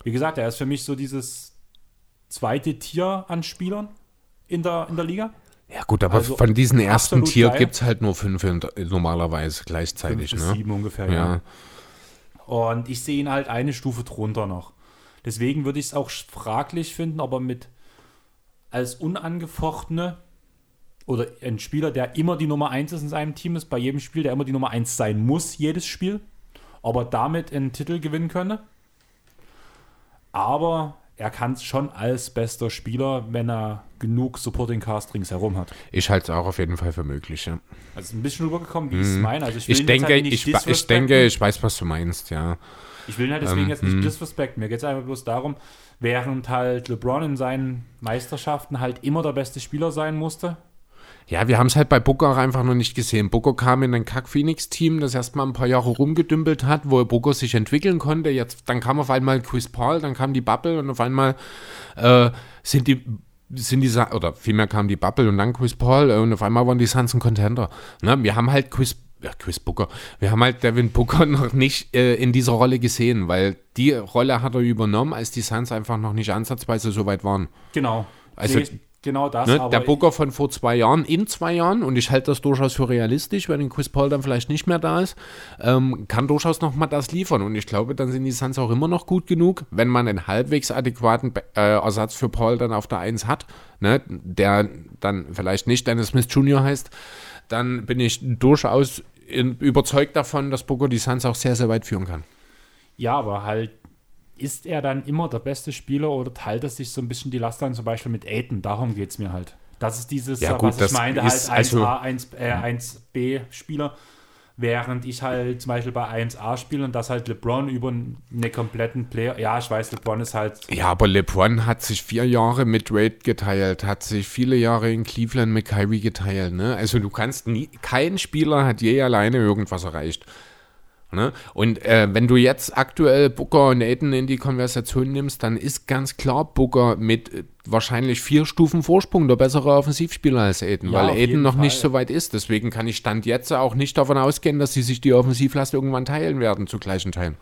Wie gesagt, er ist für mich so dieses zweite Tier an Spielern in der, in der Liga. Ja gut, aber also von diesen ersten Tier gibt es halt nur fünf normalerweise gleichzeitig. Fünf bis ne? sieben ungefähr, ja. ja. Und ich sehe ihn halt eine Stufe drunter noch. Deswegen würde ich es auch fraglich finden, ob er mit als unangefochtene oder ein Spieler, der immer die Nummer 1 ist in seinem Team ist, bei jedem Spiel, der immer die Nummer 1 sein muss, jedes Spiel, ob er damit einen Titel gewinnen könne. Aber er kann es schon als bester Spieler, wenn er genug Supporting Cast ringsherum hat. Ich halte es auch auf jeden Fall für möglich, ja. Also ein bisschen rübergekommen, wie ich es mhm. meine. Also ich, ich denke, halt ich, ich denke, ich weiß, was du meinst, ja. Ich will halt deswegen ähm, jetzt nicht mhm. disrespekten. Mir geht es einfach bloß darum, während halt LeBron in seinen Meisterschaften halt immer der beste Spieler sein musste, ja, wir haben es halt bei Booker auch einfach noch nicht gesehen. Booker kam in ein Kack-Phoenix-Team, das erstmal ein paar Jahre rumgedümpelt hat, wo Booker sich entwickeln konnte. Jetzt, dann kam auf einmal Chris Paul, dann kam die Bubble und auf einmal äh, sind die sind die, oder vielmehr kam die Bubble und dann Chris Paul und auf einmal waren die Suns ein Contender. Ne? Wir haben halt Chris, ja, Chris Booker, wir haben halt Devin Booker [laughs] noch nicht äh, in dieser Rolle gesehen, weil die Rolle hat er übernommen, als die Suns einfach noch nicht ansatzweise so weit waren. Genau. Also nee, Genau das. Ne, der Booker von vor zwei Jahren, in zwei Jahren, und ich halte das durchaus für realistisch, wenn Chris Paul dann vielleicht nicht mehr da ist, ähm, kann durchaus nochmal das liefern. Und ich glaube, dann sind die Suns auch immer noch gut genug, wenn man einen halbwegs adäquaten äh, Ersatz für Paul dann auf der 1 hat, ne, der dann vielleicht nicht Dennis Smith Jr. heißt, dann bin ich durchaus in, überzeugt davon, dass Booker die Suns auch sehr, sehr weit führen kann. Ja, aber halt ist er dann immer der beste Spieler oder teilt er sich so ein bisschen die Last an, zum Beispiel mit Aiden? Darum geht es mir halt. Das ist dieses, ja, gut, was ich meine, halt 1A, also, 1, äh, 1B-Spieler, während ich halt zum Beispiel bei 1A spiele und das halt LeBron über eine kompletten Player. Ja, ich weiß, LeBron ist halt. Ja, aber LeBron hat sich vier Jahre mit Wade geteilt, hat sich viele Jahre in Cleveland mit Kyrie geteilt. Ne? Also du kannst nie, kein Spieler hat je alleine irgendwas erreicht. Ne? Und äh, wenn du jetzt aktuell Booker und Aiden in die Konversation nimmst, dann ist ganz klar Booker mit äh, wahrscheinlich vier Stufen Vorsprung der bessere Offensivspieler als Aiden, ja, weil Aiden noch Fall. nicht so weit ist. Deswegen kann ich Stand jetzt auch nicht davon ausgehen, dass sie sich die Offensivlast irgendwann teilen werden zu gleichen Teilen.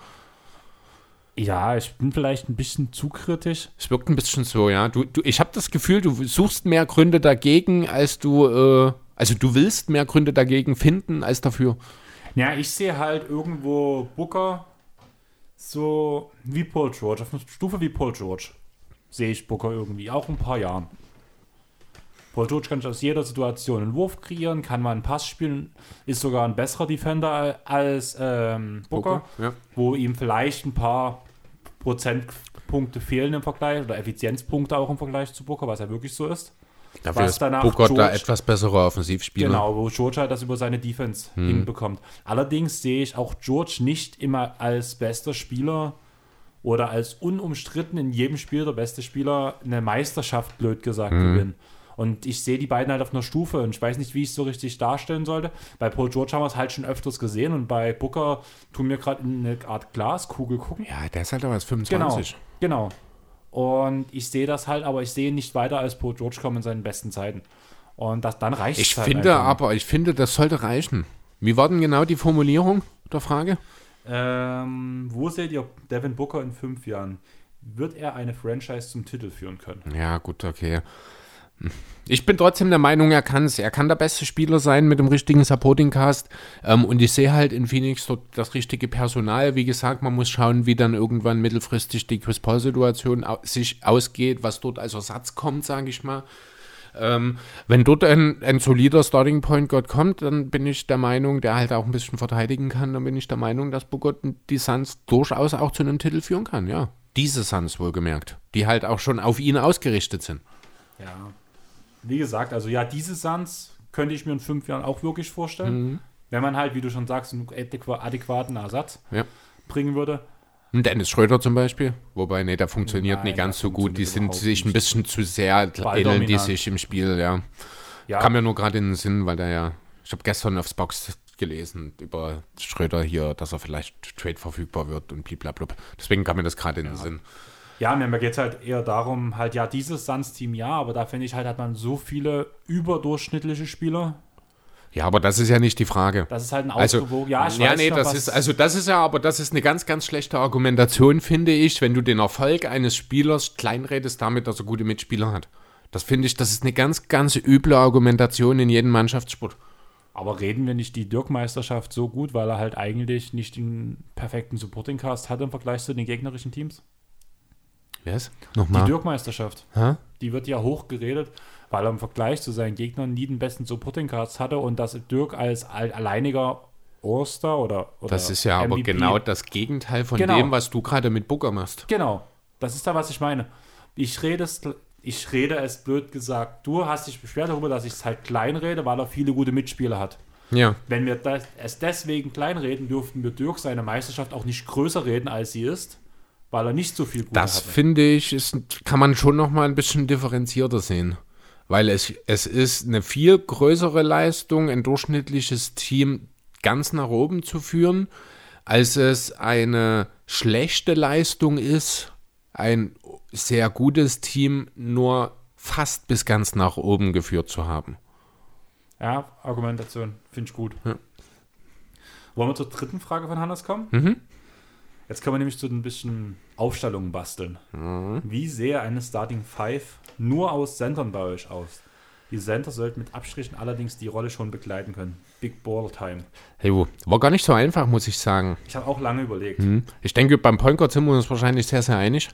Ja, ich bin vielleicht ein bisschen zu kritisch. Es wirkt ein bisschen so, ja. Du, du, ich habe das Gefühl, du suchst mehr Gründe dagegen, als du, äh, also du willst mehr Gründe dagegen finden als dafür. Ja, ich sehe halt irgendwo Booker so wie Paul George, auf einer Stufe wie Paul George. Sehe ich Booker irgendwie, auch in ein paar Jahren. Paul George kann aus jeder Situation einen Wurf kreieren, kann mal einen Pass spielen, ist sogar ein besserer Defender als ähm, Booker, Booker ja. wo ihm vielleicht ein paar Prozentpunkte fehlen im Vergleich oder Effizienzpunkte auch im Vergleich zu Booker, was ja wirklich so ist. Dafür was ist danach Booker George, da etwas bessere Offensivspieler. Genau, wo George halt das über seine Defense hm. hinbekommt. Allerdings sehe ich auch George nicht immer als bester Spieler oder als unumstritten in jedem Spiel der beste Spieler eine Meisterschaft, blöd gesagt, hm. gewinnen. Und ich sehe die beiden halt auf einer Stufe und ich weiß nicht, wie ich es so richtig darstellen sollte. Bei Paul George haben wir es halt schon öfters gesehen und bei Booker tun wir gerade in eine Art Glaskugel gucken. Ja, der ist halt aber als 25. Genau, genau. Und ich sehe das halt, aber ich sehe nicht weiter als Paul George kommen in seinen besten Zeiten. Und das, dann reicht es. Ich halt finde einfach. aber, ich finde, das sollte reichen. Wie war denn genau die Formulierung der Frage? Ähm, wo seht ihr Devin Booker in fünf Jahren? Wird er eine Franchise zum Titel führen können? Ja, gut, okay. Ich bin trotzdem der Meinung, er kann es. Er kann der beste Spieler sein mit dem richtigen Supporting Cast. Ähm, und ich sehe halt in Phoenix dort das richtige Personal. Wie gesagt, man muss schauen, wie dann irgendwann mittelfristig die Chris Paul-Situation au sich ausgeht, was dort als Ersatz kommt, sage ich mal. Ähm, wenn dort ein, ein solider Starting Point Guard kommt, dann bin ich der Meinung, der halt auch ein bisschen verteidigen kann, dann bin ich der Meinung, dass Bogut die Suns durchaus auch zu einem Titel führen kann, ja. Diese Suns wohlgemerkt, die halt auch schon auf ihn ausgerichtet sind. Ja. Wie gesagt, also ja, diese Suns könnte ich mir in fünf Jahren auch wirklich vorstellen. Mhm. Wenn man halt, wie du schon sagst, einen adäqu- adäquaten Ersatz Ja. bringen würde. Und Dennis Schröder zum Beispiel, wobei, nee, der funktioniert Nein, nicht ganz so gut. Die sind sich ein nicht. bisschen zu sehr, ähneln die sich im Spiel, ja. Ja, Kam mir nur gerade in den Sinn, weil der ja, ich habe gestern aufs Box gelesen über Schröder hier, dass er vielleicht trade verfügbar wird und blablabla. Deswegen kam mir das gerade in den Sinn. Ja mir geht es halt eher darum, halt, ja, dieses Suns-Team ja, aber da finde ich halt, hat man so viele überdurchschnittliche Spieler. Ja, aber das ist ja nicht die Frage. Das ist halt ein Also, ausgewogen. ja, ich ja, weiß nee, schon, das ist, also das ist ja, aber das ist eine ganz, ganz schlechte Argumentation, finde ich, wenn du den Erfolg eines Spielers kleinredest damit, dass er gute Mitspieler hat. Das finde ich, das ist eine ganz, ganz üble Argumentation in jedem Mannschaftssport. Aber reden wir nicht die Dirk-Meisterschaft so gut, weil er halt eigentlich nicht den perfekten Supporting-Cast hat im Vergleich zu den gegnerischen Teams? Was? Die Nochmal. Dirk-Meisterschaft, Hä? die wird ja hoch geredet, weil er im Vergleich zu seinen Gegnern nie den besten Supporting-Cast hatte und dass Dirk als al- alleiniger All-Star oder, oder Das ist ja aber MVP genau das Gegenteil von Genau. dem, was du gerade mit Booker machst. Genau, das ist da, was ich meine. Ich rede es, ich rede es blöd gesagt. Du hast dich beschwert darüber, dass ich es halt klein rede, weil er viele gute Mitspieler hat. Ja. Wenn wir das, es deswegen kleinreden, dürften wir Dirk seine Meisterschaft auch nicht größer reden, als sie ist, weil er nicht so viel Gute Das hatte. finde ich, ist, kann man schon noch mal ein bisschen differenzierter sehen. Weil es, es ist eine viel größere Leistung, ein durchschnittliches Team ganz nach oben zu führen, als es eine schlechte Leistung ist, ein sehr gutes Team nur fast bis ganz nach oben geführt zu haben. Ja, Argumentation, finde ich gut. Ja. Wollen wir zur dritten Frage von Hannes kommen? Mhm. Jetzt können wir nämlich zu ein bisschen Aufstellungen basteln. Mhm. Wie sehe eine Starting Five nur aus Centern bei euch aus? Die Center sollten mit Abstrichen allerdings die Rolle schon begleiten können. Big Ball Time. Hey, wo- war gar nicht so einfach, muss ich sagen. Ich habe auch lange überlegt. Hm. Ich denke, beim Point Guard sind wir uns wahrscheinlich sehr, sehr einig.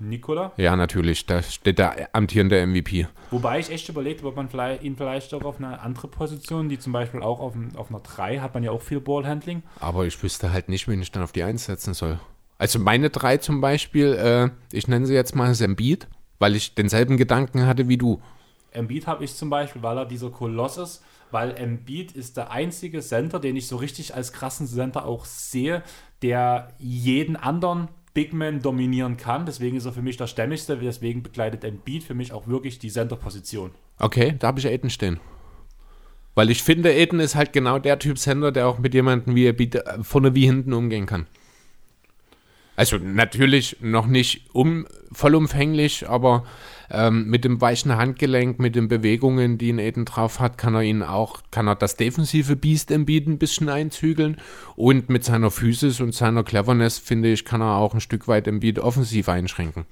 Nikola? Ja, natürlich, da steht der amtierende MVP. Wobei ich echt überlegt habe, ob man vielleicht, ihn vielleicht auch auf eine andere Position, die zum Beispiel auch auf, auf einer 3 hat man ja auch viel Ballhandling. Aber ich wüsste halt nicht, wen ich dann auf die Eins setzen soll. Also meine drei zum Beispiel, äh, ich nenne sie jetzt mal Sambit, weil ich denselben Gedanken hatte wie du. Embiid habe ich zum Beispiel, weil er dieser Koloss ist, weil Embiid ist der einzige Center, den ich so richtig als krassen Center auch sehe, der jeden anderen Big Man dominieren kann. Deswegen ist er für mich der stämmigste, deswegen begleitet Embiid für mich auch wirklich die Center-Position. Okay, da habe ich Aiden stehen. Weil ich finde, Aiden ist halt genau der Typ Sender, der auch mit jemandem wie Embiid äh, vorne wie hinten umgehen kann. Also natürlich noch nicht um, vollumfänglich, aber ähm, mit dem weichen Handgelenk, mit den Bewegungen, die ein Aiden drauf hat, kann er ihn auch, kann er das defensive Biest Embiid ein bisschen einzügeln und mit seiner Physis und seiner Cleverness, finde ich, kann er auch ein Stück weit Embiid offensiv einschränken.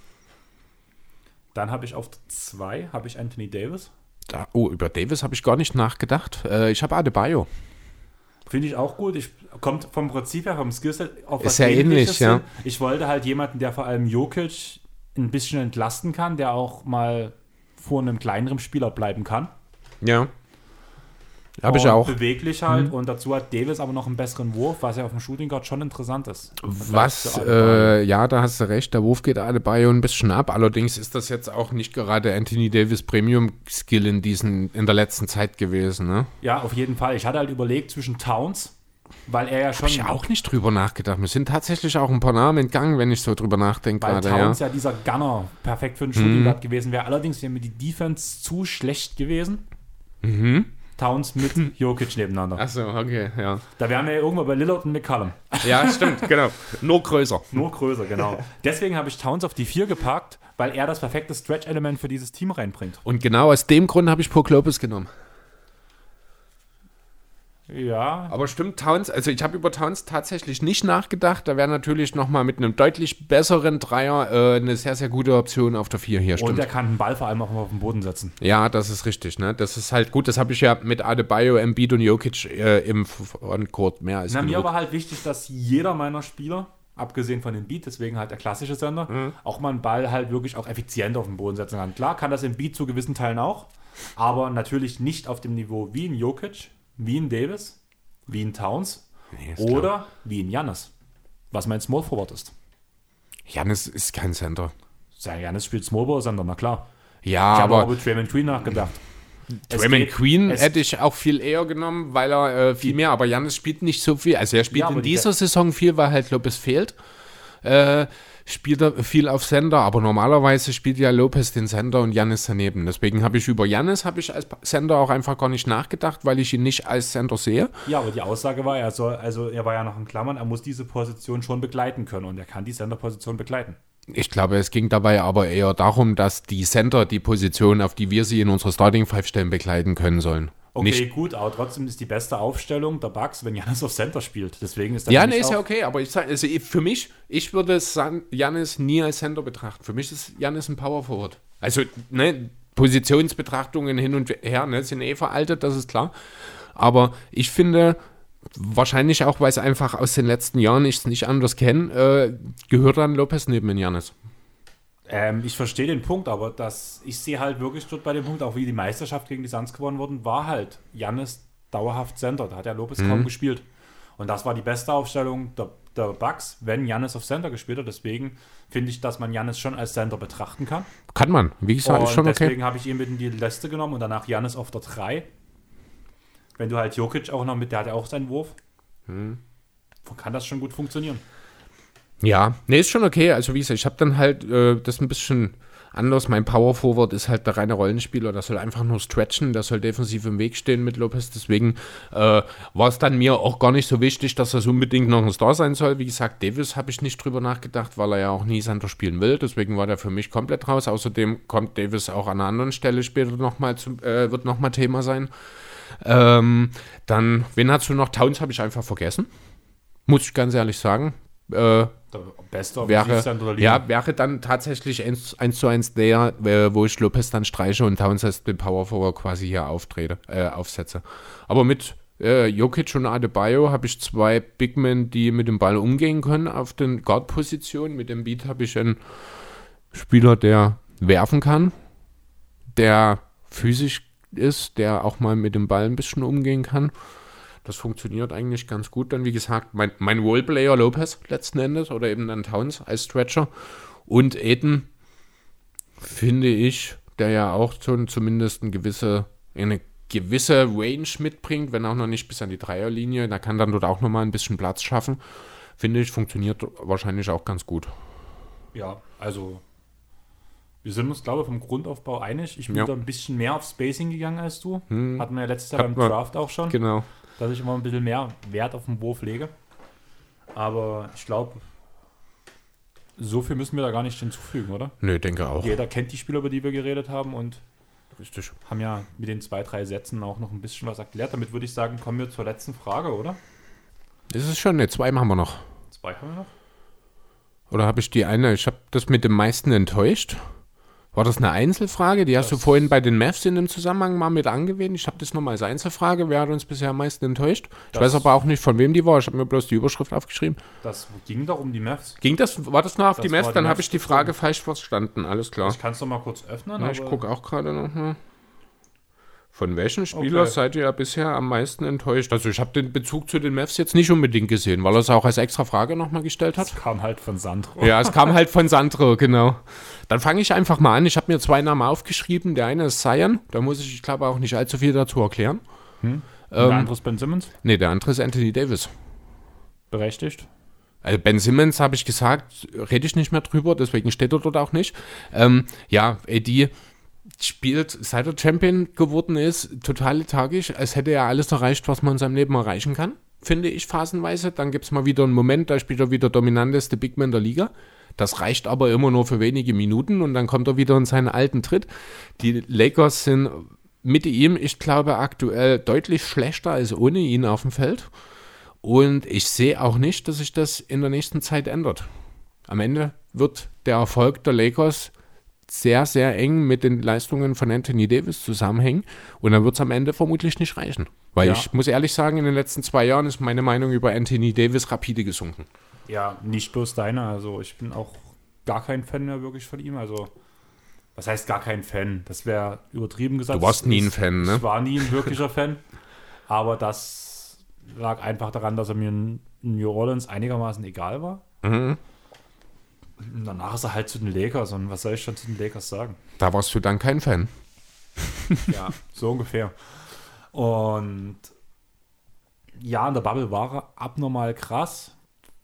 Dann habe ich auf 2 habe ich Anthony Davis. Da, oh, über Davis habe ich gar nicht nachgedacht. Äh, ich habe Adebayo. Finde ich auch gut. Ich, kommt vom Prinzip her, vom Skillset auf Ist ja ähnlich, ja. hin. Ich wollte halt jemanden, der vor allem Jokic ein bisschen entlasten kann, der auch mal vor einem kleineren Spieler bleiben kann. Ja. Habe ich auch. Mhm. Beweglich halt. Und dazu hat Davis aber noch einen besseren Wurf, was ja auf dem Shooting Guard schon interessant ist. Was, äh, ja, da hast du recht, der Wurf geht Adebayo ein bisschen ab. Allerdings ist das jetzt auch nicht gerade Anthony Davis Premium-Skill in, diesen, in der letzten Zeit gewesen. Ne? Ja, auf jeden Fall. Ich hatte halt überlegt zwischen Towns, weil er ja schon. Habe ich auch nicht drüber nachgedacht. Mir sind tatsächlich auch ein paar Namen entgangen, wenn ich so drüber nachdenke Weil gerade. Ja. Mhm. Towns ja. dieser Gunner perfekt für den Shooting Guard gewesen wäre. Allerdings wäre mir die Defense zu schlecht gewesen. Mhm. Towns mit Jokic nebeneinander. Achso, okay, ja. Da wären wir ja irgendwo bei Lillard und McCallum. Ja, stimmt, genau. Nur größer. Nur größer, genau. Deswegen habe ich Towns auf die 4 gepackt, weil er das perfekte Stretch-Element für dieses Team reinbringt. Und genau aus dem Grund habe ich Paul Lopez genommen. Ja. Aber stimmt, Towns, also ich habe über Towns tatsächlich nicht nachgedacht. Da wäre natürlich nochmal mit einem deutlich besseren Dreier äh, eine sehr, sehr gute Option auf der 4 hier, stimmt. Und er kann den Ball vor allem auch mal auf den Boden setzen. Ja, das ist richtig, ne? Das ist halt gut. Das habe ich ja mit Adebayo, Embiid und Jokic äh, im Frontcourt mehr als Na, mir genug. war halt wichtig, dass jeder meiner Spieler, abgesehen von dem Beat, deswegen halt der klassische Sender, Mhm. auch mal einen Ball halt wirklich auch effizient auf den Boden setzen kann. Klar kann das im Beat zu gewissen Teilen auch, aber natürlich nicht auf dem Niveau wie in Jokic, wie in Davis, wie in Towns Nee, ist klar. oder wie in Janis, was mein Small Forward ist. Janis ist kein Center. Sagen, Janis spielt Small Ball Sender, na klar. Ja, Ich habe auch aber über Draymond Green nachgedacht. [laughs] Draymond Queen hätte ich auch viel eher genommen, weil er äh, viel mehr, aber Janis spielt nicht so viel. Also er spielt Ja, aber in die- dieser Saison viel, weil halt Lopez fehlt. Äh, spielt er viel auf Sender, aber normalerweise spielt ja Lopez den Sender und Janis daneben. Deswegen habe ich über Janis habe ich als Sender auch einfach gar nicht nachgedacht, weil ich ihn nicht als Sender sehe. Ja, aber die Aussage war, er soll, also er war ja noch in Klammern, er muss diese Position schon begleiten können und er kann die Senderposition begleiten. Ich glaube, es ging dabei aber eher darum, dass die Center die Position, auf die wir sie in unserer Starting Five stellen, begleiten können sollen. Okay, Nicht, gut, aber trotzdem ist die beste Aufstellung der Bucks, wenn Janis auf Center spielt. Deswegen ist ja, mich ist ja okay, aber ich sage, also für mich, ich würde Janis nie als Center betrachten. Für mich ist Janis ein Power Forward. Also, ne, Positionsbetrachtungen hin und her ne, sind eh veraltet, das ist klar. Aber ich finde, wahrscheinlich auch, weil es einfach aus den letzten Jahren ich es nicht anders kenne, äh, gehört dann Lopez neben Janis. Ähm, ich verstehe den Punkt, aber das, ich sehe halt wirklich dort bei dem Punkt, auch wie die Meisterschaft gegen die Suns gewonnen worden, war halt Janis dauerhaft Center. Da hat der Lopez Mhm. kaum gespielt. Und das war die beste Aufstellung der, der Bucks, wenn Janis auf Center gespielt hat. Deswegen finde ich, dass man Janis schon als Center betrachten kann. Kann man, wie gesagt, Und ist schon okay. deswegen habe ich ihn mit in die Liste genommen und danach Janis auf der 3. Wenn du halt Jokic auch noch mit, der hat ja auch seinen Wurf. Hm. Kann das schon gut funktionieren. Ja, nee, ist schon okay. Also wie gesagt, ich habe dann halt äh, das ein bisschen anders. Mein Power Forward ist halt der reine Rollenspieler. Der soll einfach nur stretchen, der soll defensiv im Weg stehen mit Lopez. Deswegen äh, war es dann mir auch gar nicht so wichtig, dass das unbedingt noch ein Star sein soll. Wie gesagt, Davis habe ich nicht drüber nachgedacht, weil er ja auch nie Center spielen will. Deswegen war der für mich komplett raus. Außerdem kommt Davis auch an einer anderen Stelle später nochmal, äh, wird nochmal Thema sein. Ähm, dann, wen hast du noch? Towns habe ich einfach vergessen. Muss ich ganz ehrlich sagen. Äh, Der beste wäre, Liga. ja, wäre dann tatsächlich 1, 1 zu 1 der, äh, wo ich Lopez dann streiche und Towns als den Power Forward quasi hier auftrete, äh, aufsetze. Aber mit äh, Jokic und Adebayo habe ich zwei Big Men, die mit dem Ball umgehen können auf den Guard-Positionen. Mit dem Beat habe ich einen Spieler, der werfen kann, der physisch ist, der auch mal mit dem Ball ein bisschen umgehen kann. Das funktioniert eigentlich ganz gut. Dann, wie gesagt, mein, mein Roleplayer Lopez letzten Endes oder eben dann Towns als Stretcher. Und Aiden, finde ich, der ja auch schon zumindest eine gewisse, eine gewisse Range mitbringt, wenn auch noch nicht bis an die Dreierlinie. Da kann dann dort auch nochmal ein bisschen Platz schaffen. Finde ich, funktioniert wahrscheinlich auch ganz gut. Ja, also wir sind uns, glaube ich, vom Grundaufbau einig. Ich bin Ja. da ein bisschen mehr auf Spacing gegangen als du. Hatten wir ja letztes Jahr Hat beim Draft auch schon, Genau. Dass ich immer ein bisschen mehr Wert auf den Wurf lege. Aber ich glaube, so viel müssen wir da gar nicht hinzufügen, oder? Nö, denke auch. Jeder kennt die Spieler, über die wir geredet haben und Richtig. haben ja mit den zwei, drei Sätzen auch noch ein bisschen was erklärt. Damit würde ich sagen, kommen wir zur letzten Frage, oder? Das ist schon, ne, zwei haben wir noch. Zwei haben wir noch. Oder habe ich die eine, ich habe das mit dem meisten enttäuscht. War das eine Einzelfrage? Die hast du vorhin bei den Mavs in dem Zusammenhang mal mit angewählt. Ich habe das nochmal als Einzelfrage. Wer hat uns bisher am meisten enttäuscht? Ich weiß aber auch nicht, von wem die war. Ich habe mir bloß die Überschrift aufgeschrieben. Das ging doch um die Mavs. Ging das, war das noch auf Das die Mavs? Dann habe ich die Frage falsch verstanden. Alles klar. Ich kann es doch mal kurz öffnen. Ja, ich gucke auch gerade nochmal. Von welchen Spieler Okay. seid ihr bisher am meisten enttäuscht? Also ich habe den Bezug zu den Mavs jetzt nicht unbedingt gesehen, weil er es auch als extra Frage nochmal gestellt hat. Das kam halt von Sandro. Ja, es kam halt von [laughs] Sandro, genau. Dann fange ich einfach mal an. Ich habe mir zwei Namen aufgeschrieben. Der eine ist Cyan. Da muss ich, ich glaube, auch nicht allzu viel dazu erklären. Der Ähm, andere ist Ben Simmons. nee, der andere ist Anthony Davis. Berechtigt. Also Ben Simmons habe ich gesagt, rede ich nicht mehr drüber, deswegen steht er dort auch nicht. Ähm, ja, AD spielt, seit er Champion geworden ist, total lethargisch, als hätte er alles erreicht, was man in seinem Leben erreichen kann, finde ich phasenweise. Dann gibt es mal wieder einen Moment, da spielt er wieder dominanteste Big Man der Liga. Das reicht aber immer nur für wenige Minuten und dann kommt er wieder in seinen alten Tritt. Die Lakers sind mit ihm, ich glaube, aktuell deutlich schlechter als ohne ihn auf dem Feld. Und ich sehe auch nicht, dass sich das in der nächsten Zeit ändert. Am Ende wird der Erfolg der Lakers sehr, sehr eng mit den Leistungen von Anthony Davis zusammenhängen. Und dann wird es am Ende vermutlich nicht reichen. Weil Ja. ich muss ehrlich sagen, in den letzten zwei Jahren ist meine Meinung über Anthony Davis rapide gesunken. Ja, nicht bloß deine. Also ich bin auch gar kein Fan mehr wirklich von ihm. Also, was heißt gar kein Fan? Das wäre übertrieben gesagt. Du warst nie ein Fan, ne? Ich war nie ein wirklicher [laughs] Fan. Aber das lag einfach daran, dass er mir in New Orleans einigermaßen egal war. Mhm. Danach ist er halt zu den Lakers. Und was soll ich schon zu den Lakers sagen? Da warst du dann kein Fan. [laughs] Ja, so ungefähr. Und ja, in der Bubble war er abnormal krass.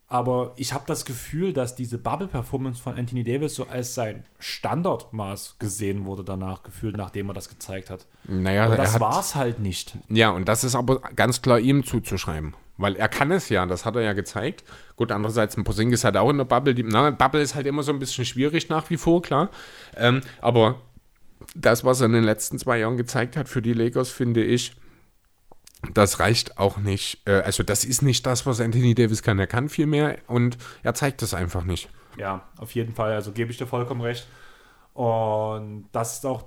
Aber ich habe das Gefühl, dass diese Bubble-Performance von Anthony Davis so als sein Standardmaß gesehen wurde danach, gefühlt, nachdem er das gezeigt hat. Naja, Und das war es halt nicht. Ja, und das ist aber ganz klar ihm zuzuschreiben. Weil er kann es ja, das hat er ja gezeigt. Gut, andererseits, ein Posingis hat auch in der Bubble. Die, na, Bubble ist halt immer so ein bisschen schwierig nach wie vor, klar. Ähm, aber das, was er in den letzten zwei Jahren gezeigt hat für die Lakers, finde ich, das reicht auch nicht. Äh, also, das ist nicht das, was Anthony Davis kann. Er kann viel mehr und er zeigt es einfach nicht. Ja, auf jeden Fall. Also gebe ich dir vollkommen recht. Und das ist auch,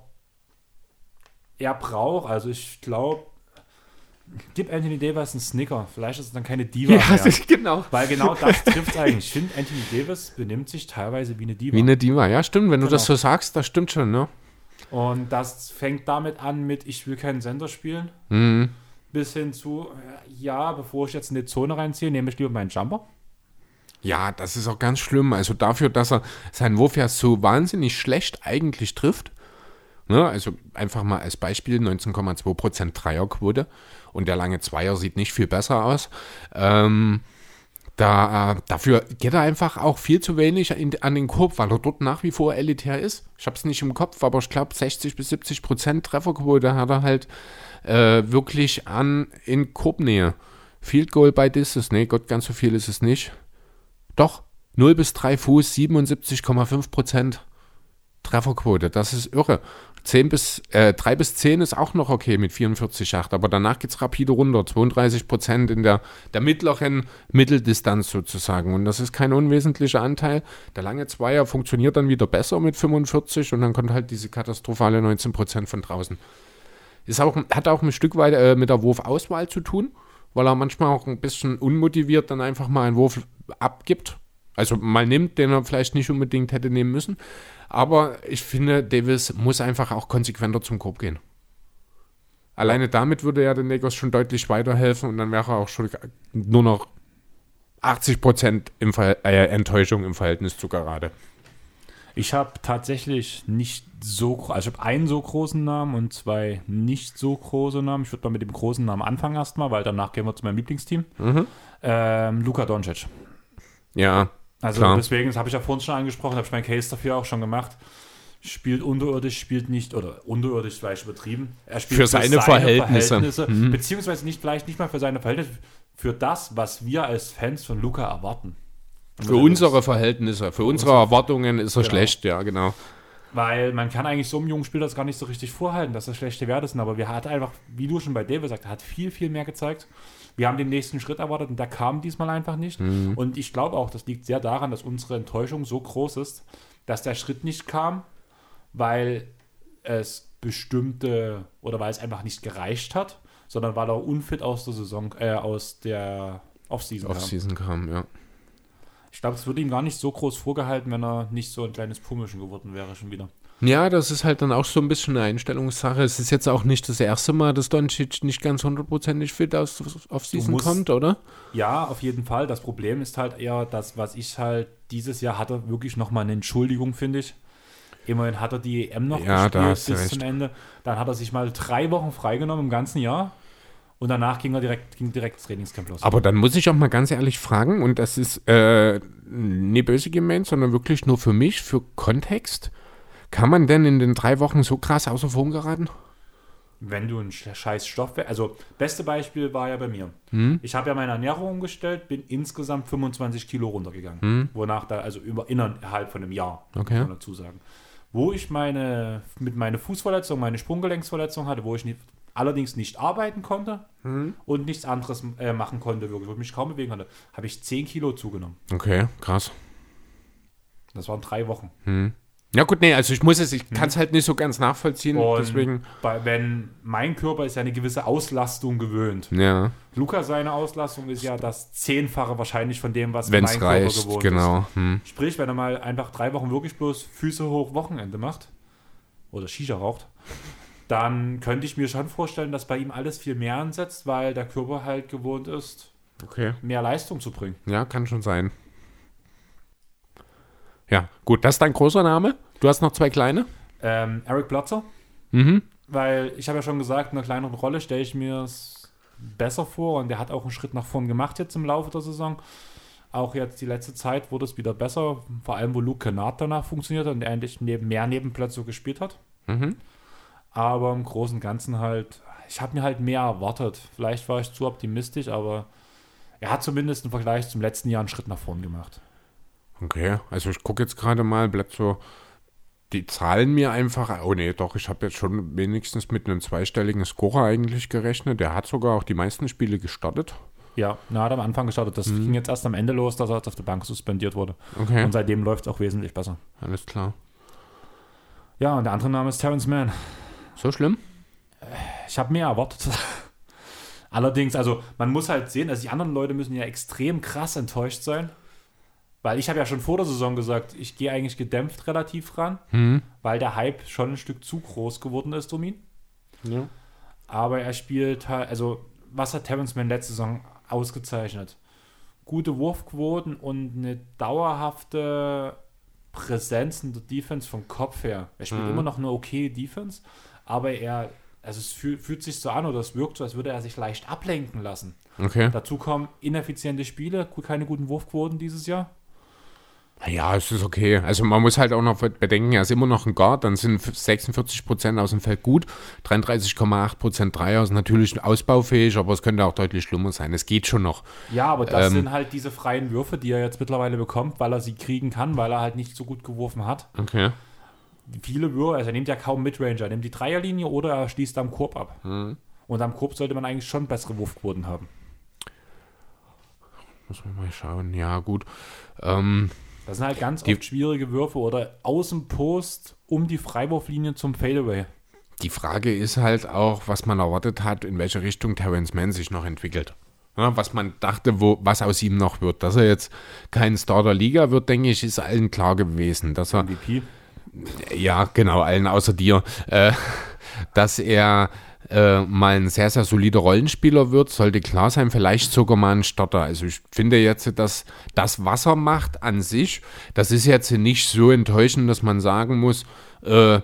er braucht, also ich glaube, gib Anthony Davis einen Snicker. Vielleicht ist es dann keine Diva mehr. genau. Weil genau das trifft eigentlich. Ich finde, Anthony Davis benimmt sich teilweise wie eine Diva. Wie eine Diva. Ja, stimmt. Wenn du das Genau. so sagst, das stimmt schon, ne? Und das fängt damit an mit, ich will keinen Sender spielen, Mhm. bis hin zu, ja, bevor ich jetzt in die Zone reinziehe, nehme ich lieber meinen Jumper. Ja, das ist auch ganz schlimm. Also dafür, dass er seinen Wurf ja so wahnsinnig schlecht eigentlich trifft. Ne, also einfach mal als Beispiel 19,2% Dreierquote und der lange Zweier sieht nicht viel besser aus. Ähm, da, dafür geht er einfach auch viel zu wenig in, an den Korb, weil er dort nach wie vor elitär ist. Ich habe es nicht im Kopf, aber ich glaube 60 bis 70 Prozent Trefferquote hat er halt äh, wirklich an in Korbnähe. Field Goal bei Distance, nee, Gott, ganz so viel ist es nicht. Doch, 0 bis 3 Fuß, 77,5 Prozent Trefferquote, das ist irre. 10 bis, äh, 3 bis 10 ist auch noch okay mit 44,8, aber danach geht es rapide runter, 32 Prozent in der, der mittleren Mitteldistanz sozusagen und das ist kein unwesentlicher Anteil. Der lange Zweier funktioniert dann wieder besser mit 45 und dann kommt halt diese katastrophale 19 Prozent von draußen. Ist auch, hat auch ein Stück weit äh, mit der Wurfauswahl zu tun, weil er manchmal auch ein bisschen unmotiviert dann einfach mal einen Wurf abgibt. Also mal nimmt, den er vielleicht nicht unbedingt hätte nehmen müssen. Aber ich finde, Davis muss einfach auch konsequenter zum Korb gehen. Alleine damit würde er den Lakers schon deutlich weiterhelfen und dann wäre er auch schon nur noch 80% im Verhält- äh, Enttäuschung im Verhältnis zu gerade. Ich habe tatsächlich nicht so, also ich habe einen so großen Namen und zwei nicht so große Namen. Ich würde mal mit dem großen Namen anfangen erstmal, weil danach gehen wir zu meinem Lieblingsteam. Ähm, Luka Doncic. Ja, Also Klar. deswegen, das habe ich ja vorhin schon angesprochen, habe ich meinen Case dafür auch schon gemacht. Spielt unterirdisch, spielt nicht, oder unterirdisch vielleicht übertrieben. Er spielt Für seine Verhältnisse. Mhm. Beziehungsweise nicht, vielleicht nicht mal für seine Verhältnisse, für das, was wir als Fans von Luca erwarten. für unsere Verhältnisse, für unsere Erwartungen ist er Genau. schlecht, ja, genau. Weil man kann eigentlich so einem jungen Spieler das gar nicht so richtig vorhalten, dass das schlechte Werte sind. Aber wir hat einfach, wie du schon bei David sagst, er hat viel, viel mehr gezeigt. Wir haben den nächsten Schritt erwartet und der kam diesmal einfach nicht. Und ich glaube auch, das liegt sehr daran, dass unsere Enttäuschung so groß ist, dass der Schritt nicht kam, weil es bestimmte oder weil es einfach nicht gereicht hat, sondern weil er unfit aus der Saison, äh, aus der Offseason kam. Off-Season kam, ja. Ich glaube, es würde ihm gar nicht so groß vorgehalten, wenn er nicht so ein kleines Pummelchen geworden wäre schon wieder. Ja, das ist halt dann auch so ein bisschen eine Einstellungssache. Es ist jetzt auch nicht das erste Mal, dass Doncic nicht ganz hundertprozentig fit aus Off-Season musst- kommt, oder? Ja, auf jeden Fall. Das Problem ist halt eher das, was ich halt dieses Jahr hatte, wirklich nochmal eine Entschuldigung, finde ich. Immerhin hat er die EM noch Ja, gespielt bis recht. zum Ende. Dann hat er sich mal drei Wochen freigenommen im ganzen Jahr. Und danach ging er direkt, ging direkt das Trainingscamp los. Aber dann muss ich auch mal ganz ehrlich fragen, und das ist äh, nie böse gemeint, sondern wirklich nur für mich, für Kontext. Kann man denn in den drei Wochen so krass außer Form geraten? Wenn du einen sch- scheiß Stoff... Also, beste Beispiel war ja bei mir. Hm? Ich habe ja meine Ernährung umgestellt, bin insgesamt 25 Kilo runtergegangen. Wonach da, also über innerhalb von einem Jahr, Hm? Okay. muss man dazu sagen. wo ich meine, mit meiner Fußverletzung, meine Sprunggelenksverletzung hatte, wo ich nicht, allerdings nicht arbeiten konnte und nichts anderes äh, machen konnte, wirklich, wo ich mich kaum bewegen konnte, habe ich 10 Kilo zugenommen. Okay, krass. Das waren drei Wochen. Ja gut, nee, also ich muss es, ich kann es halt nicht so ganz nachvollziehen, Und deswegen, bei, wenn mein Körper ist ja eine gewisse Auslastung gewöhnt. ja, Luca, seine Auslastung ist ja das Zehnfache wahrscheinlich von dem, was wenn mein es Körper reicht, gewohnt genau. Hm. ist. Sprich, wenn er mal einfach drei Wochen wirklich bloß Füße hoch Wochenende macht oder Shisha raucht, dann könnte ich mir schon vorstellen, dass bei ihm alles viel mehr ansetzt, weil der Körper halt gewohnt ist, Okay, mehr Leistung zu bringen. ja, kann schon sein. Ja, gut, das ist dein großer Name. Du hast noch zwei kleine. Ähm, Eric Platzer, Mhm. weil ich habe ja schon gesagt, in einer kleineren Rolle stelle ich mir es besser vor und der hat auch einen Schritt nach vorn gemacht jetzt im Laufe der Saison. Auch jetzt die letzte Zeit wurde es wieder besser, vor allem wo Luke Kennard danach funktioniert und er endlich neben, mehr Nebenplätze gespielt hat. Mhm. Aber im Großen und Ganzen halt, ich habe mir halt mehr erwartet. Vielleicht war ich zu optimistisch, aber er hat zumindest im Vergleich zum letzten Jahr einen Schritt nach vorn gemacht. Okay, also ich gucke jetzt gerade mal, bleibt so die Zahlen mir einfach. Oh nee, doch, ich habe jetzt schon wenigstens mit einem zweistelligen Scorer eigentlich gerechnet. Der hat sogar auch die meisten Spiele gestartet. Ja, na, hat am Anfang gestartet. Das ging jetzt erst am Ende los, dass er auf der Bank suspendiert wurde. Okay, Und seitdem läuft es auch wesentlich besser. alles klar. Ja, und der andere Name ist Terrence Mann. So schlimm? Ich habe mehr erwartet. [laughs] Allerdings, also man muss halt sehen, also die anderen Leute müssen ja extrem krass enttäuscht sein. Weil ich habe ja schon vor der Saison gesagt, ich gehe eigentlich gedämpft relativ ran, Hm. weil der Hype schon ein Stück zu groß geworden ist um ihn. Ja. Aber er spielt halt, also was hat Terrence Mann letzte Saison ausgezeichnet? Gute Wurfquoten und eine dauerhafte Präsenz in der Defense vom Kopf her. Er spielt Mhm. immer noch eine okay Defense, aber er, also es fühlt, fühlt sich so an oder es wirkt so, als würde er sich leicht ablenken lassen. Okay. Dazu kommen ineffiziente Spiele, keine guten Wurfquoten dieses Jahr. Ja, es ist okay. Also man muss halt auch noch bedenken, er ist immer noch ein Guard, dann sind 46% aus dem Feld gut, 33,8% Dreier ist natürlich ausbaufähig, aber es könnte auch deutlich schlimmer sein. Es geht schon noch. Ja, aber das Ähm. sind halt diese freien Würfe, die er jetzt mittlerweile bekommt, weil er sie kriegen kann, weil er halt nicht so gut geworfen hat. Okay. viele Würfe, also er nimmt ja kaum Midrange, er nimmt die Dreierlinie oder er schließt am Korb ab. Mhm. Und am Korb sollte man eigentlich schon bessere Wurfquoten haben. Muss man mal schauen. Ja, gut. Ähm, Das sind halt ganz Die- oft schwierige Würfe oder aus dem Post um die Freiwurflinie zum Fadeaway. die Frage ist halt auch, was man erwartet hat, in welche Richtung Terrence Mann sich noch entwickelt. Ja, was man dachte, wo, was aus ihm noch wird. Dass er jetzt kein Star der Liga wird, denke ich, ist allen klar gewesen. Dass er, MVP. ja, genau, allen außer dir, äh, [laughs] dass er äh, mal ein sehr, sehr solider Rollenspieler wird, sollte klar sein, vielleicht sogar mal ein Starter. Also ich finde jetzt, dass das, was er macht an sich, das ist jetzt nicht so enttäuschend, dass man sagen muss, äh,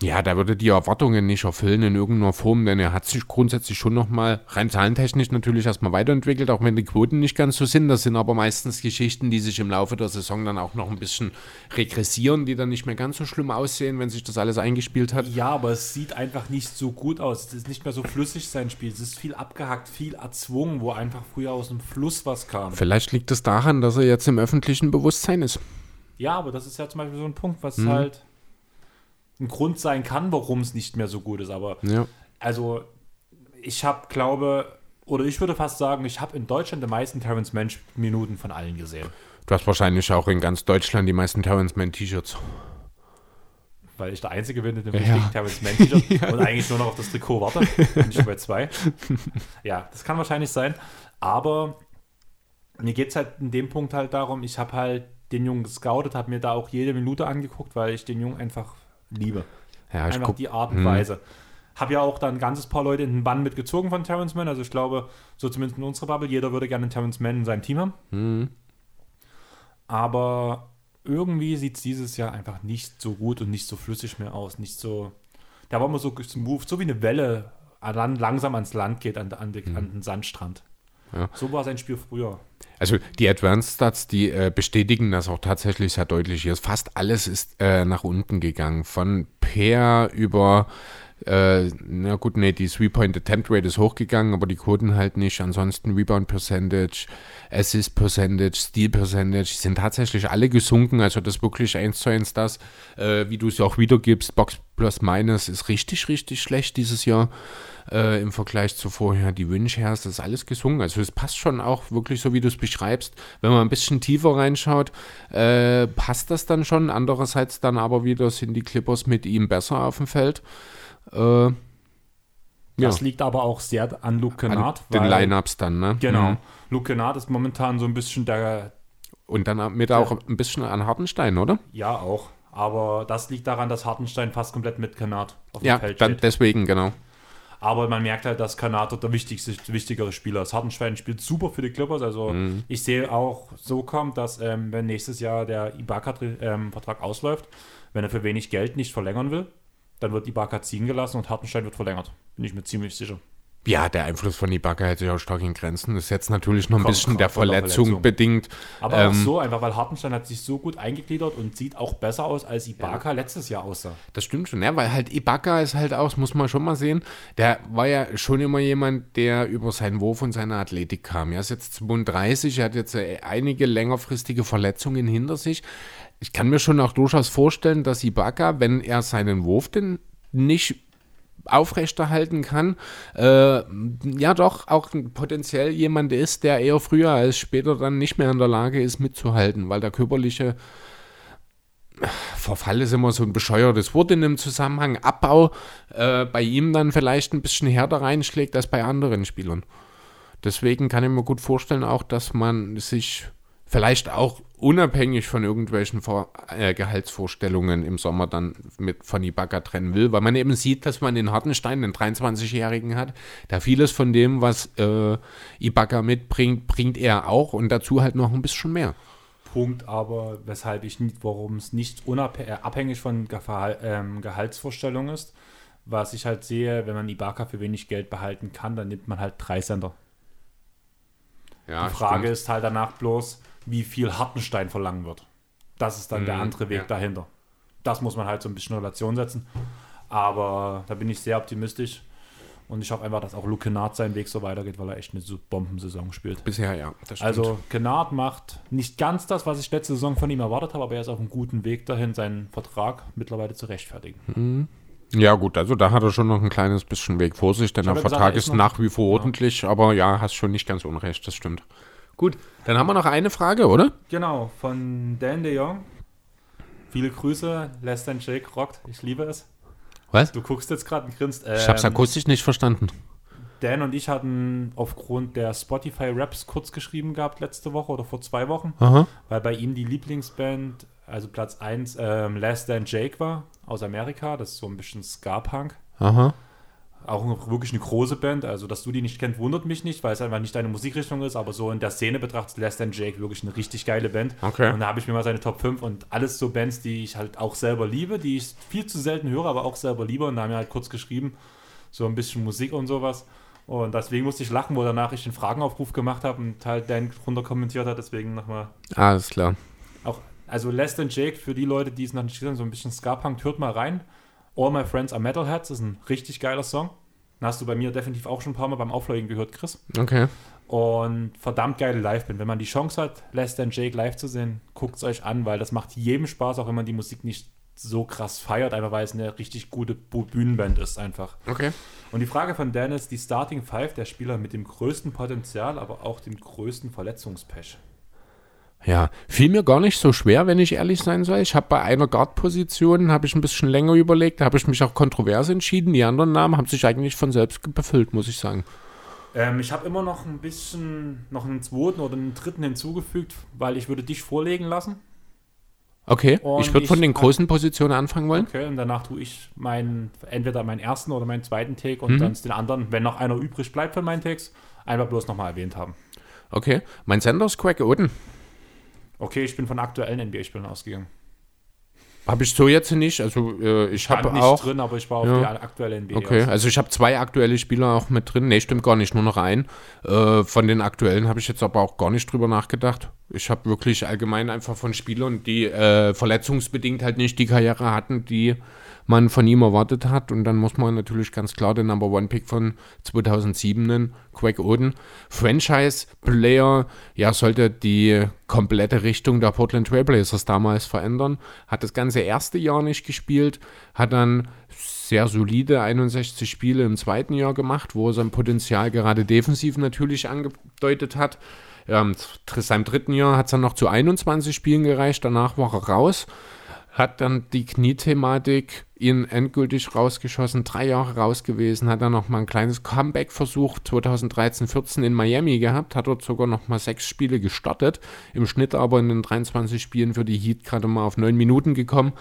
ja, da würde die Erwartungen nicht erfüllen in irgendeiner Form, denn er hat sich grundsätzlich schon nochmal rein zahlentechnisch natürlich erstmal weiterentwickelt, auch wenn die Quoten nicht ganz so sind. Das sind aber meistens Geschichten, die sich im Laufe der Saison dann auch noch ein bisschen regressieren, die dann nicht mehr ganz so schlimm aussehen, wenn sich das alles eingespielt hat. Ja, aber es sieht einfach nicht so gut aus. Es ist nicht mehr so flüssig sein Spiel. Es ist viel abgehackt, viel erzwungen, wo einfach früher aus dem Fluss was kam. Vielleicht liegt es daran, dass er jetzt im öffentlichen Bewusstsein ist. Ja, aber das ist ja zum Beispiel so ein Punkt, was Mhm. halt ein Grund sein kann, warum es nicht mehr so gut ist. Aber Ja. also ich habe, glaube, oder ich würde fast sagen, ich habe in Deutschland die meisten Terrence Mensch Minuten von allen gesehen. Du hast wahrscheinlich auch in ganz Deutschland die meisten Terrence Mann T-Shirts. Weil ich der Einzige bin, der den Ja. richtigen Terrence Mann T-Shirt [laughs] und eigentlich nur noch auf das Trikot warte. Bin ich bei zwei. Ja, das kann wahrscheinlich sein. Aber mir geht es halt in dem Punkt halt darum, ich habe halt den Jungen gescoutet, habe mir da auch jede Minute angeguckt, weil ich den Jungen einfach liebe. Ja, ich einfach guck, die Art und Mhm. Weise. Habe ja auch dann ein ganzes paar Leute in den Bann mitgezogen von Terrence Mann. Also ich glaube, so zumindest in unserer Bubble, jeder würde gerne einen Terrence Mann in seinem Team haben. Mhm. Aber irgendwie sieht es dieses Jahr einfach nicht so gut und nicht so flüssig mehr aus. Nicht so. Der war immer so smooth, so wie eine Welle an Land, langsam ans Land geht, an, an, die- an den Sandstrand. Ja. So war sein Spiel früher. Also die Advanced Stats, die äh, bestätigen das auch tatsächlich sehr deutlich hier. Fast alles ist äh, nach unten gegangen. Von Peer über Äh, na gut, nee, die Three-Point-Attempt-Rate ist hochgegangen, aber die Quoten halt nicht. Ansonsten Rebound-Percentage, Assist-Percentage, Steal-Percentage sind tatsächlich alle gesunken. Also das wirklich eins zu eins das, äh, wie du es auch wiedergibst. Box plus minus ist richtig, richtig schlecht dieses Jahr äh, im Vergleich zu vorher. Die Wünsche her, das ist alles gesungen. Also es passt schon auch wirklich so, wie du es beschreibst. Wenn man ein bisschen tiefer reinschaut, äh, passt das dann schon. Andererseits dann aber wieder sind die Clippers mit ihm besser auf dem Feld. Äh, das liegt aber auch sehr an Luke Kennard. An den Lineups dann, ne? Genau. Mhm. Luke Kennard ist momentan so ein bisschen der. Und dann mit der, auch ein bisschen an Hartenstein, oder? Ja, auch. Aber das liegt daran, dass Hartenstein fast komplett mit Kennard auf dem ja, Feld steht. Ja, deswegen, genau. Aber man merkt halt, dass Kanato der wichtigste, wichtigere Spieler ist. Hartenstein spielt super für die Clippers. Also mhm. ich sehe auch so kommt, dass ähm, wenn nächstes Jahr der Ibaka-Vertrag ähm, ausläuft, wenn er für wenig Geld nicht verlängern will, dann wird Ibaka ziehen gelassen und Hartenstein wird verlängert. Bin ich mir ziemlich sicher. Ja, der Einfluss von Ibaka hält sich auch stark in Grenzen. Das ist jetzt natürlich noch ein bisschen der Verletzung, Verletzung, bedingt. Aber ähm, auch so einfach, weil Hartenstein hat sich so gut eingegliedert und sieht auch besser aus, als Ibaka ja. letztes Jahr aussah. Das stimmt schon, ja, weil halt Ibaka ist halt auch, muss man schon mal sehen, der war ja schon immer jemand, der über seinen Wurf und seine Athletik kam. Er ist jetzt 32, er hat jetzt äh, einige längerfristige Verletzungen hinter sich. Ich kann mir schon auch durchaus vorstellen, dass Ibaka, wenn er seinen Wurf denn nicht aufrechterhalten kann, äh, ja doch auch potenziell jemand ist, der eher früher als später dann nicht mehr in der Lage ist mitzuhalten, weil der körperliche Verfall ist immer so ein bescheuertes Wort in dem Zusammenhang. Abbau äh, bei ihm dann vielleicht ein bisschen härter reinschlägt als bei anderen Spielern. Deswegen kann ich mir gut vorstellen, auch dass man sich vielleicht auch unabhängig von irgendwelchen Vor äh, Gehaltsvorstellungen im Sommer dann mit von Ibaka trennen will, weil man eben sieht, dass man den Hartenstein, den 23-Jährigen hat, da vieles von dem, was äh, Ibaka mitbringt, bringt er auch und dazu halt noch ein bisschen mehr. Punkt, aber weshalb ich nicht, warum es nicht unabhängig äh, von Gehal ähm, Gehaltsvorstellungen ist, was ich halt sehe, wenn man Ibaka für wenig Geld behalten kann, dann nimmt man halt drei Sender. Ja, Die Frage stimmt. ist halt danach bloß, wie viel Hartenstein verlangen wird. Das ist dann mhm, der andere Weg ja. dahinter. Das muss man halt so ein bisschen in Relation setzen. Aber da bin ich sehr optimistisch. Und ich hoffe einfach, dass auch Luke Kennard seinen Weg so weitergeht, weil er echt eine Bombensaison spielt. Bisher, ja. Also Kennard macht nicht ganz das, was ich letzte Saison von ihm erwartet habe, aber er ist auf einem guten Weg dahin, seinen Vertrag mittlerweile zu rechtfertigen. Mhm. Ja, gut, also da hat er schon noch ein kleines bisschen Weg vor sich, denn der Vertrag gesagt, ist, ist nach wie vor ordentlich, ja. aber ja, hast schon nicht ganz unrecht, das stimmt. Gut, dann haben wir noch eine Frage, oder? Genau, von Dan de Jong. Viele Grüße, Less Than Jake rockt. Ich liebe es. Was? Du guckst jetzt gerade und grinst. Ähm, ich hab's akustisch nicht verstanden. Dan und ich hatten aufgrund der Spotify Raps kurz geschrieben gehabt letzte Woche oder vor zwei Wochen, Aha. weil bei ihm die Lieblingsband, also Platz 1, ähm, Less Than Jake war aus Amerika. Das ist so ein bisschen Ska-Punk. Aha auch wirklich eine große Band. Also, dass du die nicht kennst, wundert mich nicht, weil es einfach nicht deine Musikrichtung ist. Aber so in der Szene betrachtet Less Than Jake wirklich eine richtig geile Band. Okay. Und da habe ich mir mal seine Top 5 und alles so Bands, die ich halt auch selber liebe, die ich viel zu selten höre, aber auch selber liebe. Und da haben wir halt kurz geschrieben, so ein bisschen Musik und sowas. Und deswegen musste ich lachen, wo danach ich den Fragenaufruf gemacht habe und halt Dan runter kommentiert hat. Deswegen nochmal. Alles klar. Auch, also Less Than Jake, für die Leute, die es noch nicht kennen, so ein bisschen Ska-Punk, hört mal rein. All My Friends Are Metalheads ist ein richtig geiler Song. Den hast du bei mir definitiv auch schon ein paar Mal beim Auflegen gehört, Chris. Okay. Und verdammt geile Liveband. Wenn man die Chance hat, Less Than Jake live zu sehen, guckt es euch an, weil das macht jedem Spaß, auch wenn man die Musik nicht so krass feiert, einfach weil es eine richtig gute Bühnenband ist einfach. Okay. Und die Frage von Dan ist, die Starting Five der Spieler mit dem größten Potenzial, aber auch dem größten Verletzungspech. Ja, fiel mir gar nicht so schwer, wenn ich ehrlich sein soll. Ich habe bei einer Guard-Position, habe ich ein bisschen länger überlegt, da habe ich mich auch kontrovers entschieden. Die anderen Namen haben sich eigentlich von selbst befüllt, muss ich sagen. Ähm, ich habe immer noch ein bisschen, noch einen zweiten oder einen dritten hinzugefügt, weil ich würde dich vorlegen lassen. Okay, und ich würde von den großen Positionen anfangen wollen. Okay, und danach tue ich meinen, entweder meinen ersten oder meinen zweiten Take und mhm. dann den anderen, wenn noch einer übrig bleibt von meinen Takes, einfach bloß nochmal erwähnt haben. Okay, mein Sender ist Quack Oden. Okay, ich bin von aktuellen NBA-Spielen ausgegangen. Habe ich so jetzt nicht. Also äh, ich habe auch drin, aber ich war auf ja. die aktuelle NBA. Okay, also ich habe zwei aktuelle Spieler auch mit drin. Nee, stimmt gar nicht, nur noch einen. Äh, von den aktuellen habe ich jetzt aber auch gar nicht drüber nachgedacht. Ich habe wirklich allgemein einfach von Spielern, die äh, verletzungsbedingt halt nicht die Karriere hatten, die man von ihm erwartet hat. Und dann muss man natürlich ganz klar den Number One Pick von 2007 nennen, Quack Oden. Franchise-Player, ja, sollte die komplette Richtung der Portland Trailblazers damals verändern. Hat das ganze erste Jahr nicht gespielt, hat dann sehr solide 61 Spiele im zweiten Jahr gemacht, wo er sein Potenzial gerade defensiv natürlich angedeutet hat. Ähm, seinem dritten Jahr hat es dann noch zu 21 Spielen gereicht, danach war er raus hat dann die Kniethematik ihn endgültig rausgeschossen, drei Jahre raus gewesen, hat dann noch mal ein kleines Comeback versucht, 2013, 14 in Miami gehabt, hat dort sogar noch mal sechs Spiele gestartet, im Schnitt aber in den 23 Spielen für die Heat gerade mal auf neun Minuten gekommen.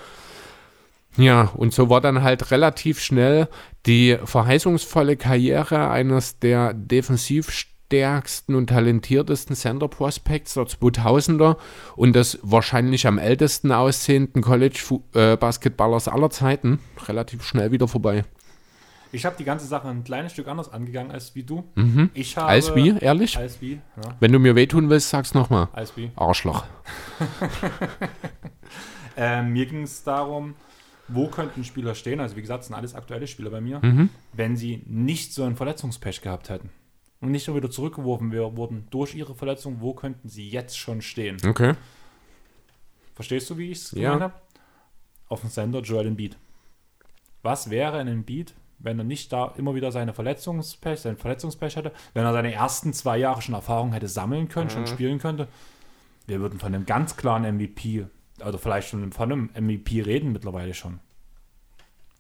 Ja, und so war dann halt relativ schnell die verheißungsvolle Karriere eines der defensiv stärksten und talentiertesten Center Prospects der 2000er und des wahrscheinlich am ältesten aussehenden College-Basketballers aller Zeiten relativ schnell wieder vorbei. Ich habe die ganze Sache ein kleines Stück anders angegangen als wie du. Mhm. Ich habe, als wie, ehrlich? Als wie, ja. Wenn du mir wehtun willst, sag's nochmal. Als wie. Arschloch. [laughs] äh, mir ging es darum, wo könnten Spieler stehen, also wie gesagt, sind alles aktuelle Spieler bei mir, Mhm. wenn sie nicht so ein Verletzungspech gehabt hätten und nicht nur wieder zurückgeworfen wurden durch ihre Verletzung, wo könnten sie jetzt schon stehen? Okay. Verstehst du, wie ich es Ja. gemeint habe? Auf dem Sender Joel Embiid. Was wäre ein Embiid, wenn er nicht da immer wieder seine Verletzungspech, sein Verletzungspech hätte, wenn er seine ersten zwei Jahre schon Erfahrung hätte sammeln können, Mhm. schon spielen könnte? Wir würden von einem ganz klaren MVP, also vielleicht schon von einem MVP reden mittlerweile schon.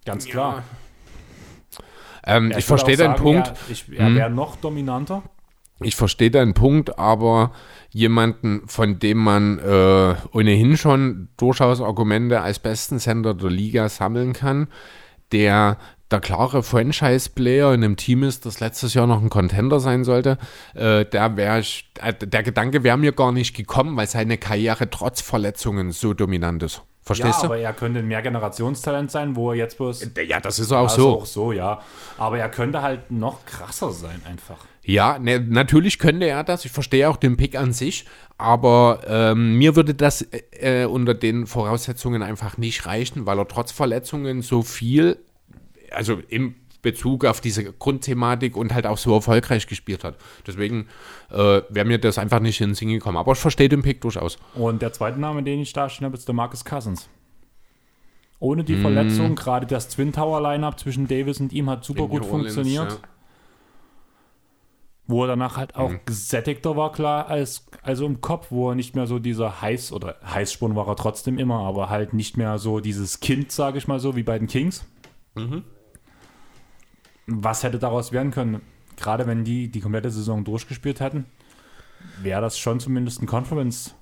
Ganz klar. Ähm, ich würde verstehe deinen sagen, Punkt. Er, ich- er Mhm. wäre noch dominanter. Ich verstehe deinen Punkt, aber jemanden, von dem man äh, ohnehin schon durchaus Argumente als besten Center der Liga sammeln kann, der der klare Franchise-Player in einem Team ist, das letztes Jahr noch ein Contender sein sollte, äh, der ich, äh, der Gedanke wäre mir gar nicht gekommen, weil seine Karriere trotz Verletzungen so dominant ist. Verstehst ja, du? aber er könnte ein Mehrgenerationstalent sein, wo er jetzt bloß. Ja, das ist auch Also so. auch so, ja. Aber er könnte halt noch krasser sein, einfach. Ja, ne, natürlich könnte er das. Ich verstehe auch den Pick an sich, aber ähm, mir würde das äh, unter den Voraussetzungen einfach nicht reichen, weil er trotz Verletzungen so viel, also im Bezug auf diese Grundthematik und halt auch so erfolgreich gespielt hat. Deswegen äh, wäre mir das einfach nicht in den Sinn gekommen. Aber ich verstehe den Pick durchaus. Und der zweite Name, den ich da stehen habe, ist der Marcus Cousins. Ohne Mm. die Verletzung, gerade das Twin Tower Lineup zwischen Davis und ihm hat super In gut Orleans, funktioniert. ja. Wo er danach halt auch Mhm. gesättigter war, klar, als, also im Kopf, wo er nicht mehr so dieser Heiß, oder Heißsporn war er trotzdem immer, aber halt nicht mehr so dieses Kind, sage ich mal so, wie bei den Kings. Mhm. Was hätte daraus werden können? Gerade wenn die die komplette Saison durchgespielt hätten, wäre das schon zumindest ein Conference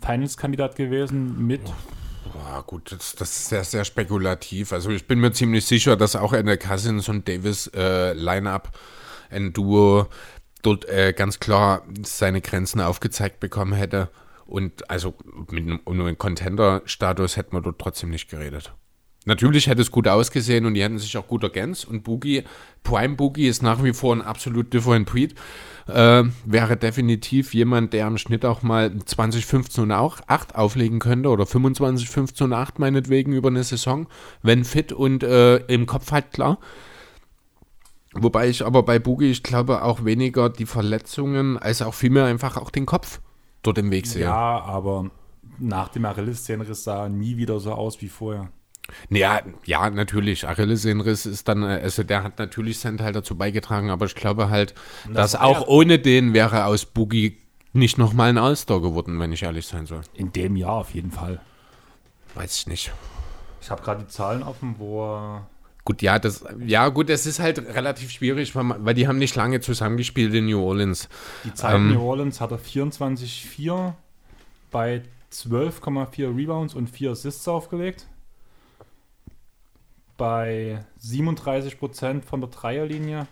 Finals Kandidat gewesen mit Ja, gut, das, das ist sehr, sehr spekulativ. Also ich bin mir ziemlich sicher, dass auch eine Cousins und Davis äh, Line-Up, ein Duo, dort äh, ganz klar seine Grenzen aufgezeigt bekommen hätte. Und also mit einem, um Contender-Status hätte man dort trotzdem nicht geredet. Natürlich hätte es gut ausgesehen und die hätten sich auch gut ergänzt. Und Boogie, Prime Boogie ist nach wie vor ein absolut different breed. Äh, wäre definitiv jemand, der im Schnitt auch mal 20, 15 und auch 8 auflegen könnte oder 25, 15 und 8 meinetwegen über eine Saison, wenn fit und äh, im Kopf halt klar. Wobei ich aber bei Boogie, ich glaube, auch weniger die Verletzungen, als auch vielmehr einfach auch den Kopf dort im Weg sehe. Ja, aber nach dem Achillessehnenriss sah er nie wieder so aus wie vorher. Ja, ja, natürlich. Achillessehnenriss ist dann, äh, also der hat natürlich seinen Teil dazu beigetragen, aber ich glaube halt, das dass auch ohne den wäre aus Boogie nicht nochmal ein All-Star geworden, wenn ich ehrlich sein soll. In dem Jahr auf jeden Fall. Weiß ich nicht. Ich habe gerade die Zahlen offen, wo er Gut, ja, das, ja, gut, das ist halt relativ schwierig, weil, man, weil die haben nicht lange zusammengespielt in New Orleans. die Zeit Ähm. in New Orleans hat er 24,4 bei 12,4 Rebounds und 4 Assists aufgelegt. Bei 37% von der Dreierlinie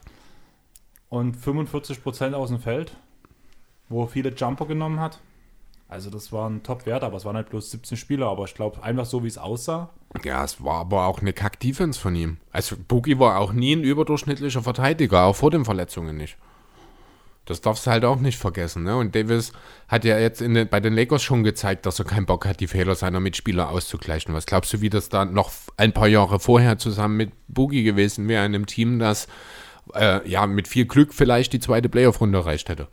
und 45% aus dem Feld, wo er viele Jumper genommen hat. Also das war ein Top-Wert, aber es waren halt bloß 17 Spieler. Aber ich glaube, einfach so wie es aussah, Ja, es war aber auch eine Kack-Defense von ihm. Also Boogie war auch nie ein überdurchschnittlicher Verteidiger, auch vor den Verletzungen nicht. Das darfst du halt auch nicht vergessen. Ne? Und Davis hat ja jetzt den, bei den Lakers schon gezeigt, dass er keinen Bock hat, die Fehler seiner Mitspieler auszugleichen. Was glaubst du, wie das da noch ein paar Jahre vorher zusammen mit Boogie gewesen wäre, in einem Team, das äh, ja mit viel Glück vielleicht die zweite Playoff-Runde erreicht hätte?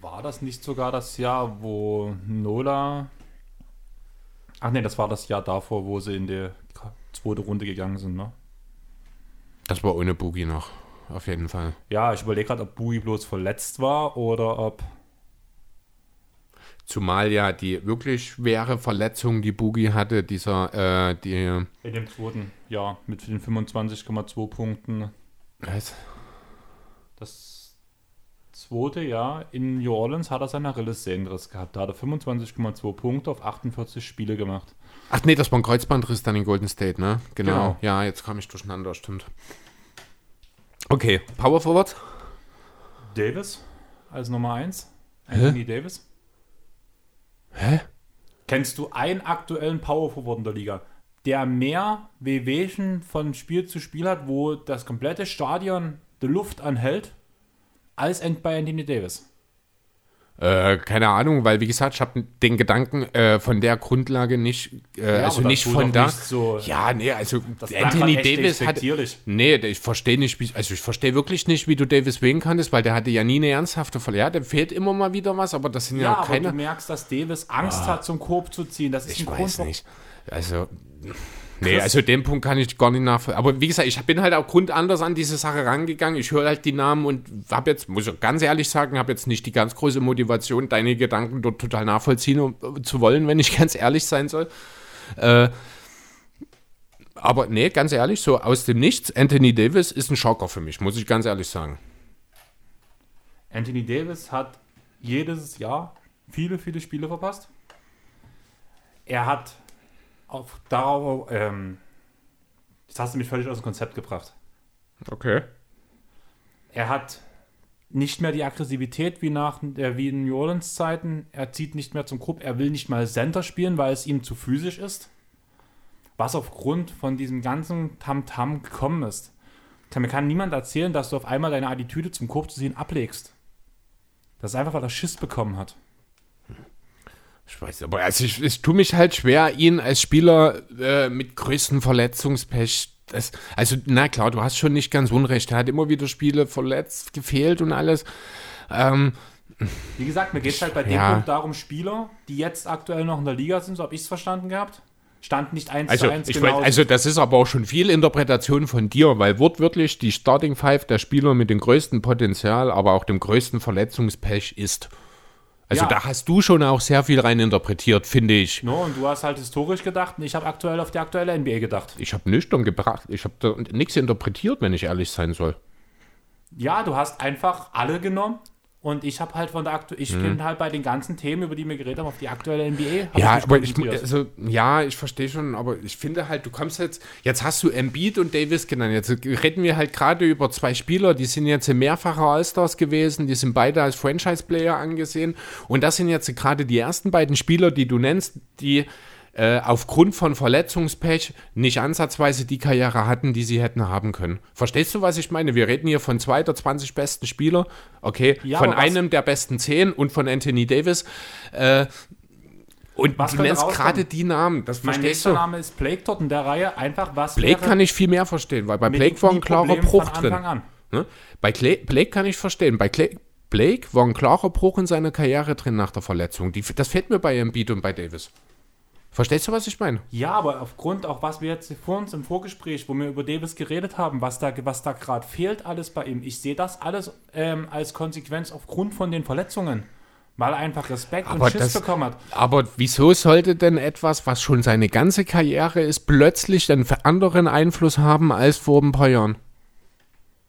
War das nicht sogar das Jahr, wo Nola. Ach nee, das war das Jahr davor, wo sie in die zweite Runde gegangen sind, ne? Das war ohne Boogie noch auf jeden Fall. Ja, ich überlege gerade, ob Bui bloß verletzt war oder ob. Zumal ja die wirklich schwere Verletzung, die Boogie hatte, dieser, äh, die. In dem zweiten, ja, mit den 25,2 Punkten. Was? Das zweite Jahr in New Orleans hat er seinen Achillessehnenriss gehabt. Da hat er 25,2 Punkte auf 48 Spiele gemacht. Ach nee, das war ein Kreuzbandriss dann in Golden State, ne? Genau. genau. Ja, jetzt kam ich durcheinander, stimmt. Okay, Power Forward. Davis als Nummer 1. Anthony Hä? Davis. Hä? Kennst du einen aktuellen Power Forward in der Liga, der mehr Wehwehchen von Spiel zu Spiel hat, wo das komplette Stadion die Luft anhält, als bei Anthony Davis? Äh, keine Ahnung, weil wie gesagt, ich habe den Gedanken äh, von der Grundlage nicht, äh, ja, also nicht von da. So ja, nee, also Anthony Davis hat. Nee, ich verstehe nicht, wie, also ich verstehe wirklich nicht, wie du Davis wählen kannst, weil der hatte ja nie eine ernsthafte Verletzung. Ja, dem fehlt immer mal wieder was, aber das sind ja, ja keine. Aber du merkst, dass Davis Angst ah, hat, zum Korb zu ziehen. Das ist ich ein weiß Grund, nicht. Also Nee, also den Punkt kann ich gar nicht nachvollziehen. Aber wie gesagt, ich bin halt auch grundanders an diese Sache rangegangen. Ich höre halt die Namen und habe jetzt, muss ich ganz ehrlich sagen, habe jetzt nicht die ganz große Motivation, deine Gedanken dort total nachvollziehen zu wollen, wenn ich [laughs] ganz ehrlich sein soll. Äh, aber nee, ganz ehrlich, so aus dem Nichts, Anthony Davis ist ein Schocker für mich, muss ich ganz ehrlich sagen. Anthony Davis hat jedes Jahr viele, viele Spiele verpasst. Er hat auf, darauf, ähm, das hast du mich völlig aus dem Konzept gebracht. Okay. Er hat nicht mehr die Aggressivität wie nach äh, wie in New Orleans Zeiten. Er zieht nicht mehr zum Grupp. Er will nicht mal Center spielen, weil es ihm zu physisch ist. Was aufgrund von diesem ganzen Tamtam -Tam gekommen ist. Mir kann niemand erzählen, dass du auf einmal deine Attitüde zum Korb zu sehen ablegst. Das ist einfach, weil er Schiss bekommen hat. Ich weiß, aber also ich, ich tue mich halt schwer, ihn als Spieler äh, mit größten Verletzungspech. Das, also, na klar, du hast schon nicht ganz unrecht. Er hat immer wieder Spiele verletzt, gefehlt und alles. Ähm, Wie gesagt, mir geht es halt bei dem ja. Punkt darum, Spieler, die jetzt aktuell noch in der Liga sind, so habe ich es verstanden gehabt. Stand nicht 1 also, zu 1 ich genau. Also das ist aber auch schon viel Interpretation von dir, weil wortwörtlich die Starting Five der Spieler mit dem größten Potenzial, aber auch dem größten Verletzungspech ist. Also ja. da hast du schon auch sehr viel rein interpretiert, finde ich. No, und du hast halt historisch gedacht und ich habe aktuell auf die aktuelle NBA gedacht. Ich habe nüchtern gebracht. Ich habe nichts interpretiert, wenn ich ehrlich sein soll. Ja, du hast einfach alle genommen und ich habe halt von der aktuellen, ich mhm. bin halt bei den ganzen Themen, über die wir geredet haben, auf die aktuelle NBA. Ja, ich aber ich, also, ja, ich verstehe schon, aber ich finde halt, du kommst jetzt, jetzt hast du Embiid und Davis genannt. Jetzt reden wir halt gerade über zwei Spieler, die sind jetzt mehrfache All-Stars gewesen, die sind beide als Franchise-Player angesehen. Und das sind jetzt gerade die ersten beiden Spieler, die du nennst, die äh, aufgrund von Verletzungspech nicht ansatzweise die Karriere hatten, die sie hätten haben können. Verstehst du, was ich meine? Wir reden hier von zwei der 20 besten Spieler, okay, ja, von einem der besten 10 und von Anthony Davis. Äh, und was du nennst gerade die Namen. Das mein nächster du? Name ist Blake dort in der Reihe. Einfach was. Blake kann ich viel mehr verstehen, weil bei Blake war ein klarer Bruch drin. Ne? Bei Clay, Blake kann ich verstehen. Bei Clay, Blake war ein klarer Bruch in seiner Karriere drin nach der Verletzung. Die, das fehlt mir bei Embiid und bei Davis. Verstehst du, was ich meine? Ja, aber aufgrund auch, was wir jetzt vor uns im Vorgespräch, wo wir über Davis geredet haben, was da, was da gerade fehlt, alles bei ihm. Ich sehe das alles ähm, als Konsequenz aufgrund von den Verletzungen. Weil er einfach Respekt aber und Schiss das, bekommen hat. Aber wieso sollte denn etwas, was schon seine ganze Karriere ist, plötzlich einen anderen Einfluss haben als vor ein paar Jahren?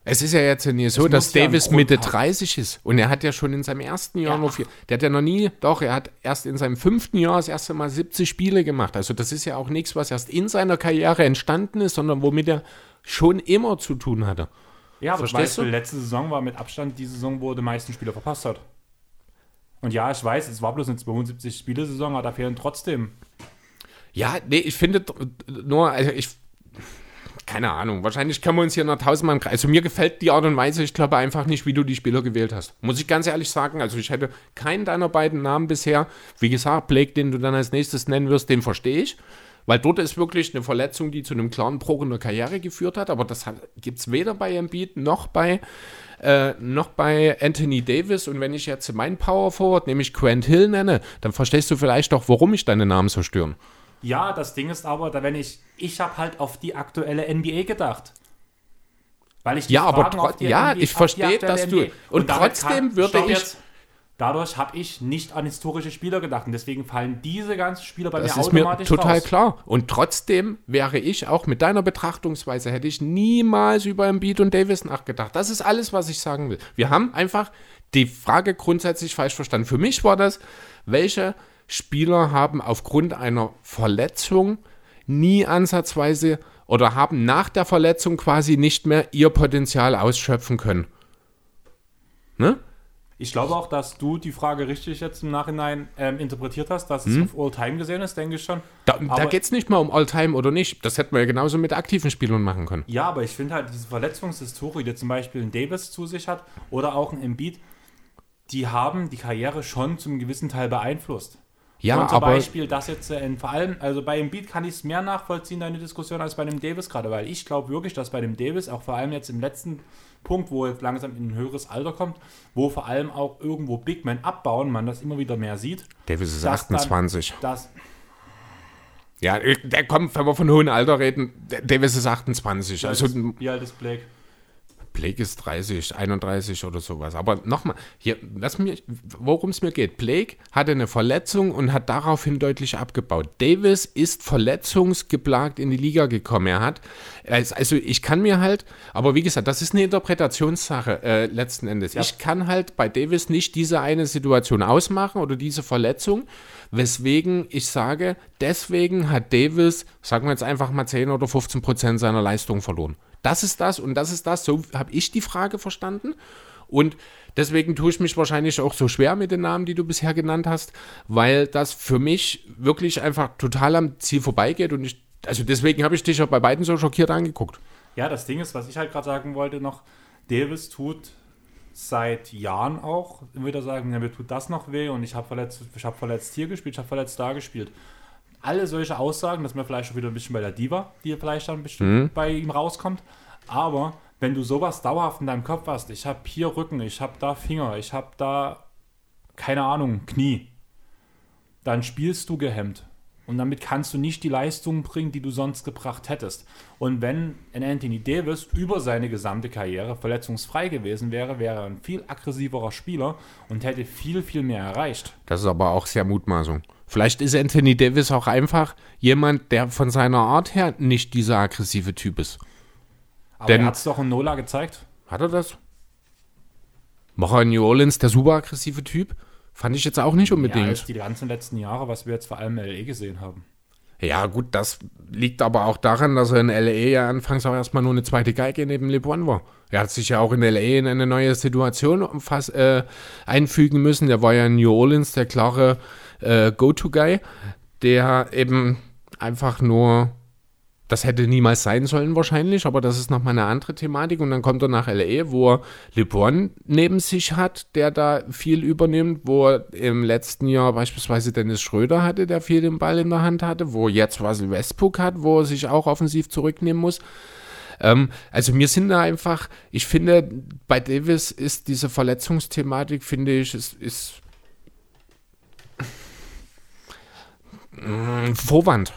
Es ist ja jetzt nicht so, dass Davis ja Mitte 30 ist. Und er hat ja schon in seinem ersten Jahr ja. nur vier. Der hat ja noch nie, doch, er hat erst in seinem fünften Jahr das erste Mal 70 Spiele gemacht. Also das ist ja auch nichts, was erst in seiner Karriere entstanden ist, sondern womit er schon immer zu tun hatte. Ja, aber Verstehst du? letzte Saison war mit Abstand die Saison, wo er die meisten Spiele verpasst hat. Und ja, ich weiß, es war bloß eine 72 Spiele-Saison, aber da fehlen trotzdem. Ja, nee, ich finde nur, also ich keine Ahnung. Wahrscheinlich können wir uns hier noch tausendmal. Also mir gefällt die Art und Weise, ich glaube einfach nicht, wie du die Spieler gewählt hast. Muss ich ganz ehrlich sagen. Also ich hätte keinen deiner beiden Namen bisher. Wie gesagt, Blake, den du dann als nächstes nennen wirst, den verstehe ich. Weil dort ist wirklich eine Verletzung, die zu einem klaren Bruch in der Karriere geführt hat. Aber das gibt es weder bei Embiid noch bei, äh, noch bei Anthony Davis. Und wenn ich jetzt meinen Power Forward, nämlich Grant Hill nenne, dann verstehst du vielleicht auch, warum ich deine Namen so stören. Ja, das Ding ist aber, da wenn ich, ich habe halt auf die aktuelle NBA gedacht. Weil ich ja, Fragen aber ja, NBA, ich verstehe, dass du und, und trotzdem würde ich jetzt, Dadurch habe ich nicht an historische Spieler gedacht und deswegen fallen diese ganzen Spieler bei das mir automatisch Das ist mir total raus. klar. Und trotzdem wäre ich auch mit deiner Betrachtungsweise, hätte ich niemals über Embiid und Davis nachgedacht. Das ist alles, was ich sagen will. Wir haben einfach die Frage grundsätzlich falsch verstanden. Für mich war das, welche Spieler haben aufgrund einer Verletzung nie ansatzweise oder haben nach der Verletzung quasi nicht mehr ihr Potenzial ausschöpfen können. Ne? Ich glaube auch, dass du die Frage richtig jetzt im Nachhinein ähm, interpretiert hast, dass es hm? auf All-Time gesehen ist, denke ich schon. Da, da geht es nicht mal um All-Time oder nicht. Das hätten wir ja genauso mit aktiven Spielern machen können. Ja, aber ich finde halt diese Verletzungshistorie, die zum Beispiel ein Davis zu sich hat oder auch ein Embiid, die haben die Karriere schon zum gewissen Teil beeinflusst. Ja, zum aber Beispiel das jetzt äh, vor allem, also bei Embiid kann ich es mehr nachvollziehen, deine Diskussion, als bei dem Davis gerade, weil ich glaube wirklich, dass bei dem Davis, auch vor allem jetzt im letzten Punkt, wo er langsam in ein höheres Alter kommt, wo vor allem auch irgendwo Big Men abbauen, man das immer wieder mehr sieht. Davis ist 28. Dann, das, ja, der kommt, wenn wir von hohem Alter reden, Davis ist 28. Wie also, wie alt ist Blake? Blake ist 30, 31 oder sowas. Aber nochmal, worum es mir geht. Blake hatte eine Verletzung und hat daraufhin deutlich abgebaut. Davis ist verletzungsgeplagt in die Liga gekommen. Er hat, also ich kann mir halt, aber wie gesagt, das ist eine Interpretationssache äh, letzten Endes. Ja. Ich kann halt bei Davis nicht diese eine Situation ausmachen oder diese Verletzung, weswegen ich sage, deswegen hat Davis, sagen wir jetzt einfach mal 10 oder 15 Prozent seiner Leistung verloren. Das ist das und das ist das. So habe ich die Frage verstanden. Und deswegen tue ich mich wahrscheinlich auch so schwer mit den Namen, die du bisher genannt hast, weil das für mich wirklich einfach total am Ziel vorbeigeht. Und ich, also deswegen habe ich dich ja bei beiden so schockiert angeguckt. Ja, das Ding ist, was ich halt gerade sagen wollte noch, Davis tut seit Jahren auch wieder sagen, ja, mir tut das noch weh und ich habe verletzt, ich habe verletzt hier gespielt, ich habe verletzt da gespielt alle solche Aussagen, das ist mir vielleicht schon wieder ein bisschen bei der Diva, die vielleicht dann bestimmt mhm. bei ihm rauskommt. Aber wenn du sowas dauerhaft in deinem Kopf hast, ich habe hier Rücken, ich habe da Finger, ich habe da, keine Ahnung, Knie, dann spielst du gehemmt. Und damit kannst du nicht die Leistung bringen, die du sonst gebracht hättest. Und wenn ein Anthony Davis über seine gesamte Karriere verletzungsfrei gewesen wäre, wäre er ein viel aggressiverer Spieler und hätte viel, viel mehr erreicht. Das ist aber auch sehr Mutmaßung. Vielleicht ist Anthony Davis auch einfach jemand, der von seiner Art her nicht dieser aggressive Typ ist. Aber Denn, er hat es doch in Nola gezeigt. Hat er das? War er in New Orleans der super aggressive Typ? Fand ich jetzt auch nicht unbedingt. Ja, die ganzen letzten Jahre, was wir jetzt vor allem in LA gesehen haben. Ja, gut, das liegt aber auch daran, dass er in LA ja anfangs auch erstmal nur eine zweite Geige neben LeBron war. Er hat sich ja auch in LA in eine neue Situation fast, äh, einfügen müssen. Der war ja in New Orleans der klare äh, Go-To-Guy, der eben einfach nur, das hätte niemals sein sollen wahrscheinlich, aber das ist nochmal eine andere Thematik. Und dann kommt er nach LA, wo er LeBron neben sich hat, der da viel übernimmt, wo er im letzten Jahr beispielsweise Dennis Schröder hatte, der viel den Ball in der Hand hatte, wo jetzt Russell Westbrook hat, wo er sich auch offensiv zurücknehmen muss ähm, also mir sind da einfach, ich finde, bei Davis ist diese Verletzungsthematik, finde ich, ist, ist Mm, Vorwand.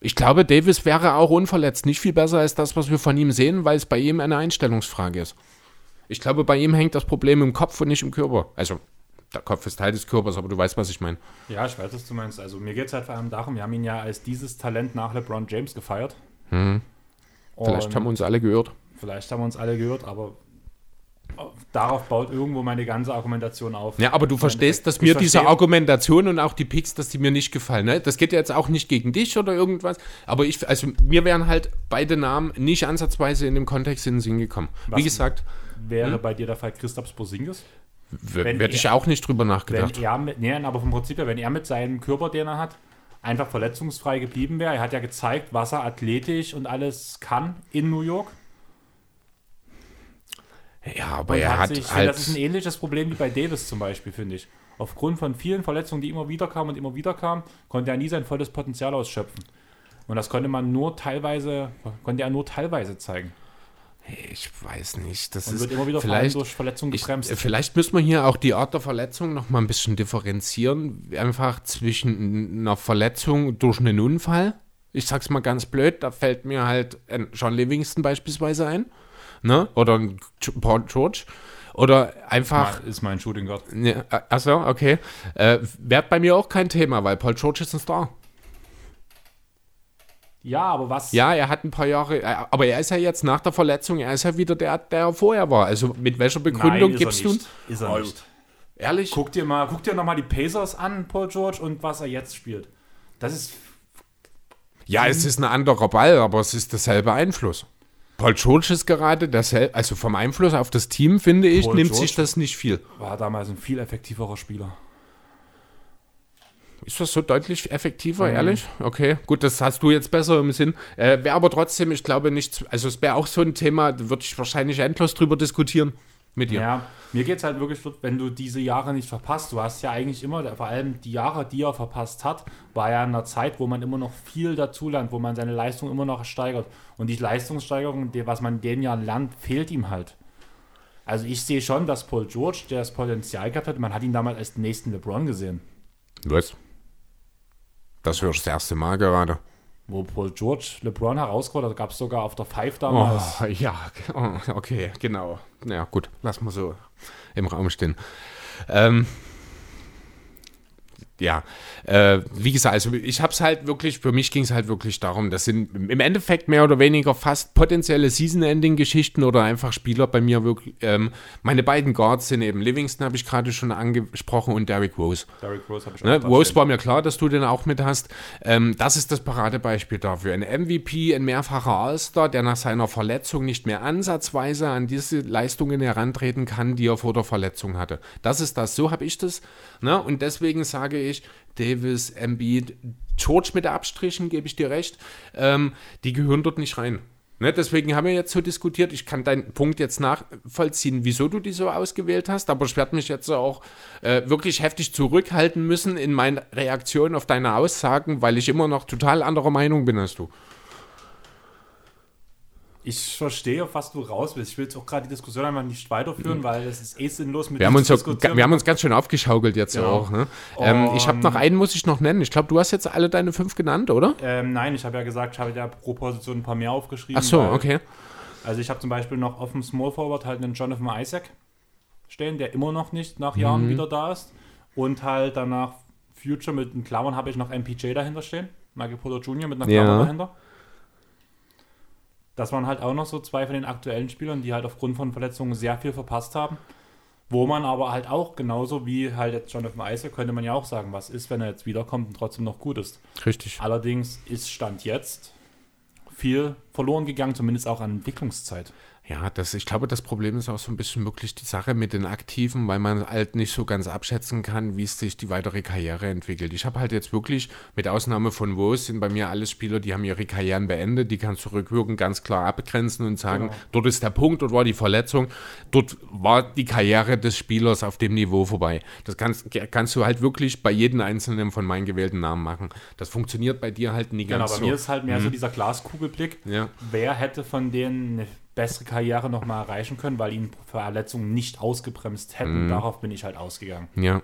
Ich glaube, Davis wäre auch unverletzt nicht viel besser als das, was wir von ihm sehen, weil es bei ihm eine Einstellungsfrage ist. Ich glaube, bei ihm hängt das Problem im Kopf und nicht im Körper. Also, der Kopf ist Teil des Körpers, aber du weißt, was ich meine. Ja, ich weiß, was du meinst. Also, mir geht es halt vor allem darum, wir haben ihn ja als dieses Talent nach LeBron James gefeiert. Hm. Vielleicht haben wir uns alle gehört. Vielleicht haben wir uns alle gehört, aber darauf baut irgendwo meine ganze Argumentation auf. Ja, aber du verstehst, dass mir diese Argumentation und auch die Picks, dass die mir nicht gefallen. Ne? Das geht jetzt auch nicht gegen dich oder irgendwas, aber ich, also mir wären halt beide Namen nicht ansatzweise in dem Kontext in den Sinn gekommen. Was Wie gesagt. Wäre hm? bei dir der Fall Christophs Posingis? Werde ich auch nicht drüber nachgedacht. Er nee, aber vom Prinzip her, wenn er mit seinem Körper, den er hat, einfach verletzungsfrei geblieben wäre. Er hat ja gezeigt, was er athletisch und alles kann in New York. Ja, aber Und er hat sich, ich halt. das ist ein ähnliches Problem wie bei Davis zum Beispiel, finde ich. Aufgrund von vielen Verletzungen, die immer wieder kamen und immer wieder kamen, konnte er nie sein volles Potenzial ausschöpfen. Und das konnte man nur teilweise, konnte er nur teilweise zeigen. ich weiß nicht. Das Und ist wird immer wieder vielleicht. durch Verletzungen Ich, gebremst. äh, vielleicht müssen wir hier auch die Art der Verletzung noch mal ein bisschen differenzieren. Einfach zwischen einer Verletzung durch einen Unfall. Ich sag's mal ganz blöd, da fällt mir halt John Livingston beispielsweise ein. Ne? Oder ein Paul George. Oder einfach. ist mein Shooting Guard. Ne, achso, okay. Äh, Wäre bei mir auch kein Thema, weil Paul George ist ein Star. Ja, aber was? Ja, er hat ein paar Jahre, äh, aber er ist ja jetzt nach der Verletzung, er ist ja wieder der, der er vorher war. Also mit welcher Begründung ist gibst er du nicht. Ist er nicht. Ehrlich? Guck dir mal, guck dir noch mal die Pacers an, Paul George, und was er jetzt spielt. Das ist Ja, es ist ein anderer Ball, aber es ist derselbe Einfluss. Paul George ist gerade derselbe, also vom Einfluss auf das Team, finde ich, Paul nimmt George? sich das nicht viel. war damals ein viel effektiverer Spieler. Ist das so deutlich effektiver, Mhm. ehrlich? Okay, gut, das hast du jetzt besser im Sinn. Äh, wäre aber trotzdem, ich glaube nicht, also es wäre auch so ein Thema, da würde ich wahrscheinlich endlos drüber diskutieren mit dir. Ja, mir geht es halt wirklich, wenn du diese Jahre nicht verpasst, du hast ja eigentlich immer, vor allem die Jahre, die er verpasst hat, war ja in einer Zeit, wo man immer noch viel dazulernt, wo man seine Leistung immer noch steigert. Und die Leistungssteigerung, was man in den Jahren lernt, fehlt ihm halt. Also ich sehe schon, dass Paul George, der das Potenzial gehabt hat, man hat ihn damals als den nächsten LeBron gesehen. Was? Das hörst du das erste Mal gerade. Wo Paul George LeBron herausgefordert hat, gab es sogar auf der Five damals. Oh, ja, oh, okay, genau. Ja, gut, lass mal so im Raum stehen. Ähm, ja, äh, wie gesagt, also ich habe es halt wirklich, für mich ging es halt wirklich darum, das sind im Endeffekt mehr oder weniger fast potenzielle Season-Ending-Geschichten oder einfach Spieler bei mir wirklich. Ähm, meine beiden Guards sind eben Livingston, habe ich gerade schon angesprochen, und Derrick Rose. Derrick Rose habe ich Ne, da Rose stehen. war mir klar, dass du den auch mit hast. Ähm, das ist das Paradebeispiel dafür. Ein MVP, ein mehrfacher All-Star, der nach seiner Verletzung nicht mehr ansatzweise an diese Leistungen herantreten kann, die er vor der Verletzung hatte. Das ist das. So habe ich das. Ne? Und deswegen sage ich, Davis, Embiid, George mit Abstrichen, gebe ich dir recht, ähm, die gehören dort nicht rein. Ne, deswegen haben wir jetzt so diskutiert. Ich kann deinen Punkt jetzt nachvollziehen, wieso du die so ausgewählt hast, aber ich werde mich jetzt auch äh, wirklich heftig zurückhalten müssen in meinen Reaktionen auf deine Aussagen, weil ich immer noch total anderer Meinung bin als du. Ich verstehe, auf was du raus willst. Ich will jetzt auch gerade die Diskussion einfach nicht weiterführen, weil es ist eh sinnlos mit Wir haben, uns diskutieren. wir haben uns ganz schön aufgeschaukelt jetzt Genau. auch. Ne? Ähm, ich habe noch einen, muss ich noch nennen. Ich glaube, du hast jetzt alle deine fünf genannt, oder? ähm, nein, ich habe ja gesagt, ich habe ja pro Position ein paar mehr aufgeschrieben. Ach so, weil- okay. Also ich habe zum Beispiel noch auf dem Small Forward halt einen Jonathan Isaac stehen, der immer noch nicht nach Jahren Mhm. wieder da ist. Und halt danach Future mit den Klammern habe ich noch MPJ dahinter stehen. Michael Porter Jr. mit einer Ja. Klammer dahinter. Das waren halt auch noch so zwei von den aktuellen Spielern, die halt aufgrund von Verletzungen sehr viel verpasst haben. Wo man aber halt auch genauso wie halt jetzt Jonathan Isaac könnte man ja auch sagen, was ist, wenn er jetzt wiederkommt und trotzdem noch gut ist. Richtig. Allerdings ist Stand jetzt viel verloren gegangen, zumindest auch an Entwicklungszeit. Ja, das, ich glaube, das Problem ist auch so ein bisschen wirklich die Sache mit den Aktiven, weil man halt nicht so ganz abschätzen kann, wie es sich die weitere Karriere entwickelt. Ich habe halt jetzt wirklich, mit Ausnahme von Woos, sind bei mir alles Spieler, die haben ihre Karrieren beendet, die kannst du rückwirkend ganz klar abgrenzen und sagen, Genau. dort ist der Punkt, dort war die Verletzung, dort war die Karriere des Spielers auf dem Niveau vorbei. Das kannst, kannst du halt wirklich bei jedem einzelnen von meinen gewählten Namen machen. Das funktioniert bei dir halt nie Genau, ganz bei so. mir ist halt mehr so dieser Glaskugelblick. Ja. Wer hätte von denen eine bessere Karriere nochmal erreichen können, weil ihn Verletzungen nicht ausgebremst hätten. Darauf bin ich halt ausgegangen. ja.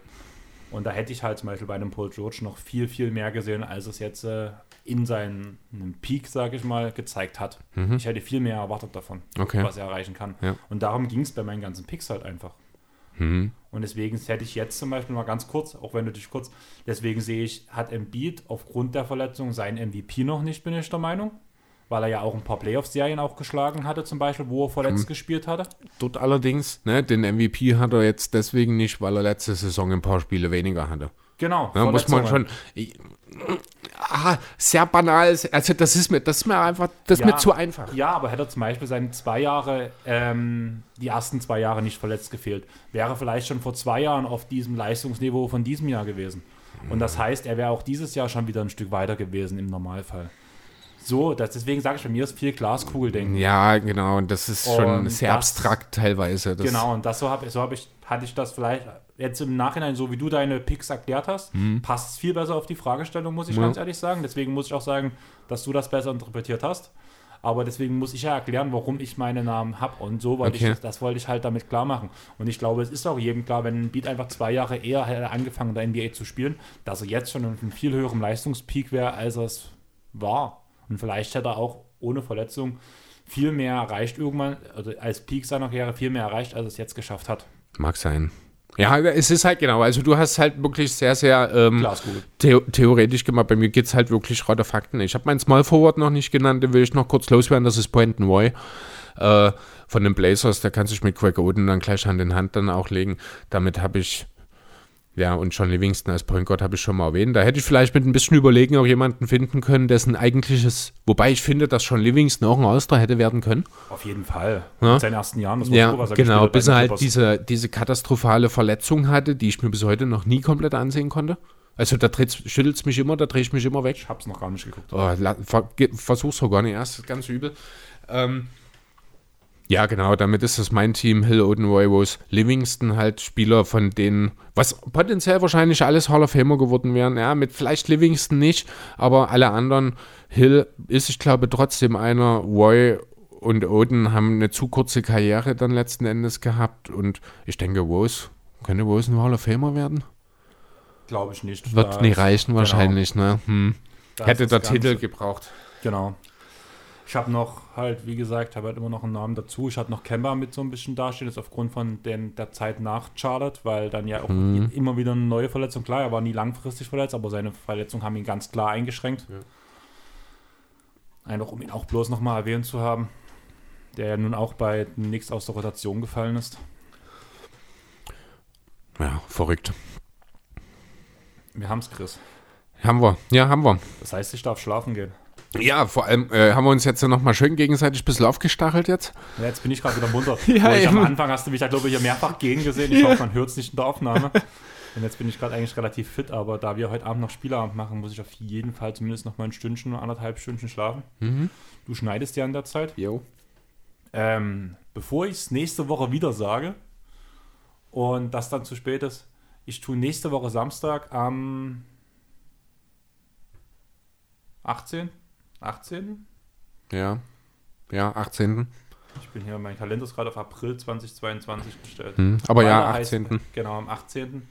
Und da hätte ich halt zum Beispiel bei einem Paul George noch viel, viel mehr gesehen, als es jetzt äh, in seinem Peak, sage ich mal, gezeigt hat. Ich hätte viel mehr erwartet davon, Okay. was er erreichen kann. Ja. Und darum ging es bei meinen ganzen Picks halt einfach. Mhm. Und deswegen hätte ich jetzt zum Beispiel mal ganz kurz, auch wenn du dich kurz, deswegen sehe ich, hat Embiid aufgrund der Verletzung seinen MVP noch nicht, bin ich der Meinung. Weil er ja auch ein paar Playoff-Serien auch geschlagen hatte, zum Beispiel, wo er verletzt gespielt hatte. Dort allerdings, ne, den MVP hat er jetzt deswegen nicht, weil er letzte Saison ein paar Spiele weniger hatte. Genau. Da muss man schon. Verletzungen. Ah, sehr banal. Also, das ist mir, das ist mir einfach, das ist Ja. mir zu einfach. Ja, aber hätte er zum Beispiel seine zwei Jahre, ähm, die ersten zwei Jahre nicht verletzt gefehlt, wäre vielleicht schon vor zwei Jahren auf diesem Leistungsniveau von diesem Jahr gewesen. Und das heißt, er wäre auch dieses Jahr schon wieder ein Stück weiter gewesen im Normalfall. So, das, deswegen sage ich, bei mir ist viel Glaskugeldenken. Ja, genau. Und das ist schon Und sehr das- abstrakt teilweise. Das, Genau, und das so habe so hab ich, hatte ich das vielleicht jetzt im Nachhinein, so wie du deine Picks erklärt hast, passt es viel besser auf die Fragestellung, muss ich Mhm. Ja. ganz ehrlich sagen. Deswegen muss ich auch sagen, dass du das besser interpretiert hast. Aber deswegen muss ich ja erklären, warum ich meine Namen habe. Und so wollte Okay. ich, das wollte ich halt damit klar machen. Und ich glaube, es ist auch jedem klar, wenn ein Beat einfach zwei Jahre eher hätte angefangen, in der NBA zu spielen, dass er jetzt schon auf einem viel höheren Leistungspeak wäre, als er es war. Und vielleicht hätte er auch ohne Verletzung viel mehr erreicht irgendwann, also als Peak seiner Karriere viel mehr erreicht, als er es jetzt geschafft hat. Mag sein. Ja, es ist halt genau. Also du hast halt wirklich sehr, sehr ähm, theo theoretisch gemacht. Bei mir geht es halt wirklich rote Fakten. Ich habe meinen Small Forward noch nicht genannt, den will ich noch kurz loswerden. Das ist Brandon Roy äh, von den Blazers. Der kann sich mit Greg Oden dann gleich Hand in Hand dann auch legen. Damit habe ich, ja, und John Livingston als Point Guard habe ich schon mal erwähnt. Da hätte ich vielleicht mit ein bisschen Überlegen auch jemanden finden können, dessen eigentliches, wobei ich finde, dass John Livingston auch ein All-Star hätte werden können. Auf jeden Fall. Ja. In seinen ersten Jahren, das war Ja, was er genau, bis er halt diese, diese katastrophale Verletzung hatte, die ich mir bis heute noch nie komplett ansehen konnte. Also da schüttelt es mich immer, da drehe ich mich immer weg. Ich hab's noch gar nicht geguckt. Oh, versuch's doch gar nicht erst, ganz übel. Ähm, ja, genau, damit ist das mein Team, Hill, Odenroy, Rose, Livingston, halt Spieler von denen, was potenziell wahrscheinlich alles Hall of Famer geworden wären. Ja, mit vielleicht Livingston nicht, aber alle anderen, Hill ist, ich glaube, trotzdem einer, Roy und Oden haben eine zu kurze Karriere dann letzten Endes gehabt und ich denke, Rose, könnte Rose ein Hall of Famer werden? Glaube ich nicht. Wird nicht reichen genau, wahrscheinlich, ne? Hm. Hätte der Titel gebraucht. Genau. Ich habe noch halt, wie gesagt, habe halt immer noch einen Namen dazu. Ich hatte noch Kemba mit so ein bisschen dastehen, jetzt aufgrund von den, der Zeit nach Charlotte, weil dann ja auch Mhm. immer wieder eine neue Verletzung. Klar, er war nie langfristig verletzt, aber seine Verletzungen haben ihn ganz klar eingeschränkt. Einfach um ihn auch bloß nochmal erwähnt zu haben, der ja nun auch bei nichts aus der Rotation gefallen ist. Ja, verrückt. Wir haben's, Chris. Haben wir, ja, haben wir. Das heißt, ich darf schlafen gehen. Ja, vor allem äh, haben wir uns jetzt noch mal schön gegenseitig ein bisschen aufgestachelt jetzt. Ja, jetzt bin ich gerade wieder munter. [laughs] Ja, ich am. Anfang hast du mich da, glaube ich, hier mehrfach gehen gesehen. Ich hoffe, man hört es nicht in der Aufnahme. Und jetzt bin ich gerade eigentlich relativ fit, aber da wir heute Abend noch Spieleabend machen, muss ich auf jeden Fall zumindest noch mal ein Stündchen oder anderthalb Stündchen schlafen. Du schneidest ja in der Zeit. Jo. Ähm, bevor ich es nächste Woche wieder sage und das dann zu spät ist, ich tue nächste Woche Samstag am 18. 18. Ja. Ja, 18. Ich bin hier, mein Kalender ist gerade auf April 2022 gestellt. Hm, aber ja, Meine heißt- 18. genau, am 18.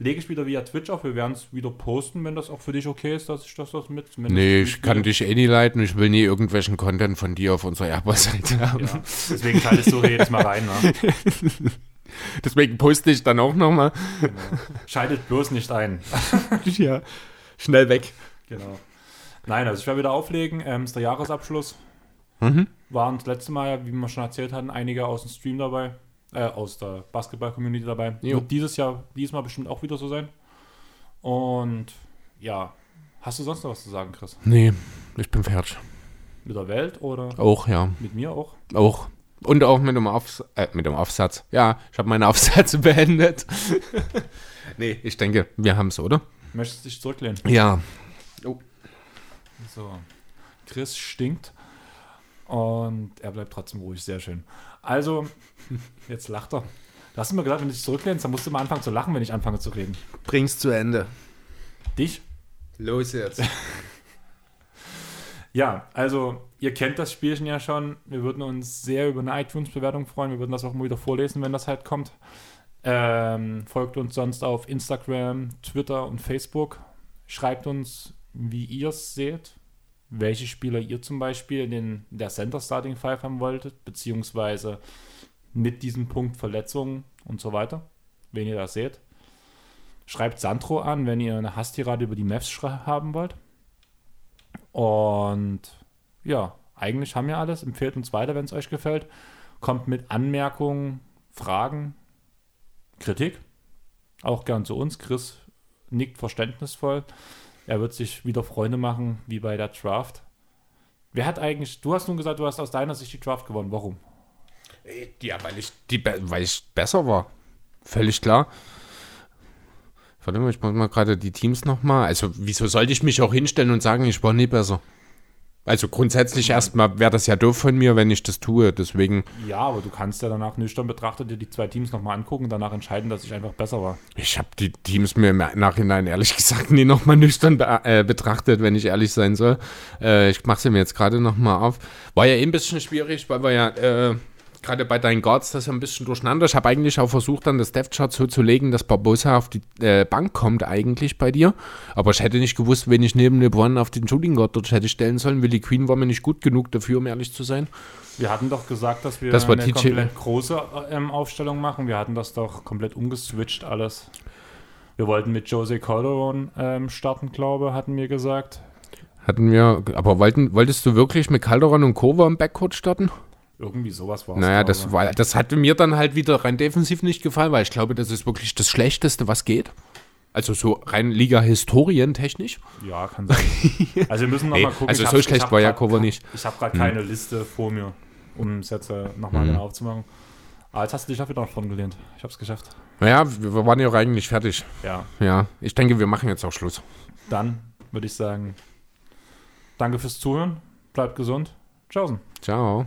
Lege ich wieder via Twitch auf. Wir werden es wieder posten, wenn das auch für dich okay ist, dass ich das, das mit. Nee, ich kann dich eh nie leiten. Ich will nie irgendwelchen Content von dir auf unserer Erbe-Seite haben. Ja, deswegen schaltest du jedes Mal rein. Ne? [laughs] Deswegen poste ich dann auch nochmal. Genau. Schaltet bloß nicht ein. [laughs] ja. Schnell weg. Genau. Nein, also ich werde wieder auflegen. Ähm, ist der Jahresabschluss. Mhm. Waren das letzte Mal, wie wir schon erzählt hatten, einige aus dem Stream dabei. Äh, aus der Basketball-Community dabei. Jo. Wird dieses Jahr, diesmal bestimmt auch wieder so sein. Und ja, hast du sonst noch was zu sagen, Chris? Nee, ich bin fertig. Mit der Welt oder Auch, ja. mit mir auch? Auch. Und auch mit dem, Aufs äh, mit dem Aufsatz. Ja, ich habe meine [laughs] Aufsätze beendet. [laughs] nee, ich denke, wir haben es, oder? Möchtest du dich zurücklehnen? Ja. So. Chris stinkt. Und er bleibt trotzdem ruhig. Sehr schön. Also, [laughs] jetzt lacht er. Du hast immer gesagt, wenn du dich zurücklehnst, dann musst du mal anfangen zu lachen, wenn ich anfange zu reden. Bring's zu Ende. Dich? Los jetzt. [laughs] Ja, also ihr kennt das Spielchen ja schon. Wir würden uns sehr über eine iTunes-Bewertung freuen. Wir würden das auch immer wieder vorlesen, wenn das halt kommt. Ähm, folgt uns sonst auf Instagram, Twitter und Facebook. Schreibt uns, wie ihr es seht. Welche Spieler ihr zum Beispiel in den, in der Center Starting Five haben wolltet, beziehungsweise mit diesem Punkt Verletzungen und so weiter, wenn ihr das seht. Schreibt Sandro an, wenn ihr eine Hasstirade über die Mavs haben wollt. Und ja, eigentlich haben wir alles. Empfehlt uns weiter, wenn es euch gefällt. Kommt mit Anmerkungen, Fragen, Kritik. Auch gern zu uns. Chris nickt verständnisvoll. Er wird sich wieder Freunde machen, wie bei der Draft. Wer hat eigentlich, du hast nun gesagt, du hast aus deiner Sicht die Draft gewonnen. Warum? Ja, weil ich, die, weil ich besser war. Völlig klar. Warte mal, ich mach mal gerade die Teams nochmal. Also, wieso sollte ich mich auch hinstellen und sagen, ich war nie besser? Also grundsätzlich erstmal wäre das ja doof von mir, wenn ich das tue. Deswegen. Ja, aber du kannst ja danach nüchtern betrachtet dir die zwei Teams nochmal angucken und danach entscheiden, dass ich einfach besser war. Ich habe die Teams mir im Nachhinein ehrlich [laughs] gesagt nie nochmal nüchtern be äh, betrachtet, wenn ich ehrlich sein soll. Äh, ich mache sie mir jetzt gerade nochmal auf. War ja eh ein bisschen schwierig, weil wir ja. Äh, gerade bei deinen Guards das ein bisschen durcheinander. Ich habe eigentlich auch versucht, dann das Death Chart so zu legen, dass Barbosa auf die äh, Bank kommt eigentlich bei dir. Aber ich hätte nicht gewusst, wen ich neben LeBron auf den Shooting Guard dort hätte stellen sollen. Willie Queen war mir nicht gut genug dafür, um ehrlich zu sein. Wir hatten doch gesagt, dass wir Das eine komplett große ähm, Aufstellung machen. Wir hatten das doch komplett umgeswitcht alles. Wir wollten mit Jose Calderon ähm, starten, glaube hatten wir gesagt. Hatten wir, aber wollten, wolltest du wirklich mit Calderon und Kova im Backcourt starten? Irgendwie sowas war es. Naja, das, war, das hatte mir dann halt wieder rein defensiv nicht gefallen, weil ich glaube, das ist wirklich das Schlechteste, was geht. Also so rein Liga-Historientechnisch. Ja, kann sein. [laughs] Also wir müssen noch Nee, mal gucken. also Ich so hab- schlecht war ja grad Cover ke- nicht. Ich habe gerade keine Liste vor mir, um es jetzt äh, nochmal Hm. genau aufzumachen. Aber jetzt hast du dich auch wieder nach vorne gelehnt. Ich habe es geschafft. Naja, wir wir waren ja auch eigentlich fertig. Ja, Ja, ich denke, wir machen jetzt auch Schluss. dann würde ich sagen, danke fürs Zuhören. Bleibt gesund. Tschaußen. Ciao.